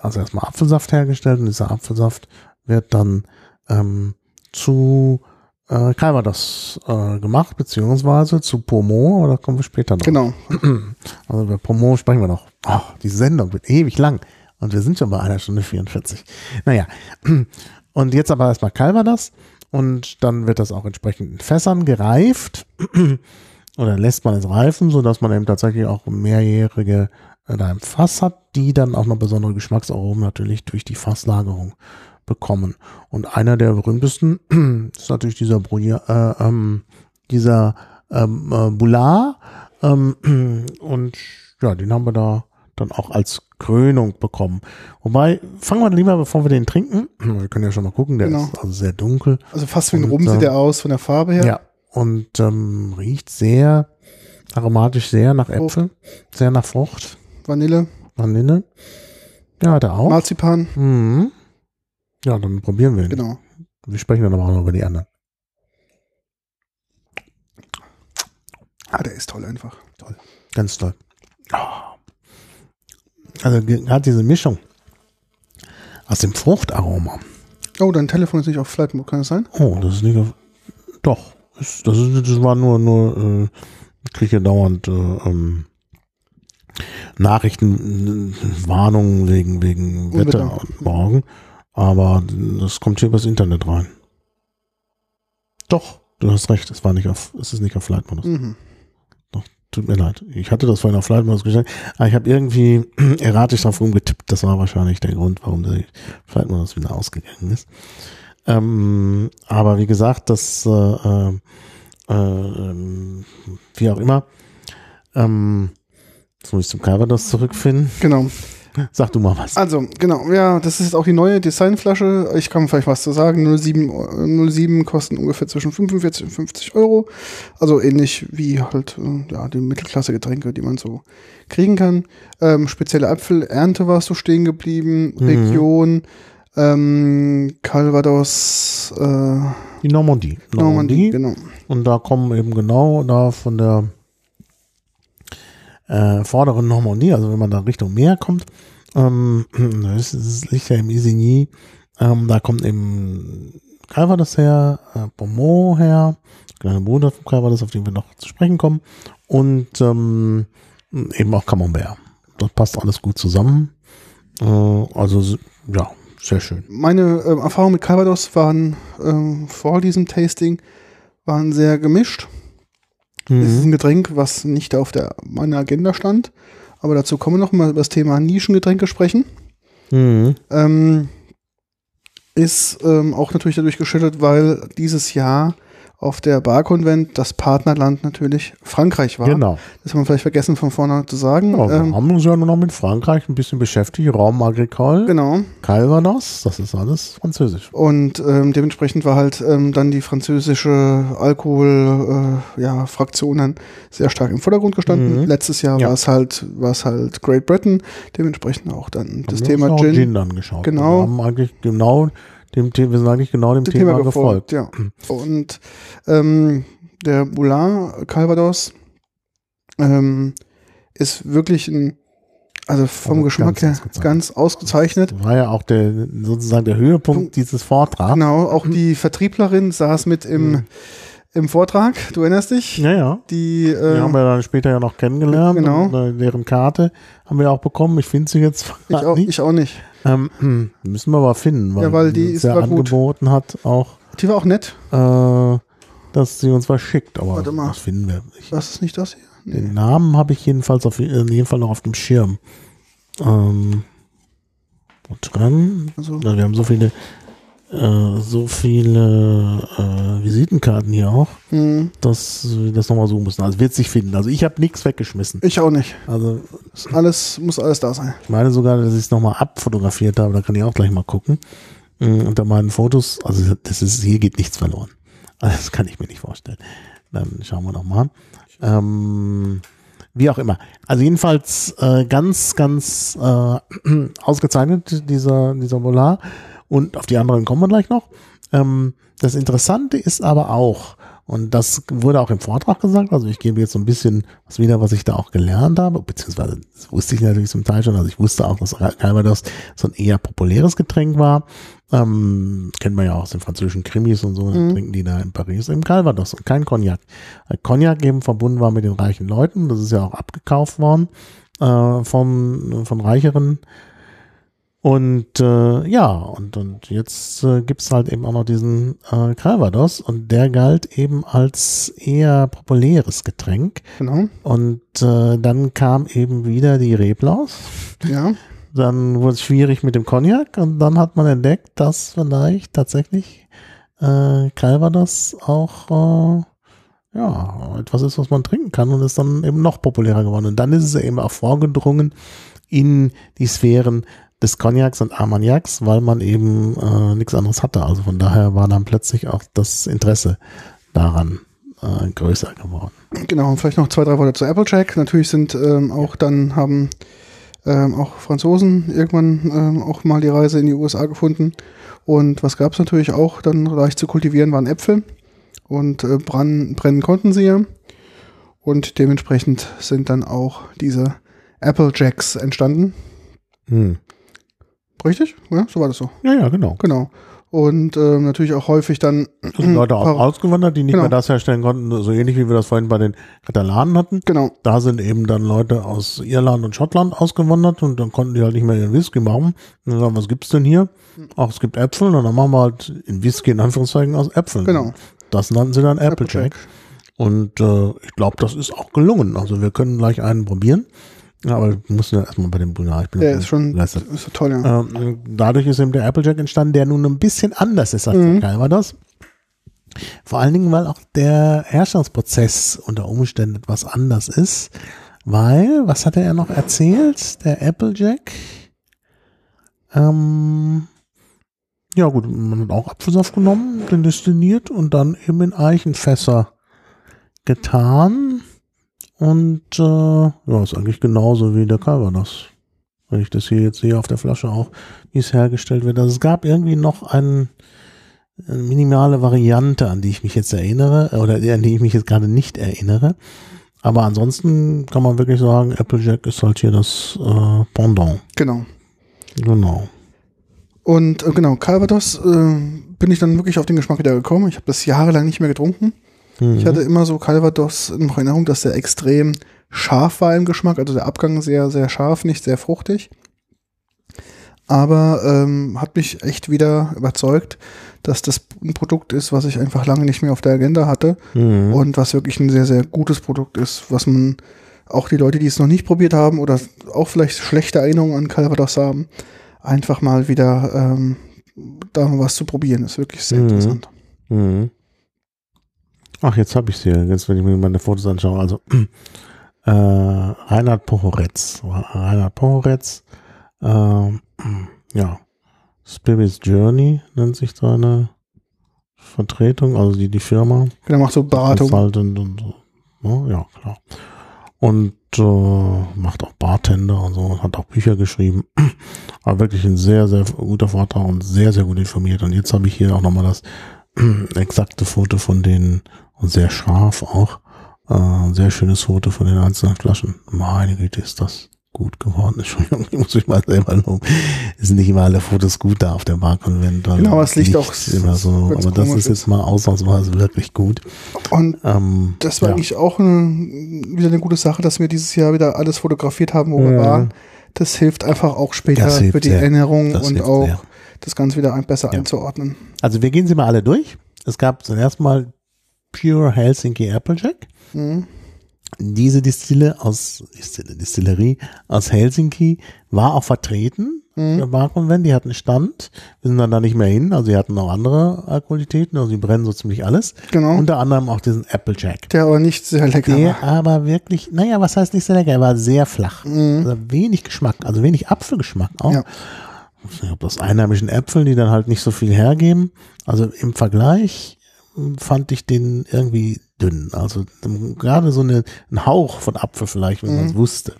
also erstmal Apfelsaft hergestellt und dieser Apfelsaft wird dann ähm, zu äh, Calvados äh, gemacht, beziehungsweise zu Pomo, da kommen wir später noch. Genau. Also über Pomo sprechen wir noch. Oh, die Sendung wird ewig lang. Und wir sind schon bei einer Stunde 44. Naja. Und jetzt aber erstmal Calvados. Und dann wird das auch entsprechend in Fässern gereift. Oder lässt man es reifen, sodass man eben tatsächlich auch mehrjährige da im Fass hat, die dann auch noch besondere Geschmacksaromen natürlich durch die Fasslagerung bekommen. Und einer der berühmtesten ist natürlich dieser Brouillard, äh, ähm, dieser ähm, äh, Boulard. Ähm, und ja, den haben wir da dann auch als Krönung bekommen. Wobei, fangen wir lieber, bevor wir den trinken. Wir können ja schon mal gucken, der Genau. ist also sehr dunkel. Also fast wie ein Rum äh, sieht der aus von der Farbe her. Ja. Und ähm, riecht sehr aromatisch, sehr nach Äpfel, sehr nach Frucht, Vanille, Vanille. Ja, hat er auch. Marzipan. Mhm. Ja, dann probieren wir ihn. Genau. Wir sprechen dann aber auch noch über die anderen. Ah, der ist toll einfach. Toll. Ganz toll. Ah. Also gerade diese Mischung aus dem Fruchtaroma. Oh, dein Telefon ist nicht auf Flight Mode, kann das sein? Oh, das ist nicht auf, doch. Das, ist, das war nur, nur, äh, ich kriege ja dauernd äh, ähm, Nachrichten, äh, Warnungen wegen, wegen. Wetter und morgen. Aber das kommt hier übers Internet rein. Doch, du hast recht, es war nicht auf, es ist nicht auf Flight Modus. Mhm. Tut mir leid. Ich hatte das vorhin auf Flight Modus gestellt, aber ich habe irgendwie erratisch drauf rumgetippt. Das war wahrscheinlich der Grund, warum der Flight Modus wieder ausgegangen ist. Ähm, aber wie gesagt, das, äh, äh, ähm, wie auch immer, ähm, jetzt muss ich zum Calvados zurückfinden. Genau. Sag du mal was. Also, genau, ja, das ist auch die neue Designflasche. Ich kann vielleicht was zu sagen. 07, äh, 07 kosten ungefähr zwischen 45 und 50 Euro. Also ähnlich wie halt äh, ja, die Mittelklasse-Getränke, die man so kriegen kann. Ähm, spezielle Apfelernte war so stehen geblieben. Mhm. Region, ähm, Calvados, äh, Die Normandie. Normandie, genau. Und da kommen eben genau da von der äh, vorderen Normandie, also wenn man da Richtung Meer kommt, ähm, das, ist- das liegt ja im Isigny, ähm, da kommt eben Calvados her, äh, Beaumont her, kleiner Bruder von Calvados, auf den wir noch zu sprechen kommen, und ähm, eben auch Camembert. Das passt alles gut zusammen. Äh, also ja, sehr schön. Meine ähm, Erfahrungen mit Calvados waren ähm, vor diesem Tasting waren sehr gemischt. Es ist Mhm. ein Getränk, was nicht auf der meiner Agenda stand. Aber dazu kommen wir noch mal über das Thema Nischengetränke sprechen. Mhm. Ähm, ist ähm, auch natürlich dadurch geschüttelt, weil dieses Jahr auf der Barkonvent das Partnerland natürlich Frankreich war. Genau. Das haben wir vielleicht vergessen von vorne zu sagen. Ja, wir ähm, haben uns ja nur noch mit Frankreich ein bisschen beschäftigt. Raum Agricole, genau. Calvados, das ist alles französisch. Und ähm, dementsprechend war halt ähm, dann die französische Alkohol, äh, ja, dann sehr stark im Vordergrund gestanden. Mhm. Letztes Jahr Ja. war es halt, war es halt Great Britain, dementsprechend auch dann das Haben wir Thema Gin, Gin angeschaut. Genau. Wir haben eigentlich genau dem The wir sind eigentlich genau dem dem Thema, Thema gefolgt. Ja. Und ähm, der Boulin Calvados ähm, ist wirklich ein, also vom Also Geschmack ganz her ausgezeichnet. ganz ausgezeichnet. Das war ja auch der sozusagen der Höhepunkt Punkt. dieses Vortrags. Genau, auch die Vertrieblerin saß mit im, Mhm. im Vortrag, du erinnerst dich? Ja, ja. Die, Die äh, haben wir dann später ja noch kennengelernt. Genau. Und, äh, deren Karte haben wir auch bekommen. Ich finde sie jetzt ich, auch, nicht. ich auch nicht. Ähm, hm, müssen wir aber finden, weil, Ja, weil die uns ist- ja war gut. angeboten hat, auch, Die war auch nett. äh, dass sie uns was schickt. Aber Warte mal. das finden wir. Ich, Was ist nicht das hier? Nee. Den Namen habe ich jedenfalls auf in jedem Fall noch auf dem Schirm. Ähm, dran? Also, Ja, wir haben so viele, äh, so viele äh, Visitenkarten hier auch, hm, dass wir das nochmal suchen müssen. Also wird sich finden. Also ich habe nichts weggeschmissen. ich auch nicht. Also Ist alles, muss alles da sein. ich meine sogar, dass ich es nochmal abfotografiert habe. Da kann ich auch gleich mal gucken. Mm, Unter meinen Fotos, also das ist, hier geht nichts verloren. Also das kann ich mir nicht vorstellen. Dann schauen wir nochmal. Ähm, wie auch immer. Also jedenfalls äh, ganz, ganz äh, ausgezeichnet, dieser, dieser Volar. Und auf die anderen kommen wir gleich noch. Ähm, das Interessante ist aber auch, Und das wurde auch im Vortrag gesagt. Also ich gebe jetzt so ein bisschen was wieder, was ich da auch gelernt habe, beziehungsweise das wusste ich natürlich zum Teil schon. Also ich wusste auch, dass Calvados so ein eher populäres Getränk war. Ähm, kennt man ja auch aus den französischen Krimis und so, mhm. trinken die da in Paris eben Calvados und kein Cognac. Cognac eben verbunden war mit den reichen Leuten, das ist ja auch abgekauft worden äh, von, von reicheren und äh, ja, und, und jetzt äh, gibt halt eben auch noch diesen äh, Calvados und der galt eben als eher populäres Getränk. Genau. Und äh, dann kam eben wieder die Reblaus. Ja. Dann wurde es schwierig mit dem Cognac und dann hat man entdeckt, dass vielleicht tatsächlich äh, Calvados auch äh, ja, etwas ist, was man trinken kann und ist dann eben noch populärer geworden. Und dann ist es eben auch vorgedrungen in die Sphären des Cognacs und Armagnacs, weil man eben äh, nichts anderes hatte. Also von daher war dann plötzlich auch das Interesse daran äh, größer geworden. Genau, und vielleicht noch zwei, drei Worte zu Applejack. Natürlich sind ähm, auch dann haben ähm, auch Franzosen irgendwann ähm, auch mal die Reise in die USA gefunden. Und was gab es natürlich auch dann leicht zu kultivieren, waren Äpfel. Und äh, brennen, brennen konnten sie ja. Und dementsprechend sind dann auch diese Applejacks entstanden. Hm. Richtig? Ja, so war das so. Ja, ja, genau. Genau. Und ähm, natürlich auch häufig dann. Da sind Leute auch ausgewandert, die nicht genau. mehr das herstellen konnten, so ähnlich wie wir das vorhin bei den Katalanen hatten. Genau. Da sind eben dann Leute aus Irland und Schottland ausgewandert und dann konnten die halt nicht mehr ihren Whisky machen. Und dann sagen, was gibt's denn hier? Ach, es gibt Äpfel und dann machen wir halt in Whisky in Anführungszeichen aus Äpfeln. Genau. Das nannten sie dann Applejack. Applejack. Und äh, ich glaube, das ist auch gelungen. Also wir können gleich einen probieren. Ja, aber du musst ja erstmal bei dem Bulgar. Ich bin ja, ist schon ist so toll, ja. Ähm, dadurch ist eben der Applejack entstanden, der nun ein bisschen anders ist als mhm. der Calvados. Vor allen Dingen, weil auch der Herstellungsprozess unter Umständen etwas anders ist. Weil, was hatte er noch erzählt? Der Applejack. Ähm, ja gut, man hat auch Apfelsaft genommen, den destilliert und dann eben in Eichenfässer getan. Und äh, ja, ist eigentlich genauso wie der Calvados. Wenn ich das hier jetzt sehe auf der Flasche auch, wie es hergestellt wird. Also es gab irgendwie noch ein, eine minimale Variante, an die ich mich jetzt erinnere, oder an die ich mich jetzt gerade nicht erinnere. Aber ansonsten kann man wirklich sagen, Applejack ist halt hier das äh, Pendant. Genau. Genau. Und äh, genau, Calvados äh, bin ich dann wirklich auf den Geschmack wieder gekommen. Ich habe das jahrelang nicht mehr getrunken. Mhm. Ich hatte immer so Calvados in Erinnerung, dass der extrem scharf war im Geschmack, also der Abgang sehr, sehr scharf, nicht sehr fruchtig. Aber ähm, hat mich echt wieder überzeugt, dass das ein Produkt ist, was ich einfach lange nicht mehr auf der Agenda hatte mhm. und was wirklich ein sehr, sehr gutes Produkt ist, was man auch die Leute, die es noch nicht probiert haben oder auch vielleicht schlechte Erinnerungen an Calvados haben, einfach mal wieder ähm, da mal was zu probieren, ist wirklich sehr mhm. interessant. Mhm. Ach, jetzt habe ich sie. Jetzt, wenn ich mir meine Fotos anschaue. Also äh, Reinhard Pochoretz. Reinhard Pochoretz. Äh, ja. Spirit's Journey nennt sich seine Vertretung, also die, die Firma. Der macht so Beratung. Und, und, und, ne? ja, klar. Und äh, macht auch Bartender und so, hat auch Bücher geschrieben. Aber wirklich ein sehr, sehr guter Vortrag und sehr, sehr gut informiert. Und jetzt habe ich hier auch nochmal das exakte Foto von den sehr scharf auch. Äh, sehr schönes Foto von den einzelnen Flaschen. Meine Güte, ist das gut geworden. Entschuldigung, ich muss mich mal selber loben. Es sind nicht immer alle Fotos gut da auf der Barkonvent. Genau, es liegt auch immer so. Aber das ist jetzt mal ausnahmsweise wirklich gut. Und ähm, das war ja. eigentlich auch ein, wieder eine gute Sache, dass wir dieses Jahr wieder alles fotografiert haben, wo ja. wir waren. Das hilft einfach auch später für die sehr. Erinnerung das und auch sehr. das Ganze wieder besser ja. einzuordnen. Also wir gehen sie mal alle durch. Es gab zuerst mal Pure Helsinki Applejack. Mhm. Diese Distille aus, Distille, Distillerie aus Helsinki war auch vertreten. Mhm. Der Barkonvent, die hatten Stand. Wir sind dann da nicht mehr hin. Also, sie hatten auch andere Alkoholitäten. Also, die brennen so ziemlich alles. Genau. Unter anderem auch diesen Applejack. Der aber nicht sehr lecker Der war. aber wirklich, naja, was heißt nicht sehr lecker? Er war sehr flach. Mhm. Also wenig Geschmack, also wenig Apfelgeschmack auch. Ja. Ich glaube, das einheimischen Äpfel, die dann halt nicht so viel hergeben. Also im Vergleich fand ich den irgendwie dünn. Also gerade so eine, ein Hauch von Apfel vielleicht, wenn mhm. man es wusste.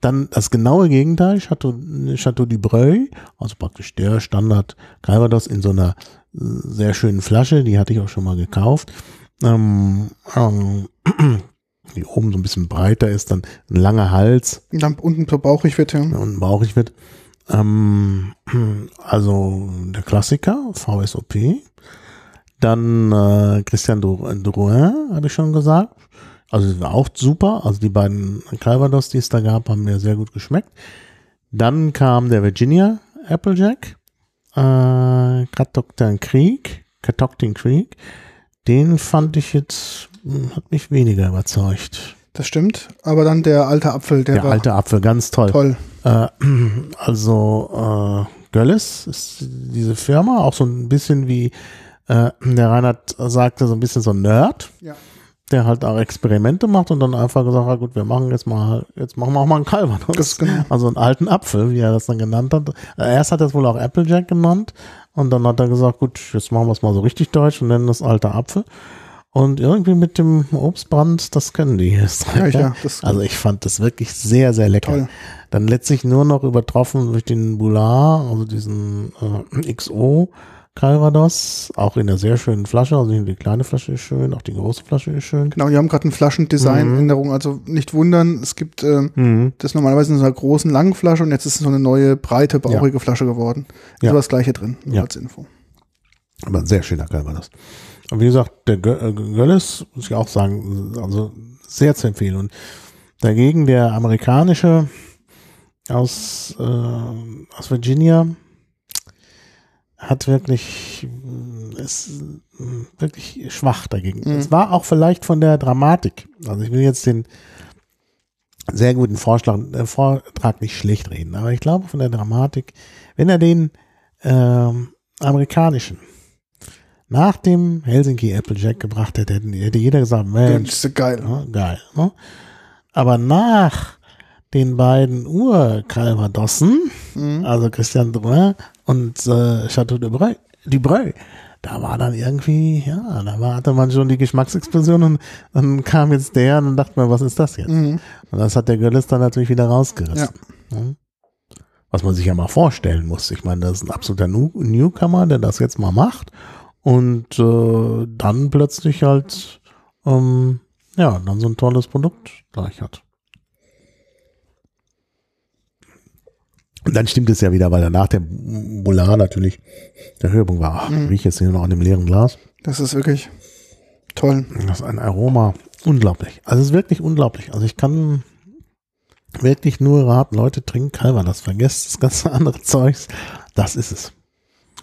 Dann das genaue Gegenteil, Chateau, Chateau du Breuil, also praktisch der Standard Calvados in so einer äh, sehr schönen Flasche, die hatte ich auch schon mal gekauft. ähm, ähm, die oben so ein bisschen breiter ist, dann ein langer Hals Und dann unten so bauchig wird, ja. und bauchig wird. Ähm, also der Klassiker, VSOP. Dann äh, Christian Drouin, Drouin habe ich schon gesagt. Also das war auch super. Also die beiden Calvados, die es da gab, haben mir sehr gut geschmeckt. Dann kam der Virginia Applejack. Äh, Katoktan Krieg. Katoktan Krieg. Den fand ich jetzt, hm, hat mich weniger überzeugt. Das stimmt. Aber dann der alte Apfel, der, Der war alte Apfel, ganz toll. toll. Äh, also äh, Gölles ist diese Firma, auch so ein bisschen wie äh, der Reinhard sagte, so ein bisschen so ein Nerd, Ja. der halt auch Experimente macht und dann einfach gesagt hat, gut, wir machen jetzt mal, jetzt machen wir auch mal einen Calvados. Genau. Also einen alten Apfel, wie er das dann genannt hat. Äh, Erst hat er es wohl auch Applejack genannt und dann hat er gesagt, gut, jetzt machen wir es mal so richtig deutsch und nennen das alter Apfel. Und irgendwie mit dem Obstbrand, das können die Österreicher. Ja, ja, das- also ich fand das wirklich sehr, sehr lecker. Toll. Dann letztlich nur noch übertroffen durch den Boulard, also diesen äh, XO Calvados, auch in einer sehr schönen Flasche. Also die kleine Flasche ist schön, auch die große Flasche ist schön. Genau, die haben gerade eine Flaschendesign-Änderung. Also nicht wundern, es gibt ähm, Mhm. das normalerweise in so einer großen, langen Flasche und jetzt ist es so eine neue, breite, bauchige Flasche geworden. Ja. aber das gleiche drin, nur Ja. als Info. Aber ein sehr schöner Calvados. Und wie gesagt, der äh, Gölles, muss ich auch sagen, also sehr zu empfehlen. Und dagegen der amerikanische aus, äh, aus Virginia hat wirklich, äh, ist äh, wirklich schwach dagegen. Mhm. Es war auch vielleicht von der Dramatik. Also ich will jetzt den sehr guten Vorschlag, äh, Vortrag nicht schlecht reden, aber ich glaube von der Dramatik, wenn er den ähm, amerikanischen nach dem Helsinki Applejack gebracht hätte, hätte jeder gesagt, Mensch, geil. ja, geil. Ne? Aber nach den beiden Ur-Calvadossen, Mhm. also Christian Drouin und äh, Chateau de Breu, Dubreuil, da war dann irgendwie, ja, da war, hatte man schon die Geschmacksexplosion und dann kam jetzt der und dann dachte man, was ist das jetzt? Mhm. Und das hat der Gölles dann natürlich wieder rausgerissen. Ne? Was man sich ja mal vorstellen muss. Ich meine, das ist ein absoluter New Newcomer, der das jetzt mal macht und äh, dann plötzlich halt ähm, ja, dann so ein tolles Produkt gleich hat. Und dann stimmt es ja wieder, weil danach der Boulard natürlich der Höhepunkt war. Ach, Mhm. riech jetzt hier noch an dem leeren Glas. Das ist wirklich toll. Das ist ein Aroma. Unglaublich. Also es ist wirklich unglaublich. Also ich kann wirklich nur raten, Leute trinken Calvados. Vergesst das ganze andere Zeugs. Das ist es.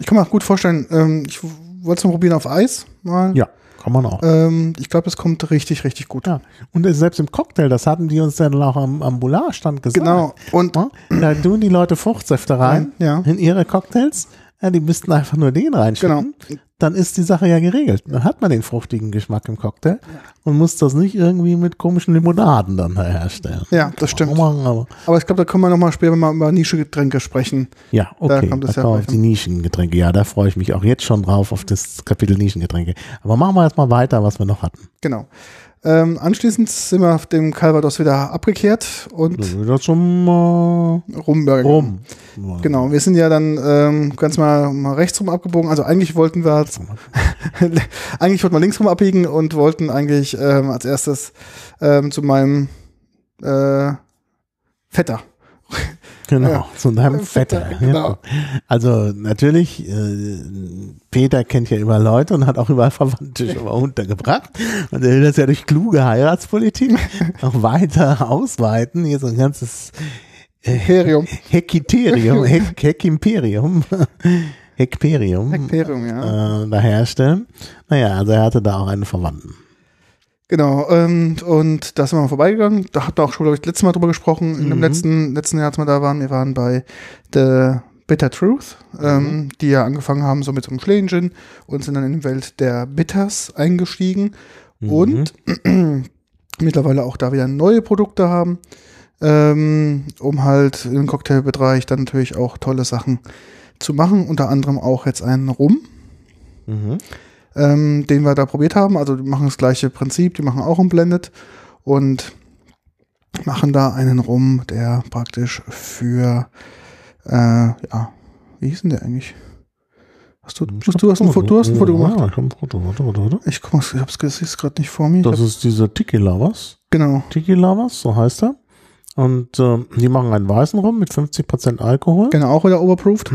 Ich kann mir auch gut vorstellen, ähm, ich wollte es mal probieren auf Eis mal. Ja, kann man auch. Ähm, ich glaube, das kommt richtig, richtig gut. Ja. Und es- selbst im Cocktail, das hatten die uns dann auch am, am Boulard-Stand gesagt. Genau. Und Ja, Da tun die Leute Fruchtsäfte rein Ja. in ihre Cocktails. Ja, die müssten einfach nur den reinschicken. Genau. Dann ist die Sache ja geregelt. Dann hat man den fruchtigen Geschmack im Cocktail und muss das nicht irgendwie mit komischen Limonaden dann herstellen. ja, das stimmt. Aber Aber ich glaube, da können wir nochmal später mal über Nischengetränke sprechen. Ja, okay. kommt es da ja auf die Nischengetränke. Ja, da freue ich mich auch jetzt schon drauf auf das Kapitel Nischengetränke. Aber machen wir erstmal weiter, was wir noch hatten. Genau. Ähm, anschließend sind wir auf dem Calvados wieder abgekehrt und Wieder zum äh, Rumburger. Rum. Genau, wir sind ja dann ähm, ganz mal, mal rechts rum abgebogen. Also eigentlich wollten wir eigentlich wollten wir links rum abbiegen und wollten eigentlich ähm, als erstes ähm, zu meinem äh, Vetter. Genau, Ja. zu deinem Äh, Vetter. Vetter, genau. Ja. Also natürlich, äh, Peter kennt ja überall Leute und hat auch überall Verwandte schon mal untergebracht. Und er will das ja durch kluge Heiratspolitik auch weiter ausweiten. Hier so ein ganzes Imperium. Hekiterium, Hek Hekimperium, Hekperium Imperium, ja. äh, da herstellen. Naja, also er hatte da auch einen Verwandten. Genau, und, und da sind wir mal vorbeigegangen. Da hatten wir auch schon, glaube ich, letztes Mal drüber gesprochen, in dem Mhm. letzten, letzten Jahr, als wir da waren. Wir waren bei The Bitter Truth, ähm, die ja angefangen haben so mit so einem Schlägen und sind dann in die Welt der Bitters eingestiegen und mittlerweile auch da wieder neue Produkte haben, ähm, um halt im Cocktailbereich dann natürlich auch tolle Sachen zu machen. Unter anderem auch jetzt einen Rum Mhm. Ähm, den wir da probiert haben. Also die machen das gleiche Prinzip, die machen auch ein Blended und machen da einen Rum, der praktisch für, äh, ja, wie hieß denn der eigentlich? Hast du, hast du, hast ein Foto, du hast ein Foto gemacht? Ja, ich habe ein Foto. Warte, warte, warte. Ich guck mal, ich hab's ich sehe gerade nicht vor mir. Das ist dieser Tiki Lovers. genau. Tiki Lovers, so heißt er. Und ähm, die machen einen weißen Rum mit 50% Alkohol. Genau, auch wieder overproofed.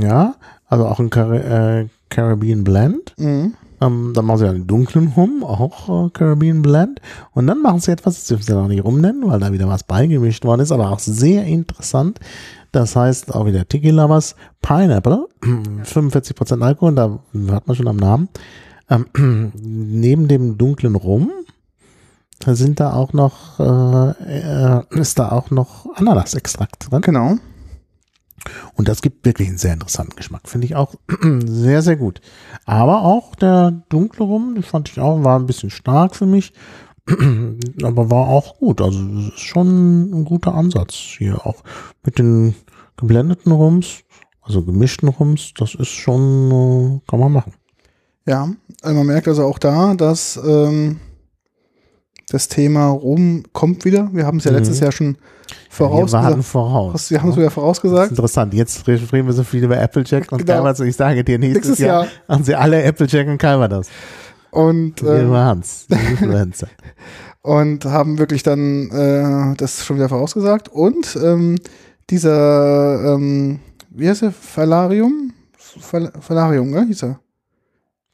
Ja, also auch ein Car äh, Caribbean Blend. Mhm. Ähm, dann machen sie einen dunklen Rum, auch äh, Caribbean Blend. Und dann machen sie etwas, das dürfen sie noch nicht rumnennen, weil da wieder was beigemischt worden ist, aber auch sehr interessant. Das heißt auch wieder Tiki Lovers Pineapple, 45% Alkohol, da hört man schon am Namen. Ähm, neben dem dunklen Rum sind da auch noch, äh, äh, ist da auch noch Ananasextrakt drin. Genau. Und das gibt wirklich einen sehr interessanten Geschmack. Finde ich auch sehr, sehr gut. Aber auch der dunkle Rum, die fand ich auch, war ein bisschen stark für mich. Aber war auch gut. Also ist schon ein guter Ansatz hier auch mit den geblendeten Rums, also gemischten Rums. Das ist schon, äh, kann man machen. Ja, also man merkt also auch da, dass ähm, das Thema Rum kommt wieder. Wir haben es ja Mhm. letztes Jahr schon Wir warten vorausgesagt. voraus. Wir haben es wieder Das ist vorausgesagt. interessant. Jetzt reden wir so viel über Applejack und Genau. Calvados. Ich sage dir, nächstes, Nächstes Jahr, Jahr. haben sie alle Applejack und Calvados. Und, Wir äh, waren's. Und haben wirklich dann äh, das schon wieder vorausgesagt. Und ähm, dieser, ähm, wie heißt er? Falarium? Fal Falarium, ne? hieß er.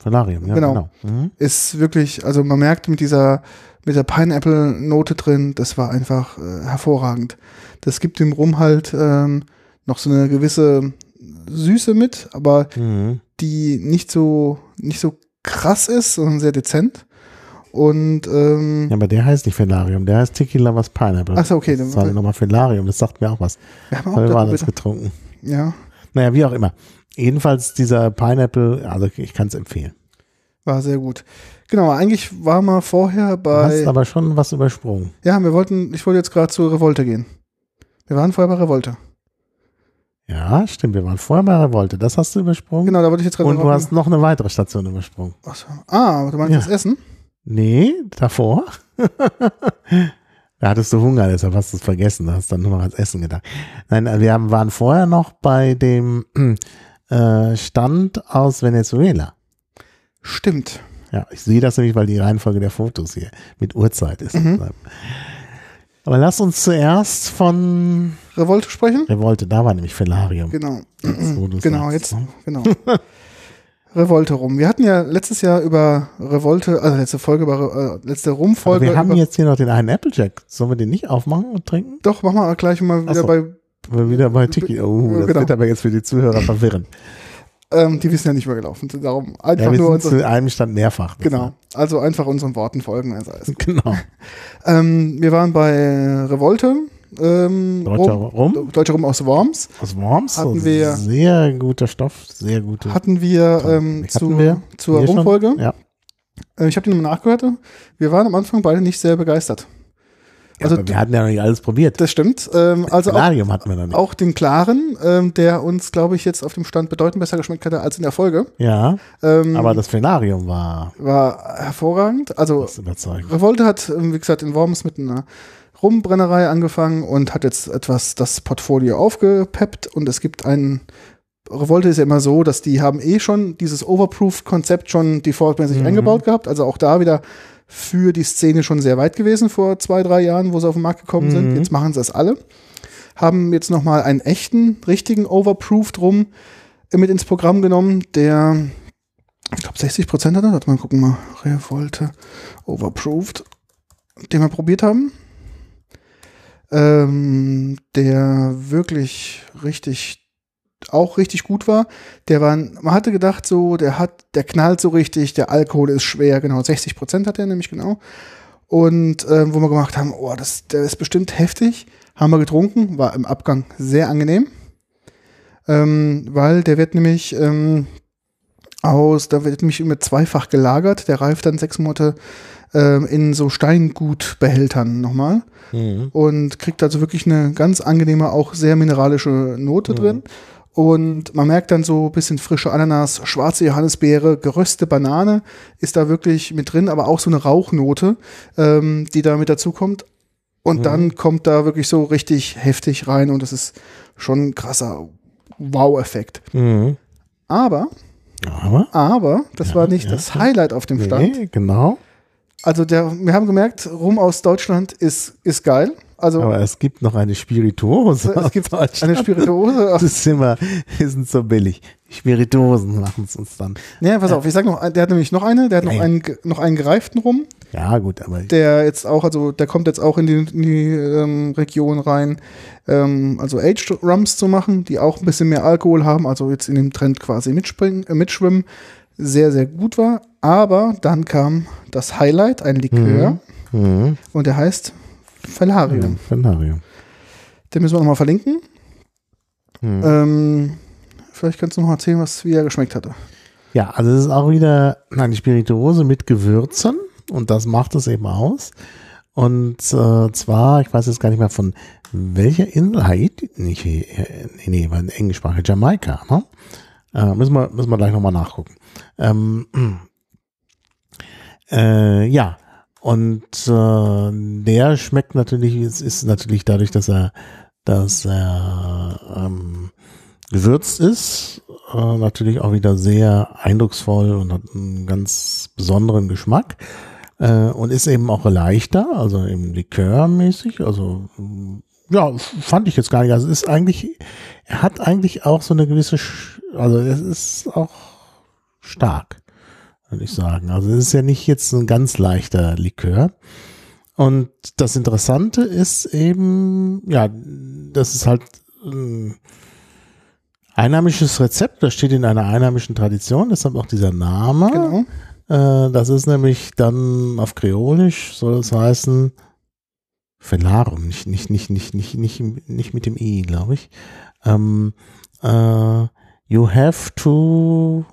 Solarium, ja, Genau. genau. Mhm. Ist wirklich, also man merkt mit dieser, mit der Pineapple-Note drin, das war einfach äh, hervorragend. Das gibt dem Rum halt ähm, noch so eine gewisse Süße mit, aber Mhm. die nicht so, nicht so krass ist, sondern sehr dezent. Und ähm, Ja, aber der heißt nicht Felarium, der heißt Tiki Lovers Pineapple. Ach so, okay, Das halt nochmal Felarium, das sagt mir auch was. wir haben auch wir waren das getrunken. ja, Naja, wie auch immer. Jedenfalls dieser Pineapple, also ich kann es empfehlen. War sehr gut. Genau, eigentlich war mal vorher Du hast bei, aber schon was übersprungen. ja, wir wollten, ich wollte jetzt gerade zur Revolte gehen. Wir waren vorher bei Revolte. Ja, stimmt, wir waren vorher bei Revolte, das hast du übersprungen. Genau, da wollte ich jetzt gerade Und du hast noch eine weitere Station übersprungen. Ach so. Ah, du meinst Ja. das Essen? Nee, davor. da hattest du Hunger, deshalb hast du es vergessen. Da hast dann nur noch ans Essen gedacht. Nein, wir haben, waren vorher noch bei dem äh, Stand aus Venezuela. Stimmt. Ja, ich sehe das nämlich, weil die Reihenfolge der Fotos hier mit Uhrzeit ist. Mhm. Aber lass uns zuerst von Revolte sprechen? Revolte, da war nämlich Felarium. Genau. Jetzt, Genau, sagst, jetzt, ne? genau. Revolte rum. Wir hatten ja letztes Jahr über Revolte, also letzte Folge über, äh, letzte Aber Rumfolge. wir haben jetzt hier noch den einen Applejack. Sollen wir den nicht aufmachen und trinken? doch, machen wir gleich mal wieder so. bei, wieder bei Tiki. Oh, das Genau. wird aber jetzt für die Zuhörer verwirren. Ähm, die wissen ja nicht mehr gelaufen. Darum einfach Ja, wir nur sind unsere, zu einem Stand mehrfach. genau. Also einfach unseren Worten folgen. Also alles. Genau. ähm, wir waren bei Revolte. Ähm, Deutscher Rum, Deutscher Rum aus Worms. aus Worms. Hatten wir- Sehr guter Stoff, sehr gute. Hatten wir ähm, Hatten zu, wir zur? Rumfolge. Ja. Äh, ich habe die nochmal nachgehört. Wir waren am Anfang beide nicht sehr begeistert. Also, Also wir hatten ja noch nicht alles probiert. Das stimmt. Ähm, also auch, Solarium hatten wir noch nicht. auch den klaren, ähm, der uns, glaube ich, jetzt auf dem Stand bedeutend besser geschmeckt hätte als in der Folge. Ja, Ähm, aber das Felarium war war hervorragend. Also. Revolte hat, ähm, wie gesagt, in Worms mit einer Rumbrennerei angefangen und hat jetzt etwas das Portfolio aufgepeppt und es gibt einen Revolte ist ja immer so, dass die haben eh schon dieses Overproof-Konzept schon defaultmäßig Mhm. eingebaut gehabt. Also auch da wieder für die Szene schon sehr weit gewesen vor zwei, drei Jahren, wo sie auf den Markt gekommen sind. Mhm. Jetzt machen sie das alle. Haben jetzt nochmal einen echten, richtigen Overproof drum mit ins Programm genommen, der, ich glaube, 60 Prozent hatte. Warte mal, gucken mal. Revolte Overproofed, den wir probiert haben. Ähm, der wirklich richtig auch richtig gut war. Der war, man hatte gedacht, so, der hat, der knallt so richtig, der Alkohol ist schwer, genau, 60 Prozent hat er nämlich genau. Und ähm, wo wir gemacht haben, oh, das, der ist bestimmt heftig, haben wir getrunken, war im Abgang sehr angenehm, ähm, weil der wird nämlich ähm, aus, da wird nämlich immer zweifach gelagert, der reift dann sechs Monate ähm, in so Steingutbehältern nochmal Mhm. und kriegt also wirklich eine ganz angenehme, auch sehr mineralische Note Mhm. drin. Und man merkt dann so ein bisschen frische Ananas, schwarze Johannisbeere, geröstete Banane ist da wirklich mit drin, aber auch so eine Rauchnote, ähm, die da mit dazu kommt. Und Mhm. dann kommt da wirklich so richtig heftig rein und das ist schon ein krasser Wow-Effekt. Mhm. Aber Aber? Aber das Ja, war nicht ja, das. Highlight auf dem Stand. Nee, genau. Also der, wir haben gemerkt, Rum aus Deutschland ist, ist geil. Also Aber es gibt noch eine Spirituose. es aus gibt Deutschland. eine Spirituose. Das ist immer, die sind so billig. Spirituosen machen es uns dann. Nee, pass auf, ich sag noch, der hat nämlich noch eine, der hat noch Ja, ja. einen, noch einen gereiften Rum, Ja, gut, aber der jetzt auch, also der kommt jetzt auch in die, in die ähm, Region rein, ähm, also Aged Rums zu machen, die auch ein bisschen mehr Alkohol haben, also jetzt in dem Trend quasi mitspringen, äh, mitschwimmen, sehr, sehr gut war. Aber dann kam das Highlight, ein Likör, mhm. und der heißt Felarium. Fenarium. Den müssen wir nochmal verlinken. Mhm. Ähm, vielleicht kannst du noch erzählen, was wie er geschmeckt hatte. Ja, also es ist auch wieder eine Spirituose mit Gewürzen und das macht es eben aus. Und äh, zwar, ich weiß jetzt gar nicht mehr von welcher Insel, Haiti, nicht, äh, nee, nee, war in Englischsprache, Jamaika, ne? Äh, müssen, wir, müssen wir gleich nochmal nachgucken. Ähm, äh, ja, und äh, der schmeckt natürlich, es ist natürlich dadurch, dass er, dass er ähm, gewürzt ist, äh, natürlich auch wieder sehr eindrucksvoll und hat einen ganz besonderen Geschmack äh, und ist eben auch leichter, also eben likörmäßig, also ja, fand ich jetzt gar nicht. Also ist eigentlich, er hat eigentlich auch so eine gewisse, also es ist auch stark, würde ich sagen. Also es ist ja nicht jetzt ein ganz leichter Likör. Und das Interessante ist eben, ja, das ist halt ein einheimisches Rezept, das steht in einer einheimischen Tradition, deshalb auch dieser Name. Genau. Äh, das ist nämlich dann auf Kreolisch, soll es heißen, Felarum, nicht, nicht, nicht, nicht, nicht, nicht, nicht mit dem I, glaube ich. Ähm, äh, you have to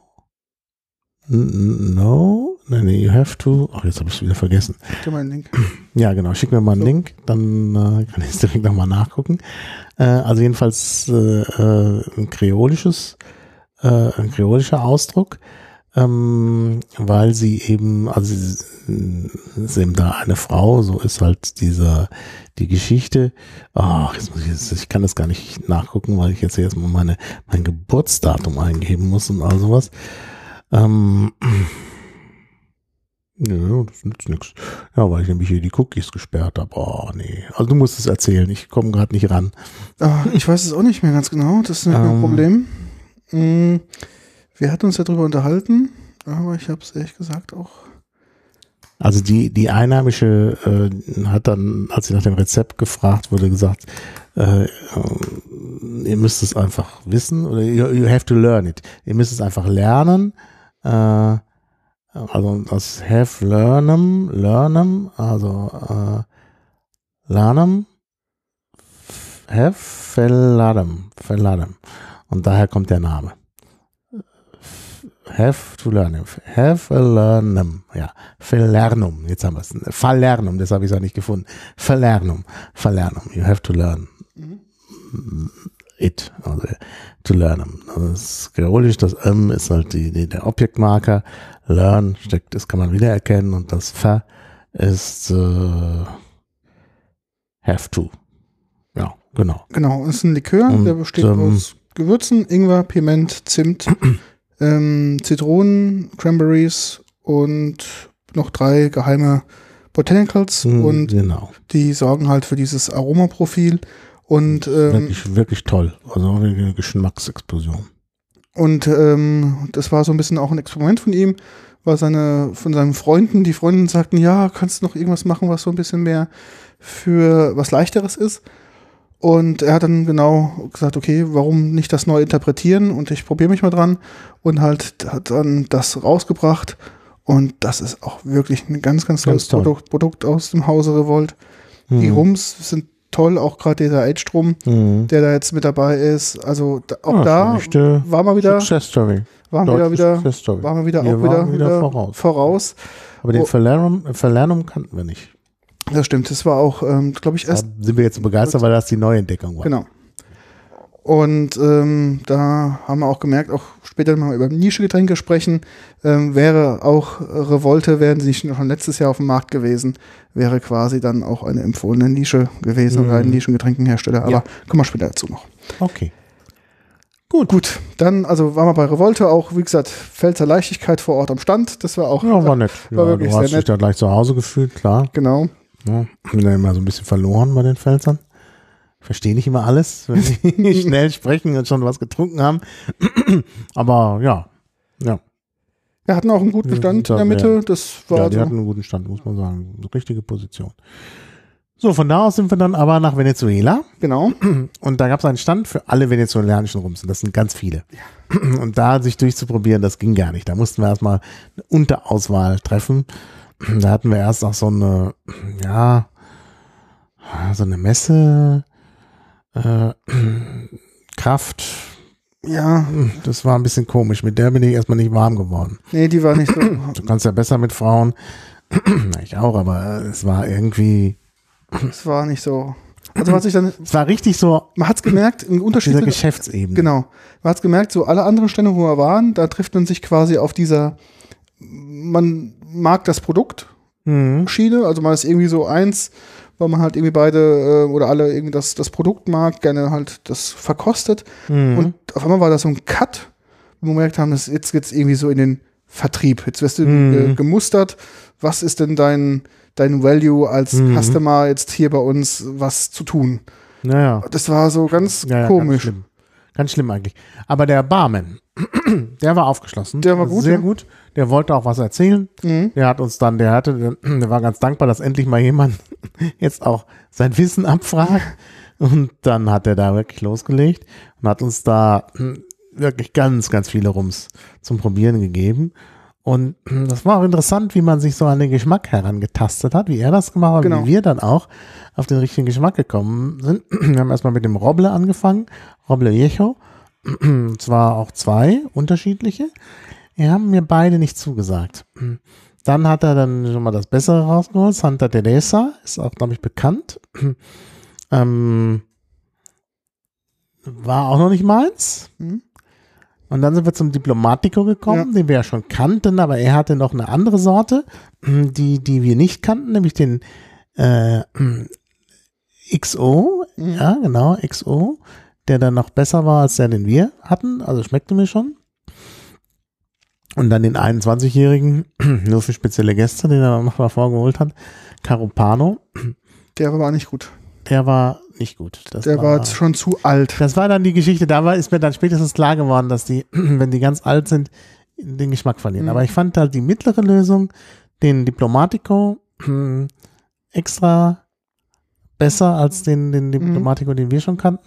no, nee, nee, you have to, ach, jetzt habe ich es wieder vergessen. Gib dir mal einen Link. Ja, genau. Schick mir mal einen So. Link, dann äh, kann ich es direkt nochmal nachgucken. Äh, also jedenfalls äh, äh, ein kreolisches, äh, ein kreolischer Ausdruck, ähm, weil sie eben, also sie ist eben da eine Frau, so ist halt dieser die Geschichte. Ach, jetzt muss ich jetzt, ich kann das gar nicht nachgucken, weil ich jetzt erstmal meine mein Geburtsdatum eingeben muss und all sowas. Ähm, ja, das nützt nichts. Ja, weil ich nämlich hier die Cookies gesperrt habe. Oh, nee. Also du musst es erzählen. Ich komme gerade nicht ran. Ah, ich weiß es auch nicht mehr ganz genau. Das ist nicht mein Ähm. Problem. Mm, Wir hatten uns ja drüber unterhalten, aber ich habe es ehrlich gesagt auch. Also die, die Einheimische äh, hat dann, als sie nach dem Rezept gefragt wurde, gesagt, äh, äh, ihr müsst es einfach wissen oder you, you have to learn it. Ihr müsst es einfach lernen. Äh, also das have learnem, learnem, also äh, lernem, have verladem, verladem. Und daher kommt der Name. Have to learn. Have a learnum. Ja. Verlernum. Jetzt haben wir es. Verlernum. Das habe ich auch nicht gefunden. Verlernum. Verlernum. You have to learn it. Also to learn. Also das ist kreolisch. Das M ist halt die, die, der Objektmarker. Learn steckt, das kann man wiedererkennen. Und das Ver ist äh, have to. Ja, genau. Genau, ist ein Likör, Und, der besteht ähm, aus Gewürzen, Ingwer, Piment, Zimt, ähm, Zitronen, Cranberries und noch drei geheime Botanicals Mhm, und genau. die sorgen halt für dieses Aromaprofil und ähm, Wirklich, wirklich toll. Also eine Geschmacksexplosion. Und ähm, das war so ein bisschen auch ein Experiment von ihm, war seine, von seinen Freunden, die Freundinnen sagten, ja, kannst du noch irgendwas machen, was so ein bisschen mehr für was leichteres ist. Und er hat dann genau gesagt, okay, warum nicht das neu interpretieren und ich probiere mich mal dran und halt hat dann das rausgebracht und das ist auch wirklich ein ganz, ganz tolles Ganz toll. Produkt, Produkt aus dem Hause Revolt. Die Mhm. Rums sind toll, auch gerade dieser Rum, Mhm. der da jetzt mit dabei ist. Also da, auch Ja, da war mal wieder Success Story. waren wir wieder, waren wir wieder Wir auch wieder, wieder voraus. voraus. Aber den Oh. Verlernum, Verlernum kannten wir nicht. Das stimmt. Das war auch, ähm, glaube ich, Da erst sind wir jetzt begeistert, weil das die Neuentdeckung war. genau. Und ähm, da haben wir auch gemerkt, auch später mal über Nischegetränke sprechen, ähm, wäre auch Revolte, wären sie nicht schon letztes Jahr auf dem Markt gewesen, wäre quasi dann auch eine empfohlene Nische gewesen oder ein Mhm. Nischengetränkenhersteller. Aber Ja. kommen wir später dazu noch. Okay. Gut. Gut, dann, also waren wir bei Revolte auch, wie gesagt, Pfälzer Leichtigkeit vor Ort am Stand. Das war auch. Ja, war nett. War ja, wirklich du hast dich nett. da gleich zu Hause gefühlt, klar. Genau. Ja, bin da immer so ein bisschen verloren bei den Pfälzern. Ich verstehe nicht immer alles, wenn sie schnell sprechen und schon was getrunken haben. Aber ja, ja. Wir hatten auch einen guten Ja, Stand in der Mitte. Das war ja, die so. hatten einen guten Stand, muss man sagen. Eine richtige Position. So, von da aus sind wir dann aber nach Venezuela. Genau. Und da gab es einen Stand für alle venezolanischen Rums. Und das sind ganz viele. Und da sich durchzuprobieren, das ging gar nicht. Da mussten wir erstmal eine Unterauswahl treffen. Da hatten wir erst auch so eine, ja, so eine Messe, äh, Kraft. Ja, Das war ein bisschen komisch. Mit der bin ich erstmal nicht warm geworden. nee, die war nicht so. Du kannst ja besser mit Frauen. Ich auch, aber es war irgendwie, Es war nicht so. Also was ich dann, es war richtig so man hat's gemerkt, im Unterschied. dieser Geschäftsebene. Genau. Man hat's gemerkt, so alle anderen Stände, wo wir waren, da trifft man sich quasi auf dieser, man mag das Produkt, Mhm. Schiene, also man ist irgendwie so eins, weil man halt irgendwie beide äh, oder alle irgendwie das, das Produkt mag, gerne halt das verkostet. Mhm. Und auf einmal war da so ein Cut, wo wir gemerkt haben, dass jetzt geht's irgendwie so in den Vertrieb. Jetzt wirst du Mhm. äh, gemustert. Was ist denn dein, dein Value als Mhm. Customer jetzt hier bei uns was zu tun? Naja. Das war so ganz Ja, ja, Ganz komisch. schlimm. ganz schlimm eigentlich. Aber der Barman, der war aufgeschlossen. Der war gut, Sehr ja. gut. Der wollte auch was erzählen. Mhm. Der hat uns dann, der hatte, der war ganz dankbar, dass endlich mal jemand jetzt auch sein Wissen abfragt. Und dann hat er da wirklich losgelegt und hat uns da hm, wirklich ganz, ganz viele Rums zum Probieren gegeben. Und hm, das war auch interessant, wie man sich so an den Geschmack herangetastet hat, wie er das gemacht hat, Genau. wie wir dann auch auf den richtigen Geschmack gekommen sind. Wir haben erstmal mit dem Roble angefangen, Roble Viejo. Zwar auch zwei unterschiedliche. Die haben mir beide nicht zugesagt. Dann hat er dann schon mal das Bessere rausgeholt. Santa Teresa ist auch, glaube ich, bekannt. ähm, war auch noch nicht meins. Mhm. Und dann sind wir zum Diplomatico gekommen, den wir ja schon kannten, aber er hatte noch eine andere Sorte, die, die wir nicht kannten, nämlich den äh, XO, Mhm. ja, genau, XO, der dann noch besser war als der, den wir hatten, also schmeckte mir schon. Und dann den 21-Jährigen, nur für spezielle Gäste, den er noch mal vorgeholt hat, Carupano, Der war nicht gut. der war nicht gut. Das Der war schon zu alt. das war dann die Geschichte, da war, ist mir dann spätestens klar geworden, dass die, wenn die ganz alt sind, den Geschmack verlieren. Mhm. Aber ich fand halt die mittlere Lösung, den Diplomatico, extra besser als den, den Diplomatico, den wir schon kannten.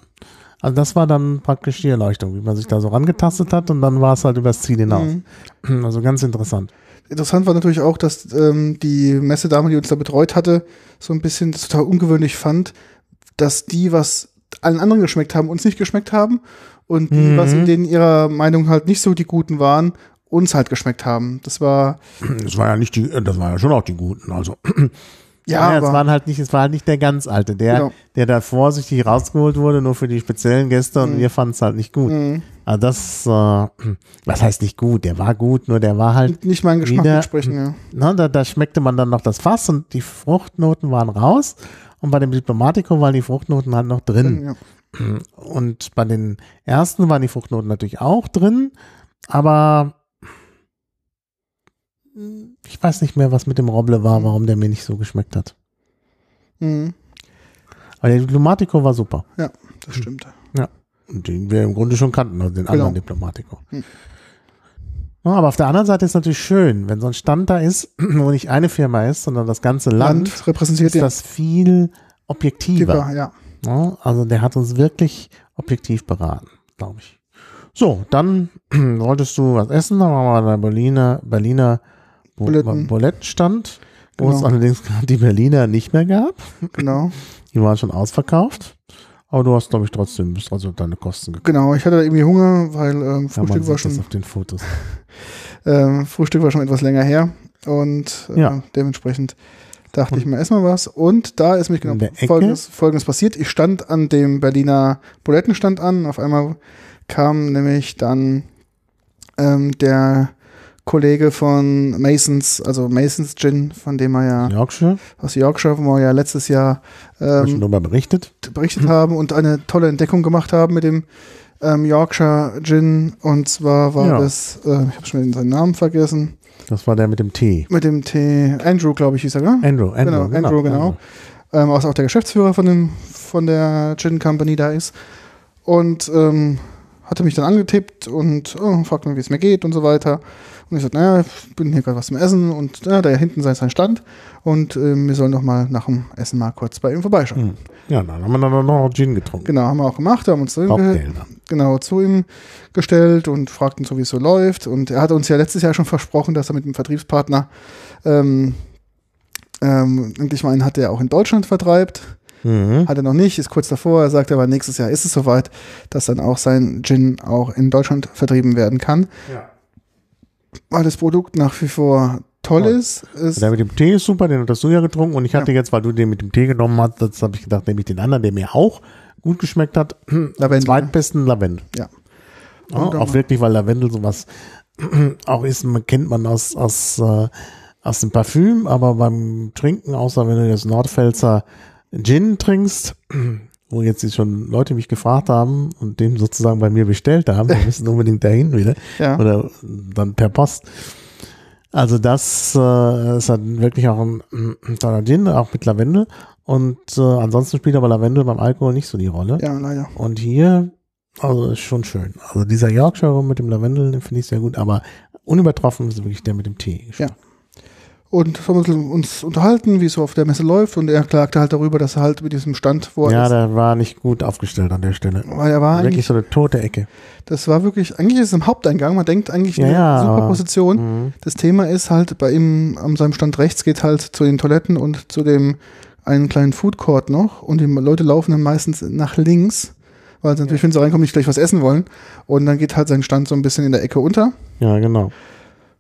Also das war dann praktisch die Erleuchtung, wie man sich da so rangetastet hat und dann war es halt übers Ziel hinaus. Mhm. Also ganz interessant. Interessant war natürlich auch, dass ähm, die Messedame, die uns da betreut hatte, so ein bisschen das total ungewöhnlich fand, dass die, was allen anderen geschmeckt haben, uns nicht geschmeckt haben und die, Mhm. was in denen ihrer Meinung halt nicht so die guten waren, uns halt geschmeckt haben. Das war, Das war ja nicht die, das war ja schon auch die Guten, also. ja, Ja, es waren halt nicht, es war halt nicht der ganz alte, der, Genau. der da vorsichtig rausgeholt wurde, nur für die speziellen Gäste und wir fanden es halt nicht gut. Mhm. Also das, äh, was heißt nicht gut? Der war gut, nur der war halt, nicht meinen Geschmack wieder- entsprechen, ja. ne, da, da schmeckte man dann noch das Fass und die Fruchtnoten waren raus und bei dem Diplomatico waren die Fruchtnoten halt noch drin. ja. Und bei den ersten waren die Fruchtnoten natürlich auch drin, aber ich weiß nicht mehr, was mit dem Roble war, warum der mir nicht so geschmeckt hat. Mhm. Aber der Diplomatico war super. ja, das stimmt. Und den wir im Grunde schon kannten, also den anderen Genau. Diplomatico. Hm. Ja, aber auf der anderen Seite ist es natürlich schön, wenn so ein Stand da ist, wo nicht eine Firma ist, sondern das ganze Land, Land repräsentiert ist ja. das viel objektiver. ja. Ja, also der hat uns wirklich objektiv beraten, glaube ich. So, dann wolltest du was essen, dann waren wir der Berliner, Berliner Buletten. Bulettstand, wo Genau. es allerdings die Berliner nicht mehr gab. Genau. Die waren schon ausverkauft. Aber du hast, glaube ich, trotzdem, bist trotzdem deine Kosten gekommen. Genau, ich hatte irgendwie Hunger, weil ähm, Ja, Frühstück war sieht das schon auf den Fotos. ähm, Frühstück war schon etwas länger her und äh, Ja. dementsprechend dachte ich mir erstmal was und da ist mich genau folgendes, folgendes passiert. Ich stand an dem Berliner Bulettenstand an, auf einmal kam nämlich dann ähm, der Kollege von Masons, also Masons Gin, von dem wir ja Yorkshire, aus Yorkshire, wo wir ja letztes Jahr ähm, schon darüber berichtet. berichtet haben und eine tolle Entdeckung gemacht haben mit dem ähm, Yorkshire Gin und zwar war Ja. das, äh, ich habe schon seinen Namen vergessen, Das war der mit dem Tee. mit dem Tee, Andrew glaube ich hieß er, gell? Andrew, Andrew, Genau, Andrew, genau. ähm, was auch der Geschäftsführer von, dem, von der Gin Company da ist. Und ähm, hatte mich dann angetippt und oh, fragt mich, wie es mir geht und so weiter. Und ich sagte, naja, ich bin hier gerade was zum Essen und ja, da hinten sei sein Stand und ähm, wir sollen doch mal nach dem Essen mal kurz bei ihm vorbeischauen. Hm. Ja, dann haben wir dann noch Gin getrunken. Genau, haben wir auch gemacht, haben uns ge genau, zu ihm gestellt und fragten so, wie es so läuft. Und er hatte uns ja letztes Jahr schon versprochen, dass er mit dem Vertriebspartner ähm, ähm, endlich mal einen hat, der auch in Deutschland vertreibt. Mhm. Hat er noch nicht, ist kurz davor. Er sagt aber, nächstes Jahr ist es soweit, dass dann auch sein Gin auch in Deutschland vertrieben werden kann. Ja. Weil das Produkt nach wie vor toll ist. ist Der mit dem Tee ist super, den hast du ja getrunken. Und ich hatte jetzt, weil du den mit dem Tee genommen hast, das habe ich gedacht, nehme ich den anderen, der mir auch gut geschmeckt hat. Lavendel. Zweitbesten Lavendel. Ja. Ja, auch wirklich, weil Lavendel sowas auch ist, man kennt man aus, aus, äh, aus dem Parfüm, aber beim Trinken, außer wenn du das Nordpfälzer Gin trinkst, wo jetzt schon Leute mich gefragt haben und den sozusagen bei mir bestellt haben, wir müssen unbedingt dahin wieder ja. oder dann per Post. Also das äh, ist halt wirklich auch ein, ein toller Gin, auch mit Lavendel. Und äh, ansonsten spielt aber Lavendel beim Alkohol nicht so die Rolle. ja, leider. Und hier, also ist schon schön. Also dieser Yorkshire mit dem Lavendel, den finde ich sehr gut, aber unübertroffen ist wirklich der mit dem Tee. Ja. Und haben uns- uns unterhalten, wie es so auf der Messe läuft. Und er klagte halt darüber, dass er halt mit diesem Stand, wo er Ja, ist, der war nicht gut aufgestellt an der Stelle. weil er war Wirklich eigentlich, so eine tote Ecke. das war wirklich, eigentlich ist es im Haupteingang, man denkt eigentlich Ja, eine ja, super Position. Mhm. Das Thema ist halt bei ihm an seinem Stand rechts geht halt zu den Toiletten und zu dem einen kleinen Food Court noch und die Leute laufen dann meistens nach links, weil sie natürlich, wenn sie reinkommen, nicht gleich was essen wollen. Und dann geht halt sein Stand so ein bisschen in der Ecke unter, Ja, genau.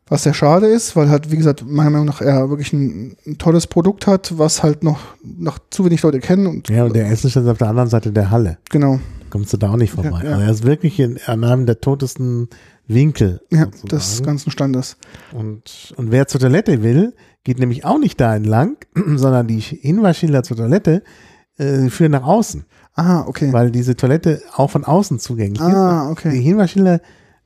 Was sehr schade ist, weil halt, wie gesagt, meiner Meinung nach er wirklich ein, ein tolles Produkt hat, was halt noch, noch zu wenig Leute kennen und Ja, und der Essenstand ist auf der anderen Seite der Halle. genau, Kommst du da auch nicht vorbei. Ja, ja. Also er ist wirklich in, an einem der totesten Winkel. ja, sozusagen. des ganzen Standes. Und, und wer zur Toilette will, geht nämlich auch nicht da entlang, sondern die Hinweisschilder zur Toilette äh, führen nach außen, Ah, okay. weil diese Toilette auch von außen zugänglich Ah, ist. okay. Die Hinweisschilder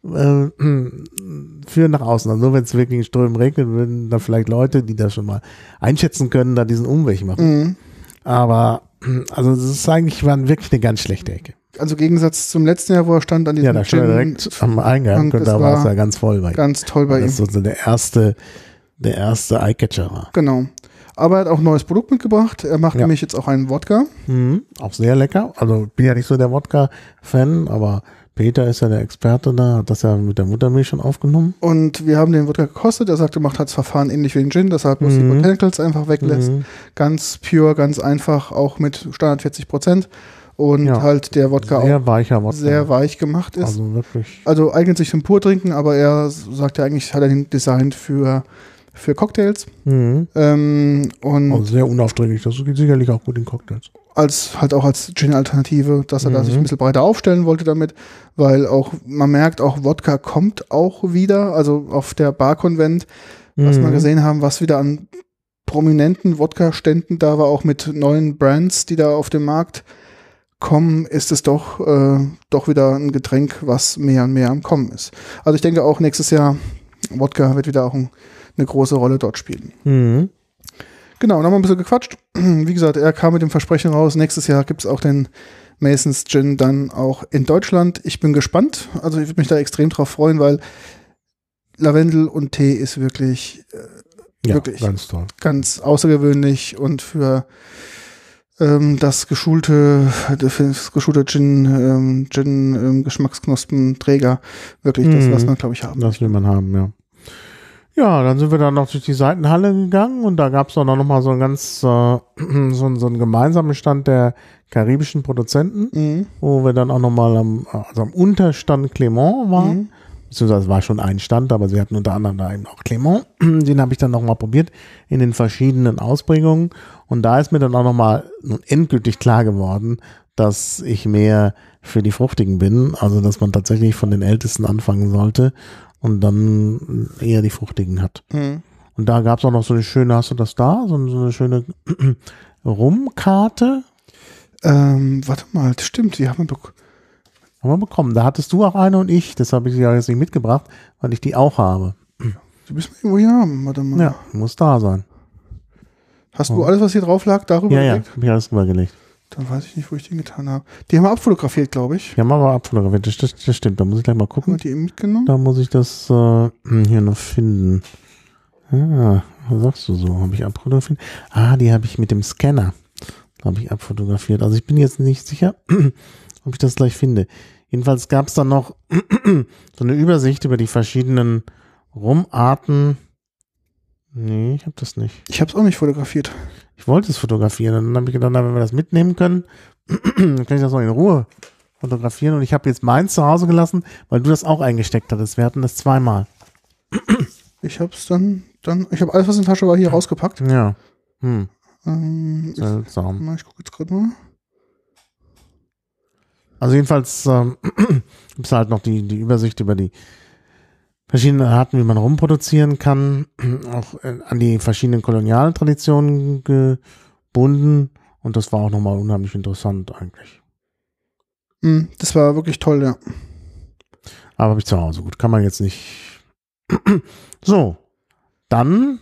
äh, führen nach außen. Also nur wenn es wirklich in Strömen regnet, würden da vielleicht Leute, die das schon mal einschätzen können, da diesen Umweg machen. Mhm. Aber also es ist eigentlich war wirklich eine ganz schlechte Ecke. Also im Gegensatz zum letzten Jahr, wo er stand an diesem Ja, da stand er direkt am Eingang und da war es ja ganz voll bei ihm. ganz toll bei ihm. Das ist so der erste, der erste Eyecatcher war. Genau. Aber er hat auch ein neues Produkt mitgebracht. Er macht Ja. nämlich jetzt auch einen Wodka. Mhm, auch sehr lecker. Also bin ja nicht so der Wodka-Fan, aber Peter ist ja der Experte da, hat das ja mit der Muttermilch schon aufgenommen. Und wir haben den Wodka gekostet. Er sagte, macht halt das Verfahren ähnlich wie den Gin, dass er halt bloß die Mhm. Botanicals einfach weglässt. Mhm. Ganz pure, ganz einfach, auch mit Standard 40 Prozent. Und Ja. halt der Wodka Sehr auch weicher Wodka. sehr weich gemacht ist. Also, Also wirklich. eignet sich zum Purtrinken, aber er sagt ja eigentlich, hat er den designt für, für Cocktails. Mhm. Ähm, und Also sehr unaufdringlich. Das geht sicherlich auch gut in Cocktails. Als halt auch als Gin-Alternative, dass er da Mhm. sich ein bisschen breiter aufstellen wollte damit, weil auch man merkt, auch Wodka kommt auch wieder, also auf der Bar-Konvent, was Mhm. wir gesehen haben, was wieder an prominenten Wodka-Ständen da war, auch mit neuen Brands, die da auf den Markt kommen, ist es doch, äh, doch wieder ein Getränk, was mehr und mehr am Kommen ist. Also ich denke auch nächstes Jahr, Wodka wird wieder auch ein, eine große Rolle dort spielen. Mhm. Genau, dann haben wir ein bisschen gequatscht. Wie gesagt, er kam mit dem Versprechen raus, nächstes Jahr gibt es auch den Masons Gin dann auch in Deutschland. Ich bin gespannt. Also ich würde mich da extrem drauf freuen, weil Lavendel und Tee ist wirklich äh, Ja, Wirklich. ganz toll. ganz außergewöhnlich und für ähm, das geschulte, das geschulte Gin, ähm, Gin ähm, Geschmacksknospenträger wirklich das, Mhm. was man, glaube ich, haben Das will man haben, ja. Ja, dann sind wir dann noch durch die Seitenhalle gegangen und da gab es auch noch mal so ein ganz, äh, so, ein- so einen gemeinsamen Stand der karibischen Produzenten, Mhm. wo wir dann auch noch mal am, also am Unterstand Clement waren. Mhm. Beziehungsweise es war schon ein Stand, aber sie hatten unter anderem da eben auch Clement. Den habe ich dann noch mal probiert in den verschiedenen Ausprägungen. Und da ist mir dann auch noch mal nun endgültig klar geworden, dass ich mehr für die Fruchtigen bin. Also dass man tatsächlich von den Ältesten anfangen sollte und dann eher die Fruchtigen hat. Mhm. Und da gab es auch noch so eine schöne, hast du das da? So, so eine schöne Rumkarte. Ähm, warte mal, das stimmt, die haben wir bek- Haben wir bekommen. Da hattest du auch eine und ich. Das habe ich ja jetzt nicht mitgebracht, weil ich die auch habe. Die müssen wir irgendwo hier haben. Warte mal. Ja, muss da sein. Hast du alles, was hier drauf lag, darüber Ja, ja, gelegt? habe ich alles rübergelegt. Dann weiß ich nicht, wo ich den getan habe. Die haben wir abfotografiert, glaube ich. Die haben aber abfotografiert. Das, das, das stimmt. Da muss ich gleich mal Haben wir gucken. die mitgenommen? Da muss ich das äh, hier noch finden. Ah, was sagst du so? Habe ich abfotografiert? Ah, die habe ich mit dem Scanner, glaube ich, abfotografiert. Also ich bin jetzt nicht sicher, ob ich das gleich finde. Jedenfalls gab es dann noch so eine Übersicht über die verschiedenen Rumarten. Nee, ich habe das nicht. Ich habe es auch nicht fotografiert. Ich wollte es fotografieren und dann habe ich gedacht, na, wenn wir das mitnehmen können, dann kann ich das noch in Ruhe fotografieren. Und ich habe jetzt meins zu Hause gelassen, weil du das auch eingesteckt hattest. Wir hatten das zweimal. Ich habe es dann, dann, ich habe alles, was in der Tasche war, hier rausgepackt. Ja. Hm, Ähm, ich, mal, ich gucke jetzt gerade mal. Also jedenfalls ähm, gibt es halt noch die, die Übersicht über die verschiedenen Arten, wie man rumproduzieren kann, auch äh, an die verschiedenen Kolonialtraditionen gebunden. Und das war auch nochmal unheimlich interessant eigentlich. Hm, das war wirklich toll, ja. Aber habe ich zu Hause. Gut, kann man jetzt nicht. so, dann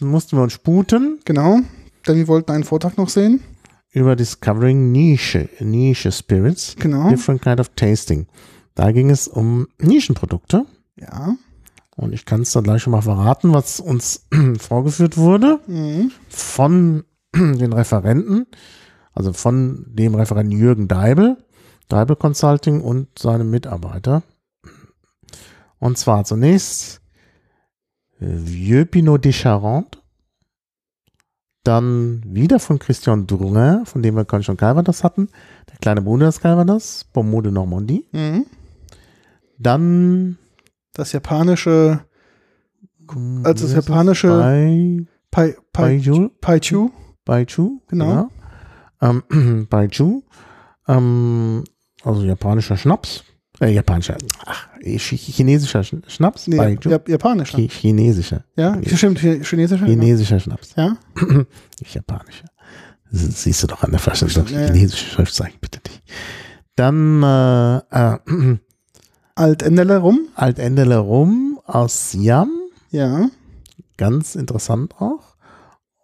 mussten wir uns sputen Genau. Denn wir wollten einen Vortrag noch sehen. über Discovering Nische, Nische Spirits, Genau. Different Kind of Tasting. Da ging es um Nischenprodukte. Ja. Und ich kann es dann gleich schon mal verraten, was uns vorgeführt wurde Mhm. von den Referenten, also von dem Referenten Jürgen Deibel, Deibel Consulting und seinem Mitarbeiter. Und zwar zunächst Vieux Pinot de Charente, dann wieder von Christian Drouin, von dem wir gerade schon Calvados hatten, der kleine Bruder des Calvados, Pommeau de Normandie. Mhm. Dann Das japanische Also das wie heißt japanische- Bai, Pai, Pai, Baijiu, Paichu. Baichu, Genau. genau. Ähm, Baichu, ähm, also japanischer Schnaps, äh, japanischer, ach, chi- chinesischer Sch- Schnaps, Nee, Baijiu, Jap japanischer. Chi- chinesischer, Ja, stimmt, chi- chinesischer. chinesischer Schnaps, Ja. nicht japanischer. Das siehst du doch an der Flasche, ist doch Ja, ja. chinesische Schriftzeichen, bitte nicht. Dann äh, äh, Altendele rum. Altendele Rum aus Siam, Ja. ganz interessant auch.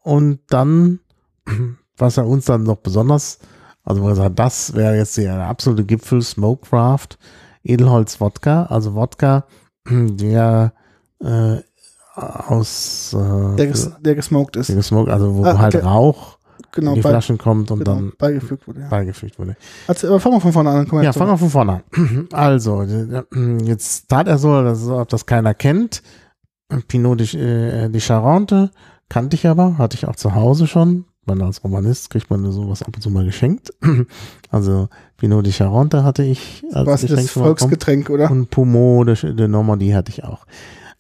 Und dann, was er uns dann noch besonders, also das wäre jetzt der absolute Gipfel, Smokecraft, Edelholz Wodka, also Wodka, der äh, aus äh, Der, ges der gesmoked ist. der gesmoked, also wo Ah, halt okay. Rauch Genau, in die Flaschen kommt und genau, dann beigefügt wurde. Ja. beigefügt wurde. Also, aber fangen wir von vorne an. Ja, fangen wir von vorne an. Also, äh, jetzt tat er so, dass, ob das keiner kennt. Pinot de, äh, de Charente kannte ich aber, hatte ich auch zu Hause schon. Man als Romanist kriegt man sowas ab und zu mal geschenkt. Also Pinot de Charente hatte ich als Was Geschenk das. Volksgetränk, oder? Und Pommeau de, de Normandie hatte ich auch.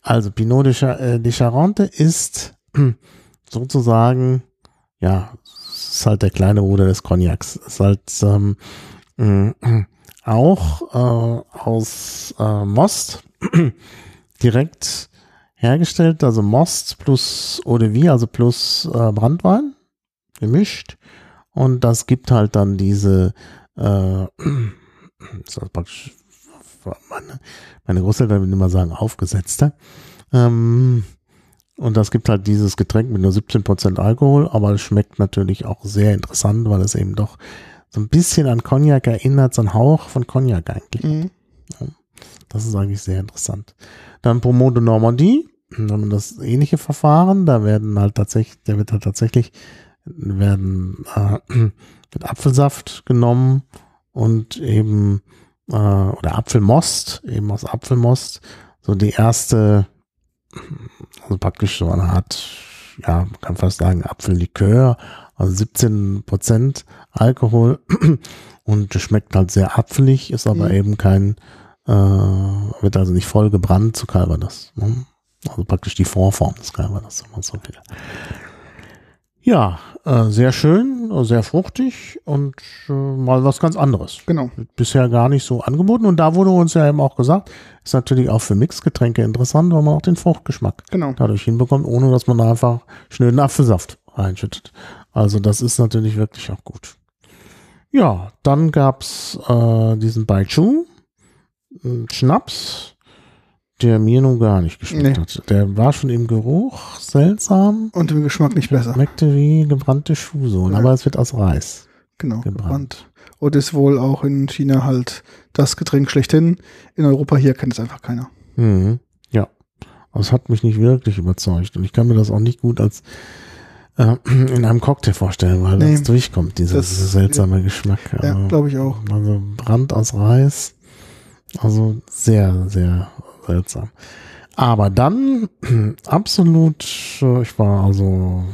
Also Pinot de, äh, de Charente ist sozusagen, ja, ist halt der kleine Bruder des Cognacs. Ist halt ähm, mh, auch äh, aus äh, Most direkt hergestellt, also Most plus Eau de Vie, also plus äh, Brandwein gemischt. Und das gibt halt dann diese äh, meine, meine Großeltern würden immer sagen, aufgesetzter. Ähm, und das gibt halt dieses Getränk mit nur 17% Alkohol, aber es schmeckt natürlich auch sehr interessant, weil es eben doch so ein bisschen an Cognac erinnert, so ein Hauch von Cognac eigentlich. Mhm. Das ist eigentlich sehr interessant. Dann Pommeau de Normandie, da haben wir das ähnliche Verfahren, da werden halt tatsächlich, der wird halt tatsächlich, werden äh, mit Apfelsaft genommen und eben, äh, oder Apfelmost, eben aus Apfelmost, so die erste, also praktisch so eine Art, ja, man kann fast sagen Apfellikör, also 17 Prozent Alkohol und schmeckt halt sehr apfelig, ist aber Mhm. eben kein, äh, wird also nicht voll gebrannt zu Calvados. Ne? Also praktisch die Vorform des Calvados, wenn man so will. Ja, äh, sehr schön, äh, sehr fruchtig und äh, mal was ganz anderes. Genau. Bisher gar nicht so angeboten und da wurde uns ja eben auch gesagt, ist natürlich auch für Mixgetränke interessant, weil man auch den Fruchtgeschmack Genau. dadurch hinbekommt, ohne dass man da einfach schnöden Apfelsaft reinschüttet. Also das ist natürlich wirklich auch gut. Ja, dann gab's äh, diesen Baichu, einen Schnaps, der mir nun gar nicht geschmeckt Nee. hat. Der war schon im Geruch seltsam. Und im Geschmack nicht besser. Schmeckte wie gebrannte Schuhsohlen, Ja. aber es wird aus Reis. Genau, gebrannt. gebrannt. Und ist wohl auch in China halt das Getränk schlechthin. In Europa hier kennt es einfach keiner. Mhm. Ja, aber es hat mich nicht wirklich überzeugt und ich kann mir das auch nicht gut als äh, in einem Cocktail vorstellen, weil Nee. das durchkommt, dieser Das- seltsame Geschmack. Ja, Also, glaube ich auch. also Brand aus Reis, also sehr, sehr seltsam. Aber dann absolut, äh, ich war also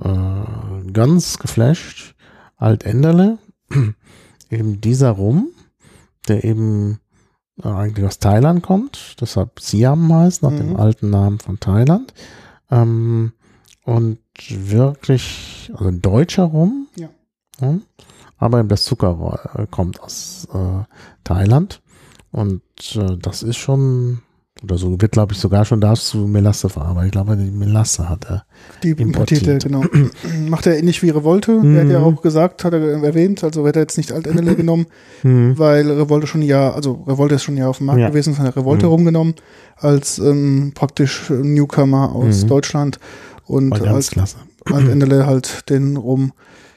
äh, ganz geflasht, Alt-Enderle, eben dieser Rum, der eben äh, eigentlich aus Thailand kommt, deshalb Siam heißt, nach dem Mhm. alten Namen von Thailand. Ähm, und wirklich, also ein deutscher Rum, Ja. ja, aber eben das Zucker äh, kommt aus äh, Thailand. Und äh, das ist schon, oder so wird, glaube ich, sogar schon da zu Melasse verarbeitet. Ich glaube, die Melasse hat er. Die Importiert. importierte, genau. Macht er ähnlich wie Revolte. Mhm. Er hat ja auch gesagt, hat er erwähnt, also hätte er jetzt nicht Altendele genommen, weil Revolte schon Jahr, also Revolte ist schon Jahr auf dem Markt Ja. gewesen, von der Revolte Mhm. rumgenommen, als ähm, praktisch Newcomer aus Mhm. Deutschland und als. Altendele halt den rum.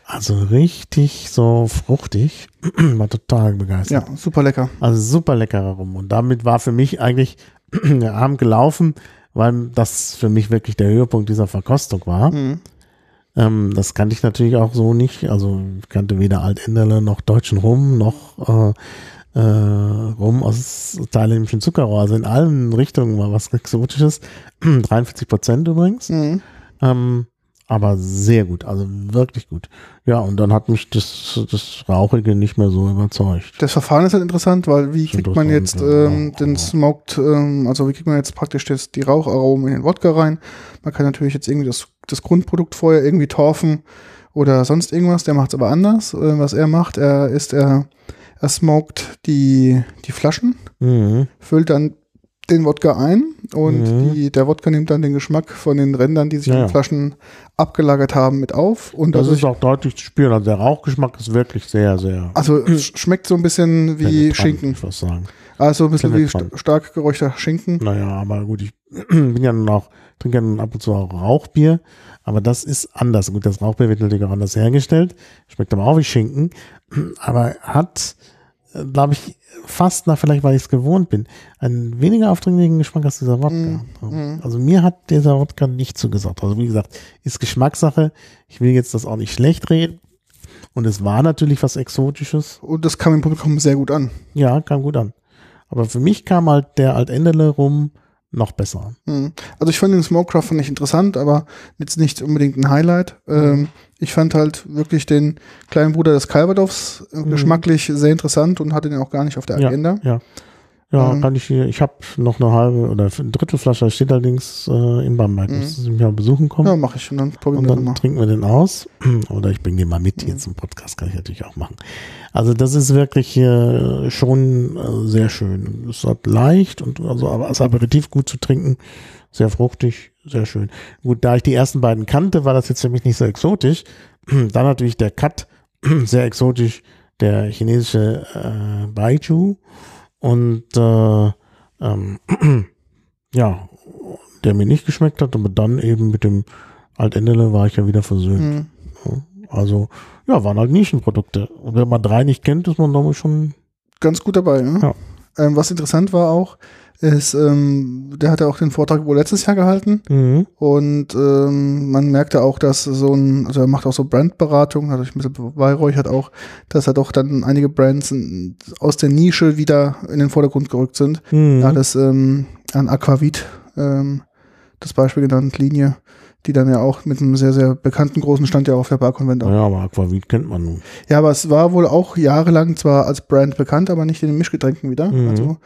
Also richtig so fruchtig. War total begeistert. Ja, super lecker. Also super leckerer Rum. Und damit war für mich eigentlich der Abend gelaufen, weil das für mich wirklich der Höhepunkt dieser Verkostung war. Mhm. Ähm, das kannte ich natürlich auch so nicht. Also ich kannte weder Altenderle noch deutschen Rum noch äh, äh, Rum aus thailändischen Zuckerrohr. Also in allen Richtungen war was Exotisches. 43 Prozent übrigens. Mhm. Ähm, aber sehr gut, also wirklich gut. Ja, und dann hat mich das, das Rauchige nicht mehr so überzeugt. Das Verfahren ist halt interessant, weil wie kriegt man jetzt ähm, den Smoked, ähm, also wie kriegt man jetzt praktisch das, die Raucharomen in den Wodka rein? Man kann natürlich jetzt irgendwie das, das Grundprodukt vorher irgendwie torfen oder sonst irgendwas. Der macht es aber anders. Äh, was er macht, er ist er, er smoked die, die Flaschen, Mhm. füllt dann den Wodka ein und Mhm. die, der Wodka nimmt dann den Geschmack von den Rändern, die sich Ja, in den Flaschen abgelagert haben, mit auf. Und Das dadurch, ist auch deutlich zu spüren. Also der Rauchgeschmack ist wirklich sehr, sehr also es schmeckt so ein bisschen wie Schinken. Ich was sagen. Also ein bisschen wie st stark geräucherter Schinken. Naja, aber gut, ich bin ja nun auch, trinke ja nun ab und zu auch Rauchbier, aber das ist anders. Gut, das Rauchbier wird natürlich auch anders hergestellt, schmeckt aber auch wie Schinken, aber hat, glaube ich, fast nach, vielleicht weil ich es gewohnt bin, einen weniger aufdringlichen Geschmack als dieser Wodka. Mm, Also mir hat dieser Wodka nicht zugesagt. Also wie gesagt, ist Geschmackssache. Ich will jetzt das auch nicht schlecht reden. Und es war natürlich was Exotisches. Und das kam im Publikum sehr gut an. Ja, kam gut an. Aber für mich kam halt der Altendele rum noch besser. Mhm. Also ich fand den Smokecraft fand ich interessant, aber jetzt nicht unbedingt ein Highlight. Ähm, ich fand halt wirklich den kleinen Bruder des Calvados äh, Mhm. geschmacklich sehr interessant und hatte den auch gar nicht auf der Agenda. Ja. Ja, Ähm. kann ich hier. Ich habe noch eine halbe oder ein Drittel Flasche, steht allerdings äh, in Bamberg. Mhm. Müssen Sie mich mal besuchen kommen. Ja, mache ich und dann probieren Und wir dann mal. trinken wir den aus. Oder ich bringe den mal mit hier Mhm. zum Podcast, kann ich natürlich auch machen. Also das ist wirklich äh, schon äh, sehr schön. Es hat leicht und also aber als Aperitif gut zu trinken. Sehr fruchtig, sehr schön. Gut, da ich die ersten beiden kannte, war das jetzt für mich nicht so exotisch. Dann natürlich der Cut, sehr exotisch, der chinesische äh, Baijiu. Und äh, ähm, ja, der mir nicht geschmeckt hat, aber dann eben mit dem Altendele war ich ja wieder versöhnt. Mhm. Also, ja, waren halt Nischenprodukte. Und wenn man drei nicht kennt, ist man damit schon. Ganz gut dabei. Ne? Ja. Ähm, was interessant war auch, ist, ähm, der hatte auch den Vortrag wohl letztes Jahr gehalten Mhm. und ähm, man merkte auch, dass so ein, also er macht auch so Brandberatung, hat sich ein bisschen beweihräuchert auch, dass er doch dann einige Brands in, aus der Nische wieder in den Vordergrund gerückt sind. Mhm. Hat es ähm, an Aquavit ähm, das Beispiel genannt, Linie, die dann ja auch mit einem sehr, sehr bekannten großen Stand ja auf der Barkonvent auch. Ja, aber Aquavit kennt man nun. Ja, aber es war wohl auch jahrelang zwar als Brand bekannt, aber nicht in den Mischgetränken wieder. Mhm. Also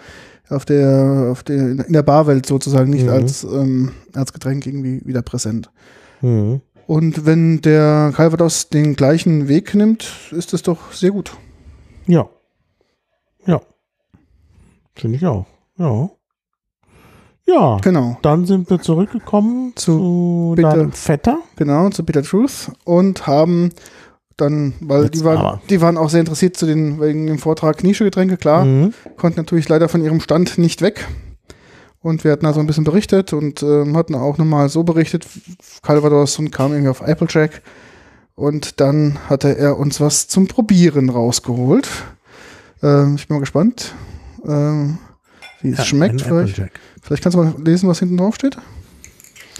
auf der, auf der, in der Barwelt sozusagen nicht Mhm. als, ähm, als Getränk irgendwie wieder präsent. Mhm. Und wenn der Calvados den gleichen Weg nimmt, ist es doch sehr gut. Ja. Ja. Finde ich auch. Ja. Ja. Genau. Dann sind wir zurückgekommen Zu zu, Bitte. deinem Vetter. Genau, zu Peter Truth und haben dann, weil Jetzt die waren, aber. die waren auch sehr interessiert zu den, wegen dem Vortrag Nischegetränke, klar, Mhm. konnten natürlich leider von ihrem Stand nicht weg. Und wir hatten also ein bisschen berichtet und ähm, hatten auch nochmal so berichtet, Calvados und kam irgendwie auf Applejack. Und dann hatte er uns was zum Probieren rausgeholt. Ähm, ich bin mal gespannt, ähm, wie es Ja, schmeckt. Vielleicht. Applejack. Vielleicht kannst du mal lesen, was hinten drauf steht.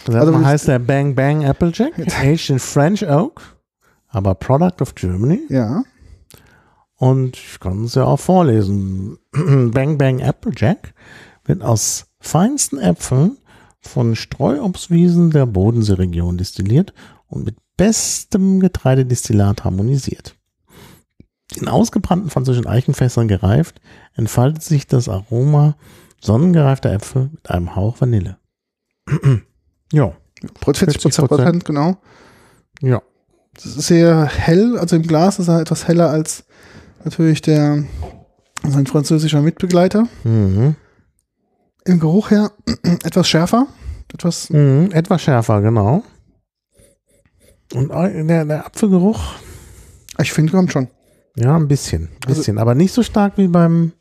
Das Also heißt der Bang Bang Applejack, aged in French Oak, aber Product of Germany. Ja. Und ich kann es ja auch vorlesen. Bang Bang Applejack wird aus feinsten Äpfeln von Streuobstwiesen der Bodenseeregion destilliert und mit bestem Getreidedestillat harmonisiert. In ausgebrannten französischen Eichenfässern gereift, entfaltet sich das Aroma sonnengereifter Äpfel mit einem Hauch Vanille. ja, 40 40%, Prozent, genau. ja. Das ist sehr hell, also im Glas ist er etwas heller als natürlich der sein französischer Mitbegleiter. Mhm. Im Geruch her etwas schärfer, etwas Mhm, etwas schärfer, genau. Und äh, der, der Apfelgeruch, ich finde kommt schon. ja, ein bisschen. Also- bisschen, aber nicht so stark wie beim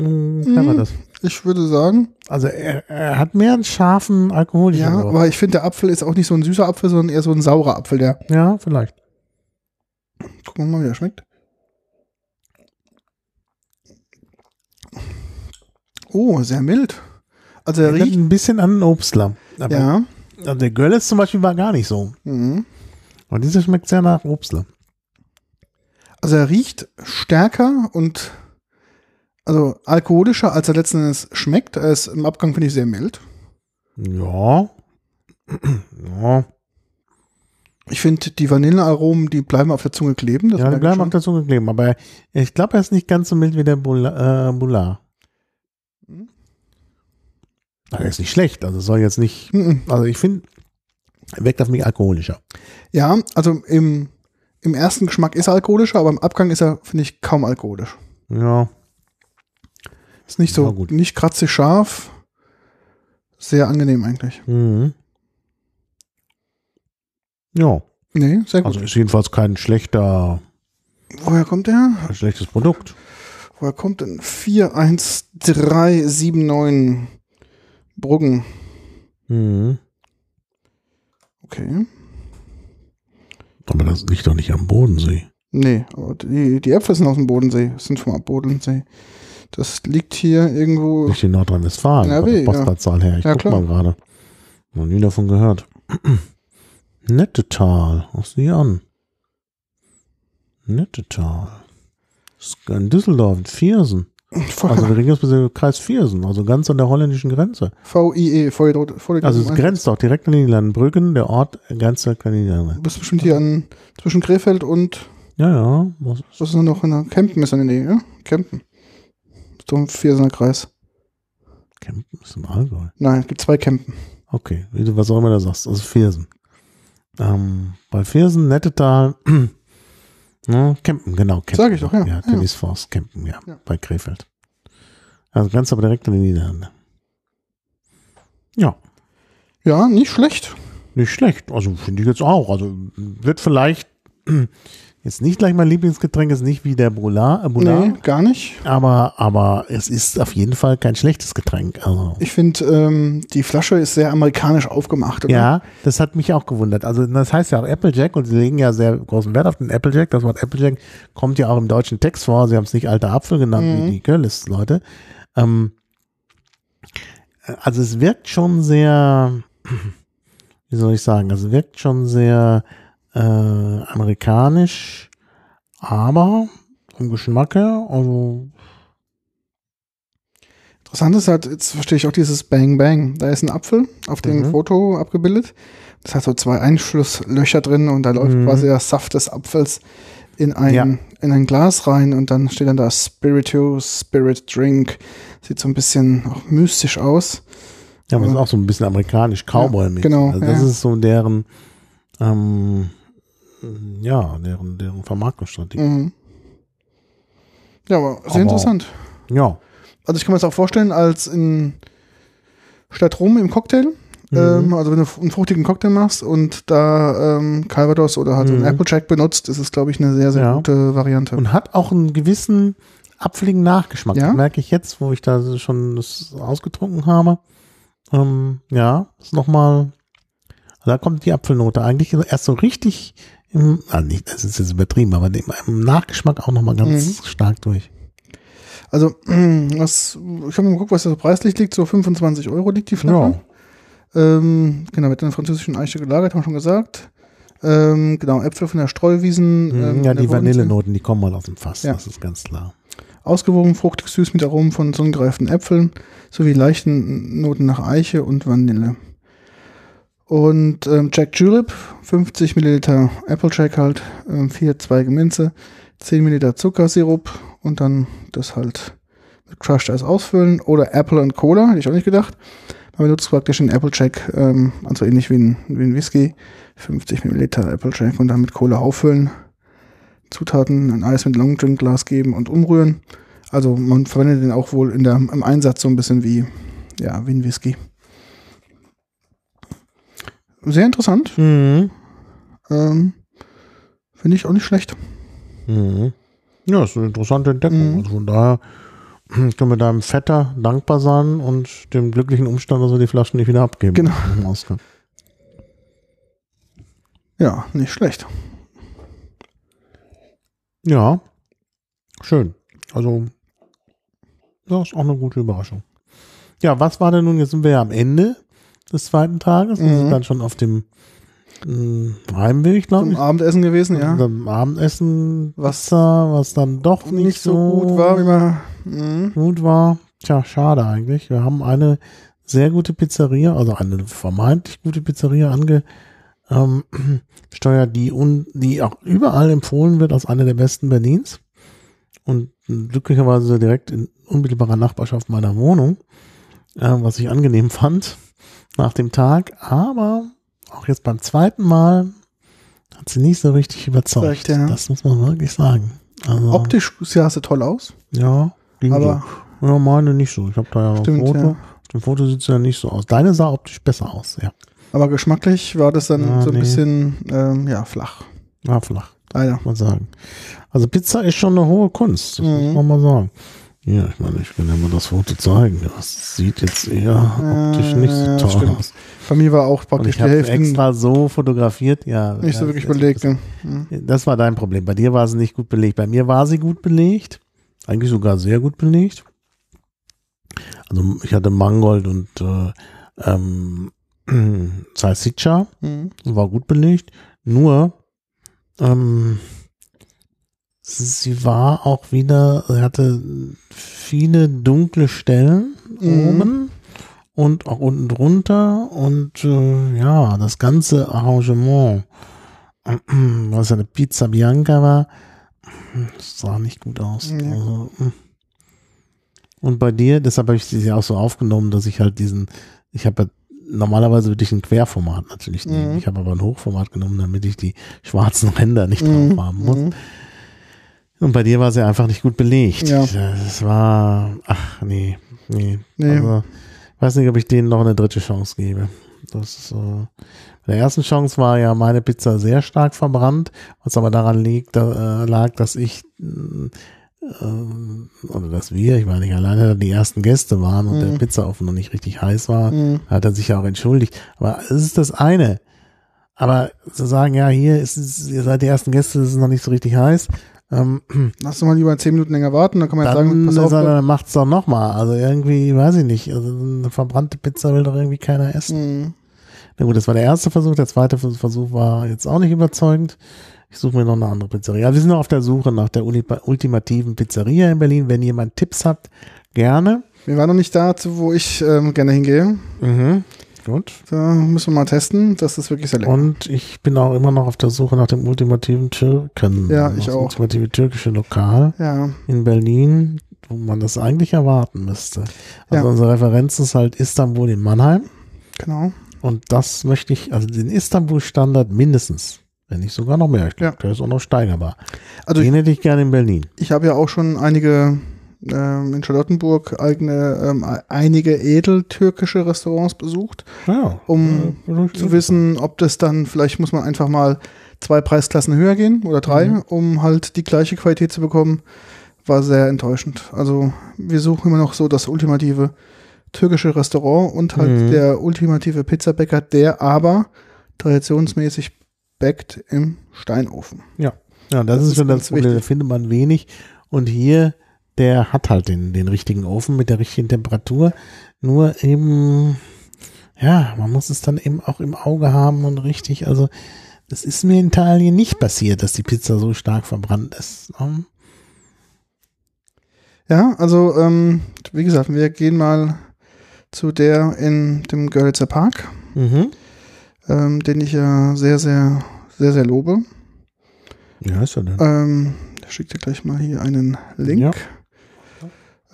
Mhm. mh, Calvados. Ich würde sagen, Also er, er hat mehr einen scharfen alkoholischen ja, Geruch. aber ich finde der Apfel ist auch nicht so ein süßer Apfel, sondern eher so ein saurer Apfel, der Ja, vielleicht. gucken wir mal, wie der schmeckt. Oh, sehr mild. Also er riecht ein bisschen an einen Obstler. Aber ja. also der Görles zum Beispiel war gar nicht so. Mhm. Und dieser schmeckt sehr nach Obstler. Also er riecht stärker und also alkoholischer, als er letzten Endes schmeckt. Er ist im Abgang finde ich sehr mild. Ja. ja. Ich finde die Vanillearomen, die bleiben auf der Zunge kleben. Das ja, die bleiben auf der Zunge kleben. Aber ich glaube, er ist nicht ganz so mild wie der Bula- äh, Boulard. Aber er ist nicht schlecht. Also soll jetzt nicht. Also ich finde, er wirkt auf mich alkoholischer. Ja, also im, im ersten Geschmack ist er alkoholischer, aber im Abgang ist er, finde ich, kaum alkoholisch. Ja. Ist nicht so, Ja, gut. nicht kratzig scharf. Sehr angenehm eigentlich. Mhm. Ja. Nee, sehr gut. Also ist jedenfalls kein schlechter, Woher kommt der? ein schlechtes Produkt. Woher kommt denn 41379 Bruggen? Mhm. Okay. Aber das liegt doch nicht am Bodensee. Nee, aber die, die Äpfel sind aus dem Bodensee, sind vom Bodensee. Das liegt hier irgendwo. Nicht in Nordrhein-Westfalen, NRW, ja. Postleitzahl her. Ich Ja, guck klar. mal gerade. Noch nie davon gehört. Nettetal, auch sieh an. Nettetal. Das ist in Düsseldorf, in Viersen. Also der Regierungsbezirk Kreis Viersen, also ganz an der holländischen Grenze. VIE, Vorgedruckt. Also es grenzt doch direkt an die Niederlanden. Brüggen, der Ort grenzt direkt an die Niederlande. Du bist bestimmt hier an, zwischen Krefeld und, Ja, ja. Was, was ist denn noch in der Kempen ist in der Nähe, ja? Kempen. So ein Viersener Kreis. Kempen ist im Allgäu. Nein, es gibt zwei Kempen. Okay, wie du was auch immer du sagst, also Viersen. Ähm, bei Viersen, Nettetal, ja, Kempen, genau. Kempen. Sag ich doch, ja. Ja, Ja. Tennis Force, Kempen, ja, Ja. bei Krefeld. Also ganz aber direkt in die Niederlande. Ja, Ja, nicht schlecht. nicht schlecht. Also finde ich jetzt auch. Also wird vielleicht jetzt nicht gleich mein Lieblingsgetränk, ist nicht wie der Boulard, äh, Boulard Nee, gar nicht. aber, aber es ist auf jeden Fall kein schlechtes Getränk. Also. Ich finde, ähm, die Flasche ist sehr amerikanisch aufgemacht. Oder? Ja, das hat mich auch gewundert. Also das heißt ja auch Applejack und sie legen ja sehr großen Wert auf den Applejack. Das Wort Applejack kommt ja auch im deutschen Text vor. Sie haben es nicht alter Apfel genannt, Mhm. wie die Görlitz-Leute. Ähm, also es wirkt schon sehr, wie soll ich sagen, also es wirkt schon sehr äh, amerikanisch, aber vom Geschmack her, also Interessant ist halt, jetzt verstehe ich auch dieses Bang Bang. Da ist ein Apfel auf dem Mhm. Foto abgebildet. Das hat so zwei Einschlusslöcher drin und da läuft Mhm. quasi der Saft des Apfels in ein, Ja. in ein Glas rein und dann steht dann da Spirituous Spirit Drink. Sieht so ein bisschen auch mystisch aus. Ja, aber das ist Ja. auch so ein bisschen amerikanisch, Cowboy mit. genau, Also das ja. ist so deren, ähm, ja, deren, deren Vermarktungsstrategie. Mhm. Ja, aber sehr Aber- interessant. Ja, Also ich kann mir das auch vorstellen, als in statt Rum im Cocktail Mhm. Ähm, also wenn du einen fruchtigen Cocktail machst und da ähm, Calvados oder halt so einen Mhm. Applejack benutzt, ist es, glaube ich, eine sehr, sehr Ja. gute Variante. Und hat auch einen gewissen apfeligen Nachgeschmack. Ja? Merke ich jetzt, wo ich da schon das ausgetrunken habe. Ähm, ja, ist nochmal, da kommt die Apfelnote eigentlich erst so richtig im, ah, nicht, das ist jetzt übertrieben, aber im, im Nachgeschmack auch nochmal ganz Mhm. stark durch. Also, was, ich habe mal geguckt, was da so preislich liegt. So 25 Euro liegt die Flasche. Ähm, genau, mit einer französischen Eiche gelagert, haben wir schon gesagt. Ähm, genau, Äpfel von der Streuwiesen. Mhm, ähm, ja, die. Vanillenoten, die kommen mal aus dem Fass, Ja. das ist ganz klar. Ausgewogen, fruchtig, süß mit Aromen von sonnengereiften Äpfeln sowie leichten Noten nach Eiche und Vanille. Und ähm, Jack Julep, 50 Milliliter Applejack halt, ähm, vier Zweige Minze, 10 Milliliter Zuckersirup und dann das halt mit Crushed Eis ausfüllen. Oder Apple und Cola, hätte ich auch nicht gedacht. Man benutzt praktisch den Applejack, ähm, also ähnlich wie ein, wie ein Whisky, 50 Milliliter Applejack und dann mit Cola auffüllen. Zutaten, ein Eis mit Long Drink Glas geben und umrühren. Also man verwendet den auch wohl in der, im Einsatz so ein bisschen wie, ja, wie ein Whisky. Sehr interessant. Mhm. Ähm, Finde ich auch nicht schlecht. Mhm. Ja, ist eine interessante Entdeckung. Mhm. Also von daher können wir deinem Vetter dankbar sein und dem glücklichen Umstand, dass wir die Flaschen nicht wieder abgeben. Genau. Ja, nicht schlecht. Ja, schön. Also, das ist auch eine gute Überraschung. Ja, was war denn nun? Jetzt sind wir ja am Ende des zweiten Tages. Mhm. sind dann schon auf dem mh, Heimweg, glaube Zum ich. Abendessen gewesen, ja. Beim Abendessen, Was Pizza, was dann doch nicht, Nicht so gut war, wie man. Mhm. gut war. Tja, schade eigentlich. Wir haben eine sehr gute Pizzeria, also eine vermeintlich gute Pizzeria ange ähm, steuert, die, un, die auch überall empfohlen wird als eine der besten Berlins. Und glücklicherweise direkt in unmittelbarer Nachbarschaft meiner Wohnung, äh, was ich angenehm fand nach dem Tag. Aber auch jetzt beim zweiten Mal hat sie nicht so richtig überzeugt. Ja. Das muss man wirklich sagen. Also, Optisch sah sie toll aus, ja, ging aber so. Ja, meine nicht so. Ich habe da ja noch ein Stimmt, Foto. ja. Auf dem Foto sieht sie ja nicht so aus. Deine sah optisch besser aus, ja. aber geschmacklich war das dann Ja, so ein nee. bisschen ähm, ja flach. Ja, flach, Leider. muss man sagen. Also Pizza ist schon eine hohe Kunst, das muss Mhm. man mal sagen. Ja, ich meine, ich kann ja mal das Foto zeigen. Das sieht jetzt eher optisch nicht so toll stimmt. aus. Bei mir war auch Und praktisch ich die habe Hälfte extra so fotografiert, ja. nicht so wirklich das- belegt. Das? Mhm. das war dein Problem. Bei dir war sie nicht gut belegt. Bei mir war sie gut belegt. Eigentlich sogar sehr gut belegt. Also ich hatte Mangold und äh, ähm, Salsiccia. Mhm. war gut belegt. Nur, ähm, sie war auch wieder, sie hatte viele dunkle Stellen Mhm. oben und auch unten drunter und äh, ja, das ganze Arrangement, was ja eine Pizza Bianca war, sah nicht gut aus. Nee. Also, mm. und bei dir, deshalb habe ich sie auch so aufgenommen, dass ich halt diesen, ich habe ja normalerweise würde ich ein Querformat natürlich nehmen. Mhm. Ich habe aber ein Hochformat genommen, damit ich die schwarzen Ränder nicht Mhm. drauf haben muss. Und bei dir war sie einfach nicht gut belegt. Ja. Es war, ach nee, nee. Nee. Also, ich weiß nicht, ob ich denen noch eine dritte Chance gebe. Das ist, äh, bei der ersten Chance war ja meine Pizza sehr stark verbrannt, was aber daran liegt, da, äh, lag, dass ich äh, oder dass wir, ich war nicht alleine, die ersten Gäste waren und Mhm. der Pizzaofen noch nicht richtig heiß war, Mhm. hat er sich ja auch entschuldigt. Aber es ist das eine. Aber zu sagen, ja, hier ist es, ihr seid die ersten Gäste, es ist noch nicht so richtig heiß, ähm, Lass doch mal lieber zehn Minuten länger warten, dann kann man jetzt sagen, dann, pass auf. dann, dann macht's doch nochmal. Also irgendwie, weiß ich nicht, also eine verbrannte Pizza will doch irgendwie keiner essen. Mhm. Na gut, das war der erste Versuch. Der zweite Versuch war jetzt auch nicht überzeugend. Ich suche mir noch eine andere Pizzeria. Wir sind noch auf der Suche nach der ultimativen Pizzeria in Berlin. Wenn jemand Tipps habt, gerne. Wir waren noch nicht da, wo ich ähm, gerne hingehe. Mhm. Gut. Da müssen wir mal testen. Das ist wirklich sehr lecker. Und ich bin auch immer noch auf der Suche nach dem ultimativen Türken. Ja, ich das auch. ultimative türkische Lokal ja, in Berlin, wo man das eigentlich erwarten müsste. Also Ja. unsere Referenz ist halt Istanbul in Mannheim. genau. Und das möchte ich, also den Istanbul-Standard mindestens, wenn nicht sogar noch mehr. Ich glaube, Ja. der ist auch noch steigerbar. Also ich, den hätte ich gerne in Berlin. ich habe ja auch schon einige ähm, in Charlottenburg eigene, ähm, einige edeltürkische Restaurants besucht, Ja. um Ja, zu wissen, ob das dann, vielleicht muss man einfach mal zwei Preisklassen höher gehen oder drei, Mhm. um halt die gleiche Qualität zu bekommen, war sehr enttäuschend. Also wir suchen immer noch so das ultimative türkische Restaurant und halt Mhm. der ultimative Pizzabäcker, der aber traditionsmäßig backt im Steinofen. Ja, das, Das ist schon das Problem, da findet man wenig. Und hier, der hat halt den, den richtigen Ofen mit der richtigen Temperatur. Nur eben, ja, man muss es dann eben auch im Auge haben und richtig, also das ist mir in Italien nicht passiert, dass die Pizza so stark verbrannt ist. ne? Ja, also ähm, wie gesagt, wir gehen mal zu der in dem Görlitzer Park, Mhm. ähm, den ich ja sehr, sehr, sehr, sehr lobe. Wie heißt er denn? Ähm, ich schicke dir gleich mal hier einen Link. Ja.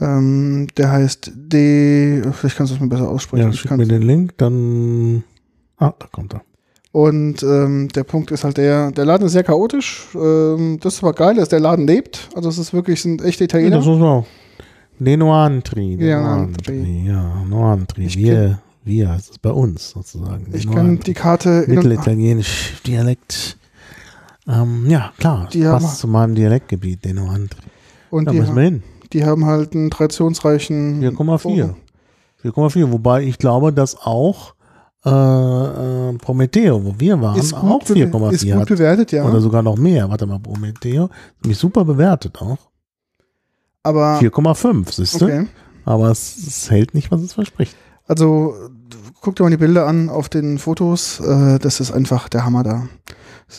Ähm, der heißt D, vielleicht kannst du es mir besser aussprechen. ja, schick mir den Link, dann. Ah, da kommt er. Und ähm, der Punkt ist halt der, der Laden ist sehr chaotisch. Ähm, das ist aber geil, dass der Laden lebt. Also es ist wirklich, sind echte Ja, Italiener. das muss man auch. De Noantri. Ja, Noantri. Ja, Noantri. Wir, wir heißt es bei uns sozusagen. Ich kann die Karte Mittelitalienisch Dialekt. Ähm, ja, klar. Die haben- passt zu meinem Dialektgebiet, den Noantri. und Da die, müssen wir hin. Die haben halt einen traditionsreichen 4,4. Oh, 4,4. Wobei ich glaube, dass auch äh, äh, Prometheo, wo wir waren, Ist auch gut, bewe- ist 4,4 gut bewertet, ja. Oder sogar noch mehr. Warte mal, Prometheo. Nämlich super bewertet auch. aber 4,5, siehst du? okay. Aber es, es hält nicht, was es verspricht. Also guck dir mal die Bilder an auf den Fotos. Äh, das ist einfach der Hammer da.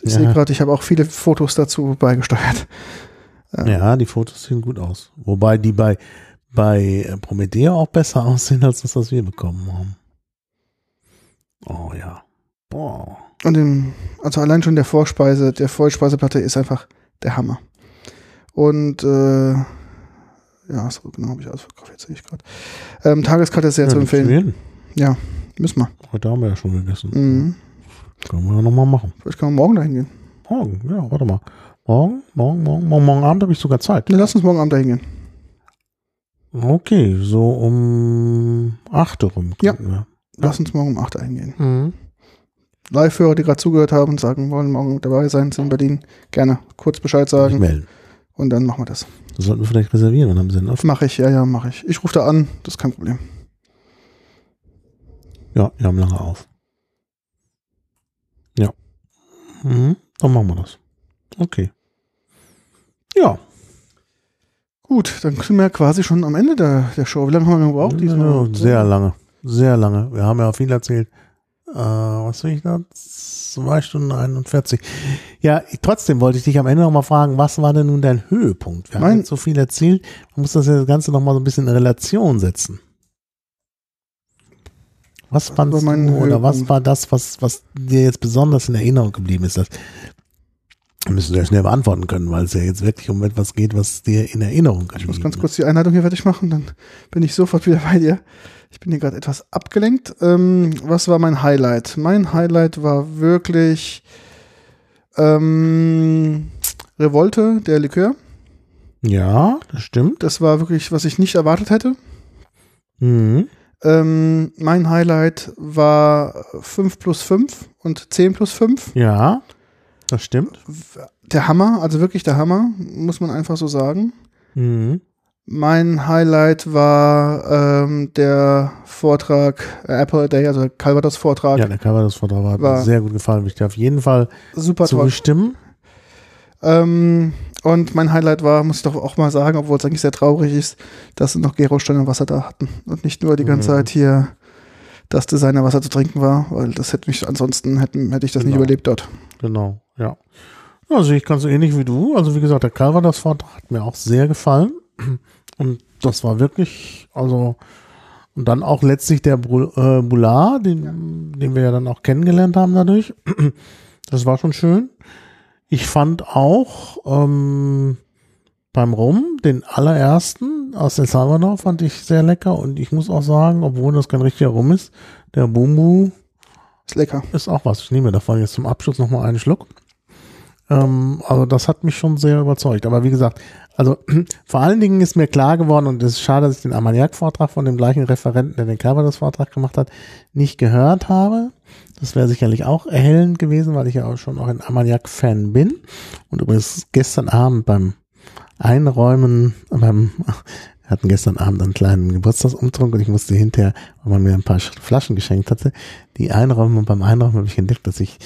Ich Ja. sehe gerade, ich habe auch viele Fotos dazu beigesteuert. Ähm, Ja, die Fotos sehen gut aus. Wobei die bei, bei äh, Promethea auch besser aussehen, als das, was wir bekommen haben. Oh ja. Boah. Und im, also allein schon der Vorspeise, der Vollspeiseplatte ist einfach der Hammer. Und äh, ja, so genau habe ich ausverkauft, jetzt sehe ich gerade. Ähm, Tageskarte ist sehr ja, zu empfehlen. reden. Müssen wir. Heute haben wir ja schon gegessen. Mhm. Können wir ja nochmal machen. Vielleicht können wir morgen dahin gehen. Morgen, ja, warte mal. Morgen, morgen, morgen, morgen, morgen Abend habe ich sogar Zeit. Lass uns morgen Abend dahin gehen. Okay, so um 8 Uhr rum. Ja. wir. Lass uns morgen um 8 dahin gehen. Mhm. Live-Hörer, die gerade zugehört haben und sagen, wollen morgen dabei sein, sind in Berlin, gerne kurz Bescheid sagen melden. und dann machen wir das. Das sollten wir vielleicht reservieren, dann haben sie einen offen. Mache ich, ja, ja, mache ich. Ich rufe da an, das ist kein Problem. Ja, wir haben lange auf. Ja. Mhm, dann machen wir das. Okay. Ja. Gut, dann sind wir quasi schon am Ende der, der Show. Wie lange haben wir gebraucht diesmal? Sehr lange. Sehr lange. Wir haben ja viel erzählt. Äh, was will ich da? Zwei Stunden 41. Ja, trotzdem wollte ich dich am Ende noch mal fragen, was war denn nun dein Höhepunkt? Wir haben Mein- jetzt so viel erzählt. Man muss das Ganze noch mal so ein bisschen in Relation setzen. Was Was fandst du oder was Höhepunkt? war das, was, was dir jetzt besonders in Erinnerung geblieben ist? Das müssen ja schnell beantworten können, weil es ja jetzt wirklich um etwas geht, was dir in Erinnerung geblieben Ich muss ganz kurz die Einleitung hier fertig machen, dann bin ich sofort wieder bei dir. Ich bin hier gerade etwas abgelenkt. Ähm, was war mein Highlight? Mein Highlight war wirklich ähm, Revolte, der Likör. Ja, das stimmt. Das war wirklich, was ich nicht erwartet hätte. Mhm. Ähm, mein Highlight war 5 plus 5 und 10 plus 5. Ja, das stimmt. Der Hammer, also wirklich der Hammer, muss man einfach so sagen. Mhm. Mein Highlight war ähm, der Vortrag, äh, Apple Day, also der Calvados-Vortrag. Ja, der Vortrags hat mir War- sehr gut gefallen. Ich darf auf jeden Fall Super zustimmen. Ähm, und mein Highlight war, muss ich doch auch mal sagen, obwohl es eigentlich sehr traurig ist, dass sie noch Gero Stein und Wasser da hatten. Und nicht nur die ganze Mhm. Zeit hier das Designerwasser zu trinken war, weil das hätte mich, ansonsten hätten, hätte ich das nicht Genau. überlebt dort. Genau, ja. Ja, sehe ich ganz so ähnlich wie du. Also wie gesagt, der Calvados Vortrag hat mir auch sehr gefallen. Und das war wirklich, also, und dann auch letztlich der Bru- äh, Boulard, den, den wir ja dann auch kennengelernt haben dadurch. Das war schon schön. Ich fand auch ähm, beim Rum, den allerersten aus El Salvador, fand ich sehr lecker. Und ich muss auch sagen, obwohl das kein richtiger Rum ist, der Bumbu Ist lecker. ist auch was. Ich nehme davon jetzt zum Abschluss nochmal einen Schluck. Ähm, also das hat mich schon sehr überzeugt. Aber wie gesagt, also vor allen Dingen ist mir klar geworden, und es ist schade, dass ich den Armagnac-Vortrag von dem gleichen Referenten, der den Calvados-Vortrag gemacht hat, nicht gehört habe. Das wäre sicherlich auch erhellend gewesen, weil ich ja auch schon auch ein Armagnac-Fan bin. Und übrigens gestern Abend beim Einräumen, beim, wir hatten gestern Abend einen kleinen Geburtstagsumtrunk und ich musste hinterher, weil man mir ein paar Flaschen geschenkt hatte, die einräumen und beim Einräumen habe ich entdeckt, dass ich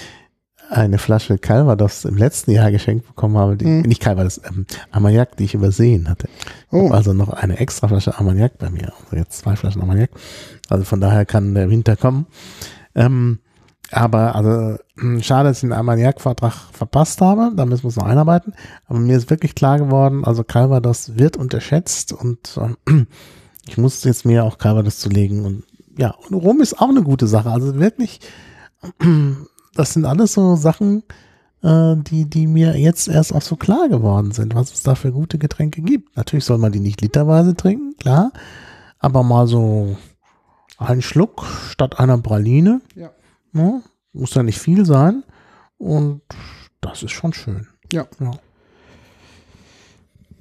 eine Flasche Calvados im letzten Jahr geschenkt bekommen habe, die, Mhm. nicht Calvados, ähm, Armagnac, die ich übersehen hatte. Oh. also noch eine extra Flasche Armagnac bei mir, also jetzt zwei Flaschen Armagnac. Also von daher kann der Winter kommen. Ähm, aber also hm, schade, dass ich den Armagnac-Vortrag verpasst habe. Da müssen wir uns noch einarbeiten. Aber mir ist wirklich klar geworden, also Calvados wird unterschätzt und ähm, ich muss jetzt mir auch Calvados zu legen. Und ja, und Rum ist auch eine gute Sache. Also wirklich, das sind alles so Sachen, äh, die, die mir jetzt erst auch so klar geworden sind, was es da für gute Getränke gibt. Natürlich soll man die nicht literweise trinken, klar. Aber mal so einen Schluck statt einer Praline. Ja. Ne? Muss ja nicht viel sein. Und das ist schon schön. Ja. Ja,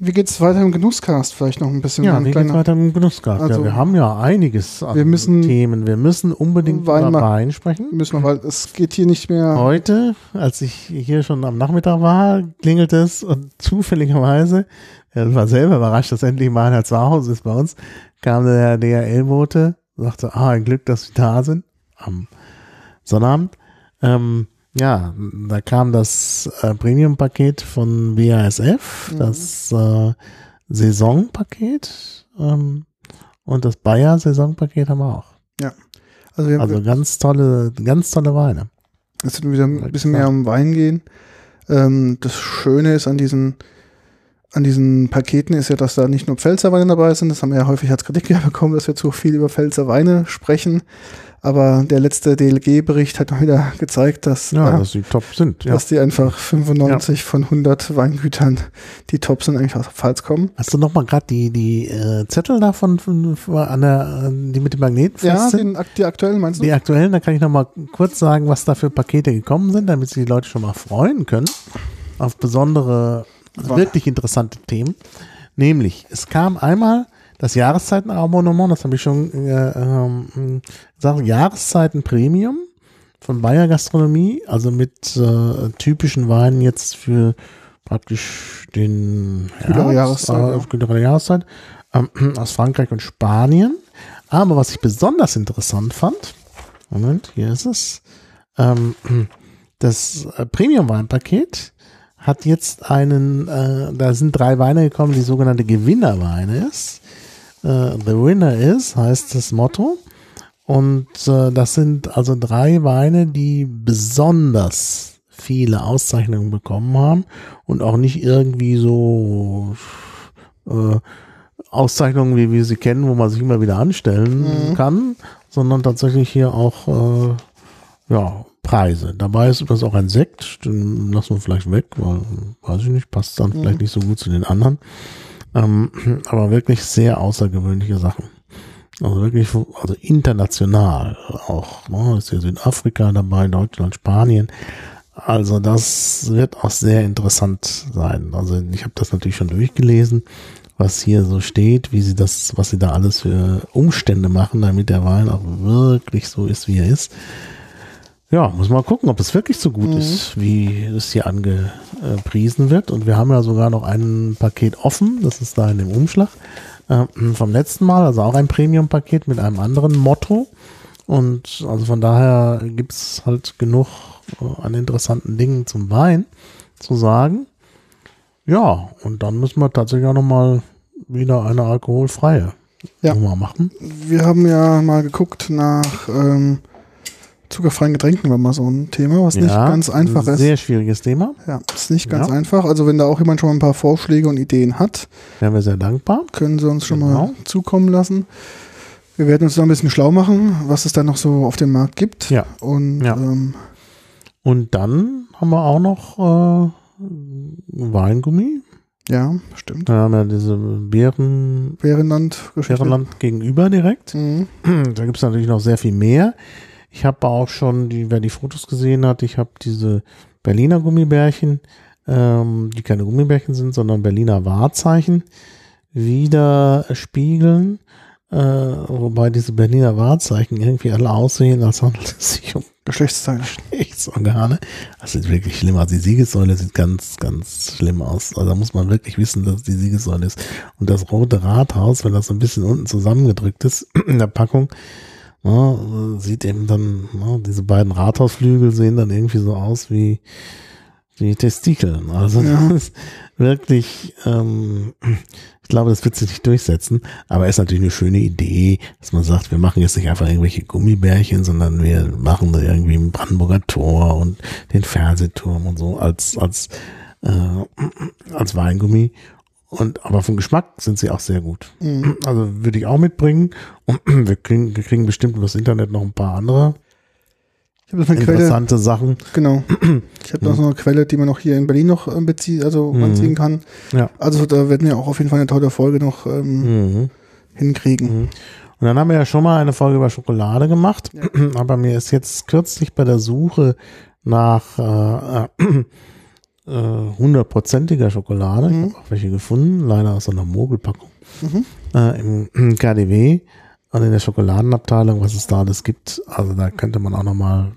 Wie geht's weiter im Genusscast? Vielleicht noch ein bisschen. ja wie kleiner- weiter im Genussgarten? Also- ja, wir haben ja einiges an Wir müssen Themen. Wir müssen unbedingt Wein über machen. Wein sprechen. Müssen wir, weil es geht hier nicht mehr. Heute, als ich hier schon am Nachmittag war, klingelt es und zufälligerweise, er war selber überrascht, dass endlich mal einer zu Hause ist bei uns, kam der DHL-Bote, sagte, ah, ein Glück, dass Sie da sind, am Sonnabend. Ähm, ja, da kam das äh, Premium-Paket von BASF, Mhm. das äh, Saisonpaket ähm, und das Bayer-Saisonpaket haben wir auch. Also wir Also ganz tolle, ganz tolle Weine. es wird wieder ein bisschen mehr um Wein gehen. Ähm, das Schöne ist an diesen, an diesen Paketen ist ja, dass da nicht nur Pfälzer Weine dabei sind. Das haben wir ja häufig als Kritik ja bekommen, dass wir zu viel über Pfälzer Weine sprechen. Aber der letzte DLG-Bericht hat mal wieder gezeigt, dass, Ja, ah, dass die top sind. Ja. dass die einfach 95 von 100 Weingütern, die top sind, eigentlich aus der Pfalz kommen. Hast du noch mal gerade die, die äh, Zettel davon von, von, an der, äh, die mit dem Magnet fest Ja, sind? die aktuellen meinst du? Die aktuellen, da kann ich noch mal kurz sagen, was da für Pakete gekommen sind, damit sich die Leute schon mal freuen können auf besondere, wirklich interessante Themen. Nämlich, es kam einmal das Jahreszeitenabonnement, das habe ich schon äh, ähm, gesagt, Jahreszeiten Premium von Bayer Gastronomie, also mit äh, typischen Weinen jetzt für praktisch den Herbst, Jahreszeit, äh, ja. Jahreszeit ähm, aus Frankreich und Spanien. Aber was ich besonders interessant fand, Moment, hier ist es, ähm, das äh, Premium-Weinpaket hat jetzt einen, äh, da sind drei Weine gekommen, die sogenannte Gewinnerweine ist. Äh, The Winner is, heißt das Motto. Und äh, das sind also drei Weine, die besonders viele Auszeichnungen bekommen haben und auch nicht irgendwie so äh, Auszeichnungen, wie wir sie kennen, wo man sich immer wieder anstellen Mhm. kann, sondern tatsächlich hier auch äh, ja, Preise. Dabei ist übrigens auch ein Sekt, den lassen wir vielleicht weg, weil, weiß ich nicht, passt dann Mhm. vielleicht nicht so gut zu den anderen. Ähm, aber wirklich sehr außergewöhnliche Sachen. Also wirklich, also international auch. Ne? Ist hier Südafrika dabei, Deutschland, Spanien. Also das wird auch sehr interessant sein. Also ich habe das natürlich schon durchgelesen, was hier so steht, wie sie das, was sie da alles für Umstände machen, damit der Wein auch wirklich so ist, wie er ist. Ja, muss mal gucken, ob es wirklich so gut Mhm. ist, wie es hier angepriesen wird. Und wir haben ja sogar noch ein Paket offen, das ist da in dem Umschlag äh, vom letzten Mal, also auch ein Premium-Paket mit einem anderen Motto. Und also von daher gibt's halt genug äh, an interessanten Dingen zum Wein zu sagen. Ja, und dann müssen wir tatsächlich auch nochmal wieder eine alkoholfreie Ja. Nummer machen. Wir haben ja mal geguckt nach ähm, zuckerfreien Getränken, war mal so ein Thema, was nicht ganz einfach ein ist. Sehr schwieriges Thema. Ja, ist nicht ganz Ja. einfach. Also wenn da auch jemand schon mal ein paar Vorschläge und Ideen hat, Wären wir sehr dankbar. können sie uns schon Genau. mal zukommen lassen. Wir werden uns da ein bisschen schlau machen, was es da noch so auf dem Markt gibt. Ja. Und Ja. Ähm, Und dann haben wir auch noch äh, Weingummi. ja, stimmt. Wir haben ja diese Bären, Bärenland-Geschichte. Bärenland gegenüber direkt. Mhm. Da gibt es natürlich noch sehr viel mehr. Ich habe auch schon, die, wer die Fotos gesehen hat, ich habe diese Berliner Gummibärchen ähm, die keine Gummibärchen sind, sondern Berliner Wahrzeichen wieder spiegeln. Äh, wobei diese Berliner Wahrzeichen irgendwie alle aussehen, als handelt es sich um Geschlechtsteile. Geschlechtsorgane. Das sieht wirklich schlimm aus. Die Siegessäule sieht ganz, ganz schlimm aus. Also da muss man wirklich wissen, dass es die Siegessäule ist. Und das rote Rathaus, wenn das so ein bisschen unten zusammengedrückt ist in der Packung, ja, sieht eben dann, ja, diese beiden Rathausflügel sehen dann irgendwie so aus wie die Testikel. Also Ja. das ist wirklich, ähm, ich glaube, das wird sich nicht durchsetzen, aber ist natürlich eine schöne Idee, dass man sagt, wir machen jetzt nicht einfach irgendwelche Gummibärchen, sondern wir machen da irgendwie ein Brandenburger Tor und den Fernsehturm und so als, als, äh, als Weingummi. Und, aber vom Geschmack sind sie auch sehr gut. Mhm. Also würde ich auch mitbringen. Und wir kriegen, wir kriegen bestimmt über das Internet noch ein paar andere Ich habe noch eine Quelle, interessante Sachen. genau. Ich habe noch so eine Quelle, die man noch hier in Berlin noch äh, bezieht, also Mhm. anziehen kann. Ja. Also da werden wir auch auf jeden Fall eine tolle Folge noch ähm, Mhm. hinkriegen. Und dann haben wir ja schon mal eine Folge über Schokolade gemacht, aber mir ist jetzt kürzlich bei der Suche nach äh, äh, hundertprozentiger Schokolade, ich Mhm. habe auch welche gefunden, leider aus so einer Mogelpackung, Mhm. äh, im, im KDW und in der Schokoladenabteilung, was es da alles gibt. Also da könnte man auch noch mal,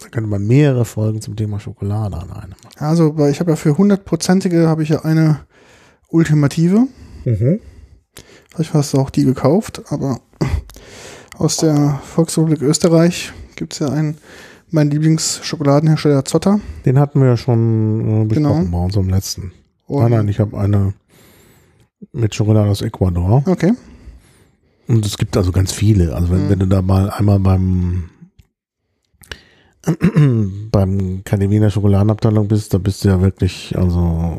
da könnte man mehrere Folgen zum Thema Schokolade alleine machen. Also weil ich habe ja für hundertprozentige habe ich ja eine Ultimative. Vielleicht hast du auch die gekauft, aber aus der Volksrepublik Österreich gibt es ja einen, mein Lieblingsschokoladenhersteller Zotter. Den hatten wir ja schon äh, besprochen Genau. bei unserem letzten. Und- nein, nein, ich habe eine mit Schokolade aus Ecuador. Okay. Und es gibt also ganz viele. Also wenn, Mhm. wenn du da mal einmal beim beim Kademiner Schokoladenabteilung bist, da bist du ja wirklich, also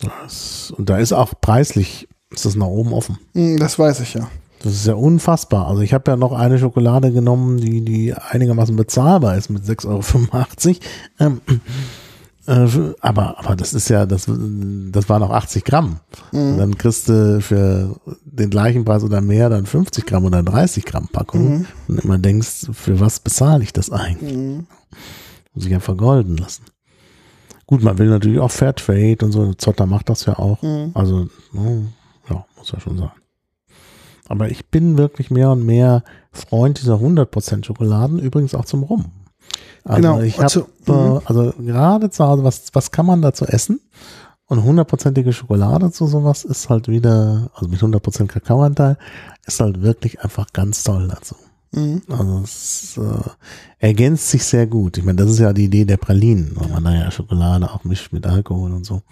das, und da ist auch preislich, ist das nach oben offen. Hm, Das weiß ich ja. Das ist ja unfassbar. Also ich habe ja noch eine Schokolade genommen, die, die einigermaßen bezahlbar ist mit 6,85 Euro. Ähm, äh, aber, aber das ist ja, das, das waren noch 80 Gramm. Und Mhm. dann kriegst du für den gleichen Preis oder mehr dann 50 Gramm oder 30 Gramm Packung. Mhm. Und immer denkst, für was bezahle ich das eigentlich? Mhm. Muss ich ja vergolden lassen. Gut, man will natürlich auch Fairtrade und so. Zotter macht das ja auch. Mhm. Also, ne, ja, muss ja schon sein. Aber ich bin wirklich mehr und mehr Freund dieser 100% Schokoladen, übrigens auch zum Rum. Also Genau, ich habe, also, äh, also gerade zu Hause, was, was kann man dazu essen? Und hundertprozentige Schokolade zu sowas ist halt wieder, also mit 100% Kakaoanteil, ist halt wirklich einfach ganz toll dazu. Mhm. Also es äh, ergänzt sich sehr gut. Ich meine, das ist ja die Idee der Pralinen, weil man da ja Schokolade auch mischt mit Alkohol und so.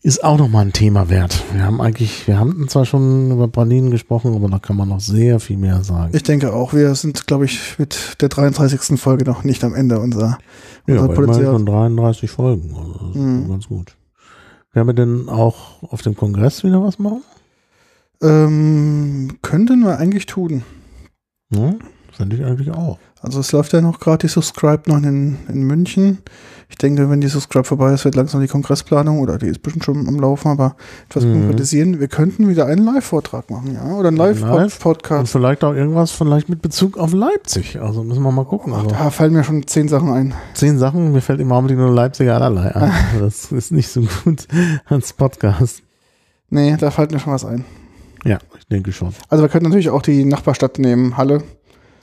Ist auch nochmal ein Thema wert. Wir haben eigentlich, wir haben zwar schon über Pralinen gesprochen, aber da kann man noch sehr viel mehr sagen. Ich denke auch, wir sind, glaube ich, mit der 33. Folge noch nicht am Ende unserer, ja, unserer immerhin Potenzial. schon 33 Folgen. Also das ist Mhm. ganz gut. Werden wir denn auch auf dem Kongress wieder was machen? Ähm, könnten wir eigentlich tun. Ja, finde ich eigentlich auch. Also es läuft ja noch gerade die Subscribe noch in, in München. Ich denke, wenn die Subscribe vorbei ist, wird langsam die Kongressplanung oder die ist bestimmt schon am Laufen, aber etwas Mhm. konkretisieren. Wir könnten wieder einen Live-Vortrag machen, ja? Oder einen Live? Und Live-Podcast. vielleicht auch irgendwas vielleicht mit Bezug auf Leipzig. Also müssen wir mal gucken. Aber Da fallen mir schon zehn Sachen ein. zehn Sachen, mir fällt im Augenblick nur Leipziger allerlei ein. Das ist nicht so gut als Podcast. Nee, da fällt mir schon was ein. Ja, ich denke schon. Also wir könnten natürlich auch die Nachbarstadt nehmen, Halle,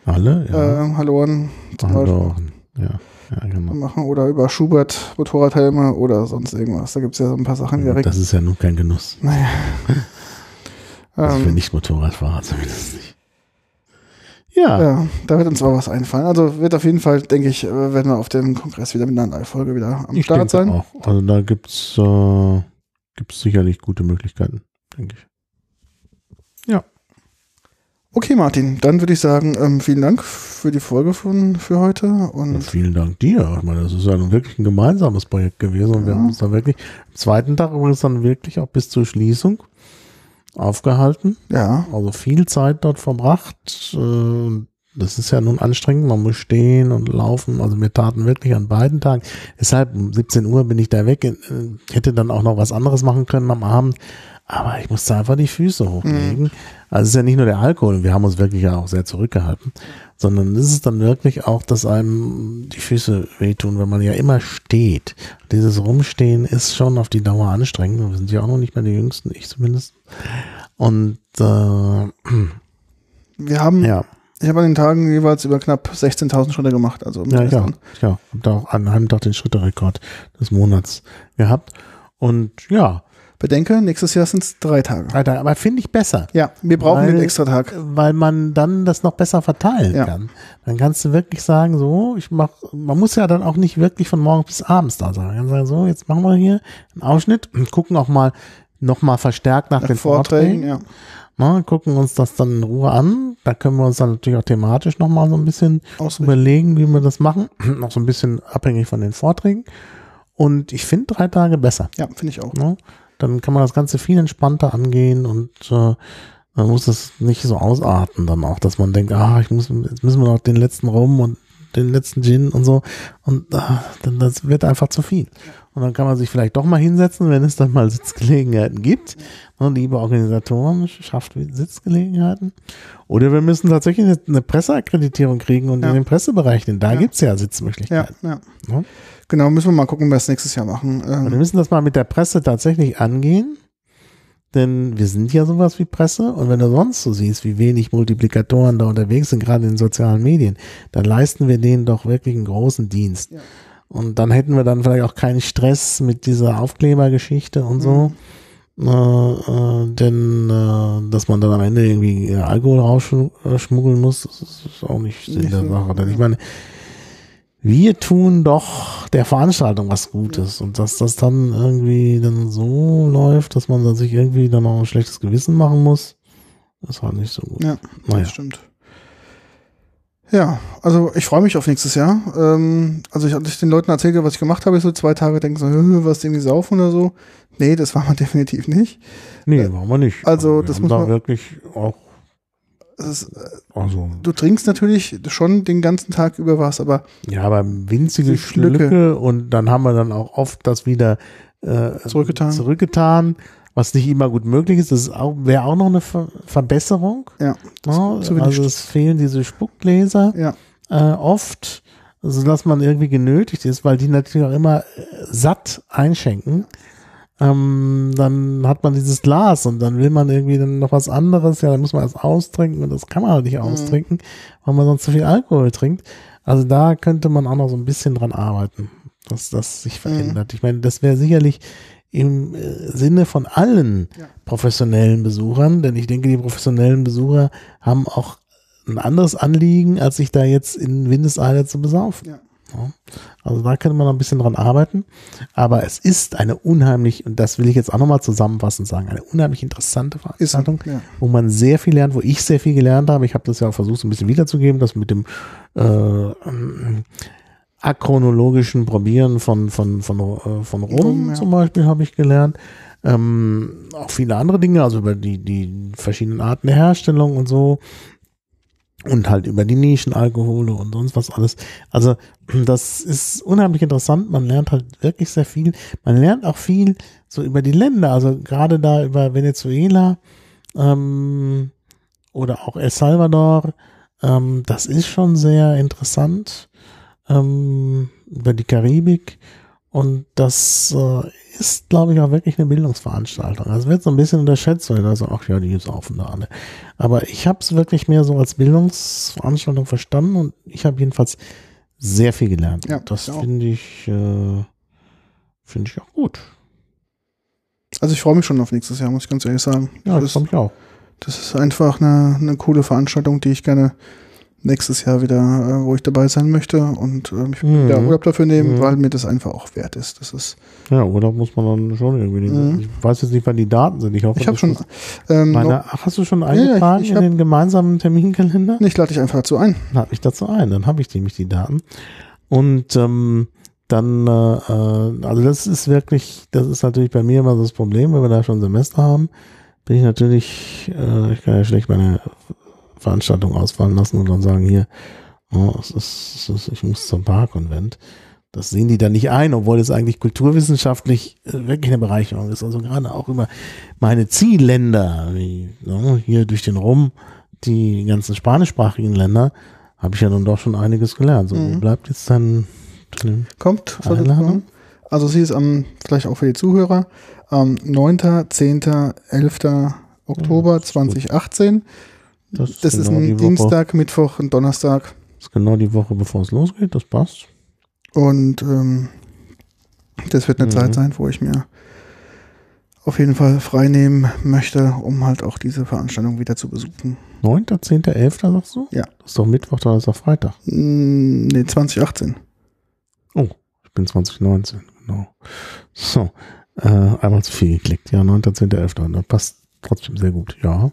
Alle? Ja. äh, Halloren zum Beispiel Hallo. Ja, ja, genau. machen oder über Schubert Motorradhelme oder sonst irgendwas. Da gibt es ja so ein paar Sachen direkt. Das ist ja nun kein Genuss. Naja. Also für ähm, nicht Motorradfahrer zumindest nicht. Ja, ja, da wird uns auch was einfallen. Also wird auf jeden Fall, denke ich, äh, werden wir auf dem Kongress wieder mit einer Live-Folge wieder am ich Start denke sein. auch. Also da gibt's äh, gibt's sicherlich gute Möglichkeiten, denke ich. Okay, Martin, dann würde ich sagen, ähm, vielen Dank für die Folge von, für heute. Und Und vielen Dank dir. Ich meine, das ist ja nun wirklich ein gemeinsames Projekt gewesen und wir Ja. haben uns da wirklich am zweiten Tag übrigens dann wirklich auch bis zur Schließung aufgehalten. ja, Also viel Zeit dort verbracht. Äh, Das ist ja nun anstrengend. Man muss stehen und laufen. Also wir taten wirklich an beiden Tagen. Deshalb um 17 Uhr bin ich da weg. Äh, Ich hätte dann auch noch was anderes machen können am Abend. Aber ich musste einfach die Füße hochlegen. Also es ist ja nicht nur der Alkohol, wir haben uns wirklich ja auch sehr zurückgehalten, sondern es ist dann wirklich auch, dass einem die Füße wehtun, wenn man ja immer steht. Dieses Rumstehen ist schon auf die Dauer anstrengend. Und Wir sind ja auch noch nicht mehr die Jüngsten, ich zumindest. Und äh, Wir haben, ja, ich habe an den Tagen jeweils über knapp 16.000 Schritte gemacht. Also ja, ja, ja, hab da auch an einem Tag den Schritterekord des Monats gehabt. Und ja, Bedenke, nächstes Jahr sind es drei Tage. Alter, aber finde ich besser. Ja, wir brauchen Weil- den extra Tag. weil man dann das noch besser verteilen Ja. kann. Dann kannst du wirklich sagen, so, ich mach, man muss ja dann auch nicht wirklich von morgens bis abends da sein. Man kann sagen, so, jetzt machen wir hier einen Ausschnitt und gucken auch mal noch mal verstärkt nach, den Vorträgen. ja. Ne, gucken uns das dann in Ruhe an. Da können wir uns dann natürlich auch thematisch noch mal so ein bisschen Ausrichten. überlegen, wie wir das machen. noch so ein bisschen abhängig von den Vorträgen. Und ich finde drei Tage besser. Ja, finde ich auch. Ne? Dann kann man das Ganze viel entspannter angehen und äh, man muss es nicht so ausarten dann auch, dass man denkt, ah, ich muss, jetzt müssen wir noch den letzten Rum und den letzten Gin und so. Und ah, dann das wird einfach zu viel. Und dann kann man sich vielleicht doch mal hinsetzen, wenn es dann mal Sitzgelegenheiten gibt. Und liebe Organisatoren, schafft Sitzgelegenheiten. Oder wir müssen tatsächlich eine, eine Presseakkreditierung kriegen und Ja. in den Pressebereichen, denn da Ja. gibt's ja Ja, Sitzmöglichkeiten. ja. Ne? Genau, müssen wir mal gucken, es nächstes Jahr machen. Und wir Ähm, müssen das mal mit der Presse tatsächlich angehen, denn wir sind ja sowas wie Presse und wenn du sonst so siehst, wie wenig Multiplikatoren da unterwegs sind, gerade in den sozialen Medien, dann leisten wir denen doch wirklich einen großen Dienst. Ja. Und dann hätten wir dann vielleicht auch keinen Stress mit dieser Aufklebergeschichte und so. Äh, äh, denn äh, dass man dann am Ende irgendwie äh, Alkohol rausschmuggeln muss, das ist auch nicht Sinn der so, Sache. Denn ich meine, wir tun doch der Veranstaltung was Gutes und dass das dann irgendwie dann so läuft, dass man dann sich irgendwie dann auch ein schlechtes Gewissen machen muss, ist halt nicht so gut. ja, naja. das stimmt. Ja, also ich freue mich auf nächstes Jahr. Ähm, also ich, ich den Leuten erzählt was ich gemacht habe, ich so zwei Tage denken so, "Hö, was irgendwie saufen oder so. Nee, das war man definitiv nicht. Nee, machen wir nicht. also, wir das muss da man- wirklich auch, ist, äh, also, du trinkst natürlich schon den ganzen Tag über was, aber ja, aber winzige Schlücke. Schlücke und dann haben wir dann auch oft das wieder äh, Zurückgetan. zurückgetan, was nicht immer gut möglich ist. Das wäre auch noch eine Ver Verbesserung. ja, zu wenig Also es fehlen diese Spuckgläser. ja, äh, oft, so dass man irgendwie genötigt ist, weil die natürlich auch immer äh, satt einschenken. Ähm, dann hat man dieses Glas und dann will man irgendwie dann noch was anderes, ja, dann muss man das austrinken und das kann man halt nicht austrinken, weil man sonst zu viel Alkohol trinkt. Also da könnte man auch noch so ein bisschen dran arbeiten, dass das sich verändert. Ich meine, das wäre sicherlich im äh, Sinne von allen Ja. professionellen Besuchern, denn ich denke, die professionellen Besucher haben auch ein anderes Anliegen, als sich da jetzt in Windeseile zu besaufen. ja. Also da könnte man noch ein bisschen dran arbeiten. Aber es ist eine unheimlich, und das will ich jetzt auch nochmal zusammenfassend sagen, eine unheimlich interessante Veranstaltung, ja. wo man sehr viel lernt, wo ich sehr viel gelernt habe. Ich habe das ja auch versucht, so ein bisschen wiederzugeben, das mit dem äh, achronologischen Probieren von, von, von, äh, von Rum, ja. zum Beispiel habe ich gelernt. Ähm, auch viele andere Dinge, also über die, die verschiedenen Arten der Herstellung und so. Und halt über die Nischenalkohole und sonst was alles. Also, das ist unheimlich interessant. Man lernt halt wirklich sehr viel. Man lernt auch viel so über die Länder. Also gerade da über Venezuela ähm, oder auch El Salvador. Ähm, das ist schon sehr interessant. Ähm, über die Karibik. Und das äh, ist, glaube ich, auch wirklich eine Bildungsveranstaltung. Also wird so ein bisschen unterschätzt, weil da so, ach ja, die saufen da alle. Aber ich habe es wirklich mehr so als Bildungsveranstaltung verstanden und ich habe jedenfalls sehr viel gelernt. Ja, das finde ich, äh, finde ich auch gut. Also ich freue mich schon auf nächstes Jahr, muss ich ganz ehrlich sagen. Ja, das, das komme ich auch. das ist einfach eine, eine coole Veranstaltung, die ich gerne nächstes Jahr wieder, äh, wo ich dabei sein möchte und ähm, ich Mhm. da Urlaub dafür nehmen, Mhm. weil mir das einfach auch wert ist. Das ist, Ja, oder muss man dann schon irgendwie. nehmen. Mhm. Ich weiß jetzt nicht, wann die Daten sind. Ich hoffe, ich habe schon, ähm, Meine, ach, hast du schon ja, eingetragen ich in den gemeinsamen Terminkalender? ich lade dich einfach dazu ein. Lade mich dazu ein, dann habe ich nämlich die Daten. Und ähm, dann, äh, äh, also das ist wirklich, das ist natürlich bei mir immer so das Problem, wenn wir da schon Semester haben, bin ich natürlich, äh, ich kann ja schlecht meine Veranstaltung ausfallen lassen und dann sagen hier, oh, es ist, es ist, ich muss zum Parkkonvent. Das sehen die dann nicht ein, obwohl es eigentlich kulturwissenschaftlich äh, wirklich eine Bereicherung ist. Also gerade auch über meine Zielländer, wie ne, hier durch den Rum, die ganzen spanischsprachigen Länder, habe ich ja nun doch schon einiges gelernt. So, Mhm. bleibt jetzt dann Kommt, Einladung? Also sie ist am, vielleicht auch für die Zuhörer, am 9., 10., 11. Oktober 2018. das, ist Das ist genau die ein Dienstag, Mittwoch und Donnerstag. Das ist genau die Woche, bevor es losgeht. Das passt. Und ähm, das wird eine Mhm. Zeit sein, wo ich mir auf jeden Fall frei nehmen möchte, um halt auch diese Veranstaltung wieder zu besuchen. 9., 10., 11. sagst du? Ja. Das ist doch Mittwoch, Donnerstag, Freitag. Mm, Nee, 2018. Oh, ich bin 2019, genau. So, äh, einmal zu viel geklickt. Ja, 9., 10., 11. Das passt trotzdem sehr gut, ja.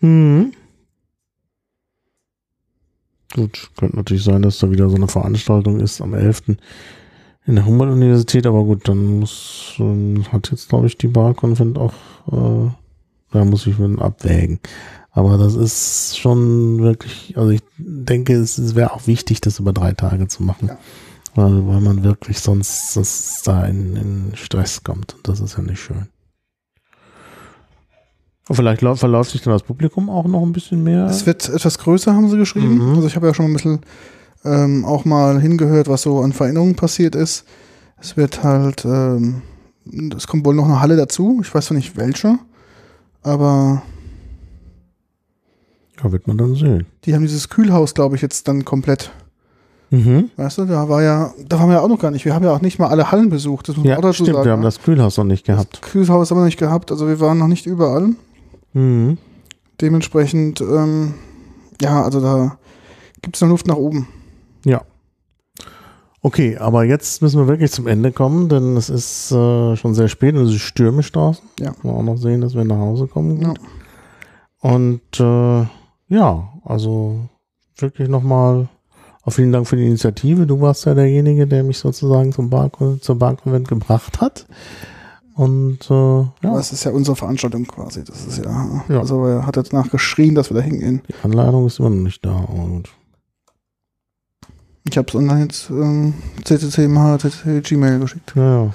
Hm. Gut, könnte natürlich sein, dass da wieder so eine Veranstaltung ist am 11. in der Humboldt-Universität, aber gut, dann muss, ähm, hat jetzt, glaube ich, die Bar-Konvent auch, äh, da muss ich dann abwägen. Aber das ist schon wirklich, also ich denke, es, es wäre auch wichtig, das über drei Tage zu machen. Ja. Weil, weil man wirklich sonst da in, in Stress kommt. Und das ist ja nicht schön. Vielleicht verläuft sich dann das Publikum auch noch ein bisschen mehr. Es wird etwas größer, haben sie geschrieben. Mhm. Also ich habe ja schon ein bisschen ähm, auch mal hingehört, was so an Veränderungen passiert ist. Es wird halt, ähm, es kommt wohl noch eine Halle dazu. Ich weiß zwar nicht welche, aber ja, wird man dann sehen. die haben dieses Kühlhaus, glaube ich, jetzt dann komplett. Mhm. Weißt du, da war ja, da waren wir ja auch noch gar nicht. Wir haben ja auch nicht mal alle Hallen besucht. Das muss man Ja, auch dazu stimmt, sagen. wir haben ne? das Kühlhaus noch nicht gehabt. Das Kühlhaus haben wir noch nicht gehabt. Also wir waren noch nicht überall. Mhm. Dementsprechend, ähm, ja, also da gibt es noch Luft nach oben. Ja. Okay, aber jetzt müssen wir wirklich zum Ende kommen, denn es ist äh, schon sehr spät und es ist stürmisch draußen. Ja. Müssen Wir auch noch sehen, dass wir nach Hause kommen. Ja. Und äh, ja, also wirklich nochmal auch vielen Dank für die Initiative. Du warst ja derjenige, der mich sozusagen zum Bar zur Barkonvent gebracht hat. Und äh, ja, Das ist ja unsere Veranstaltung quasi. Das ist ja, Ja. also er hat jetzt nachgeschrien, dass wir da hingehen. die Anleitung ist immer noch nicht da. Aber gut. Ich habe es online jetzt ähm, CCC Gmail geschickt. Ja, ja.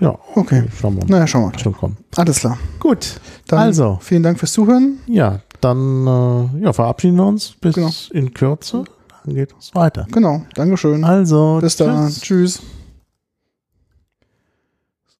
ja Okay. schauen wir mal. Naja, schauen wir mal. Schon kommen. Alles klar. Gut, Dann Also. vielen Dank fürs Zuhören. ja, dann äh, ja, verabschieden wir uns bis Genau. in Kürze. Dann geht es weiter. Genau. Dankeschön. Also, Bis dann. tschüss. Tschüss.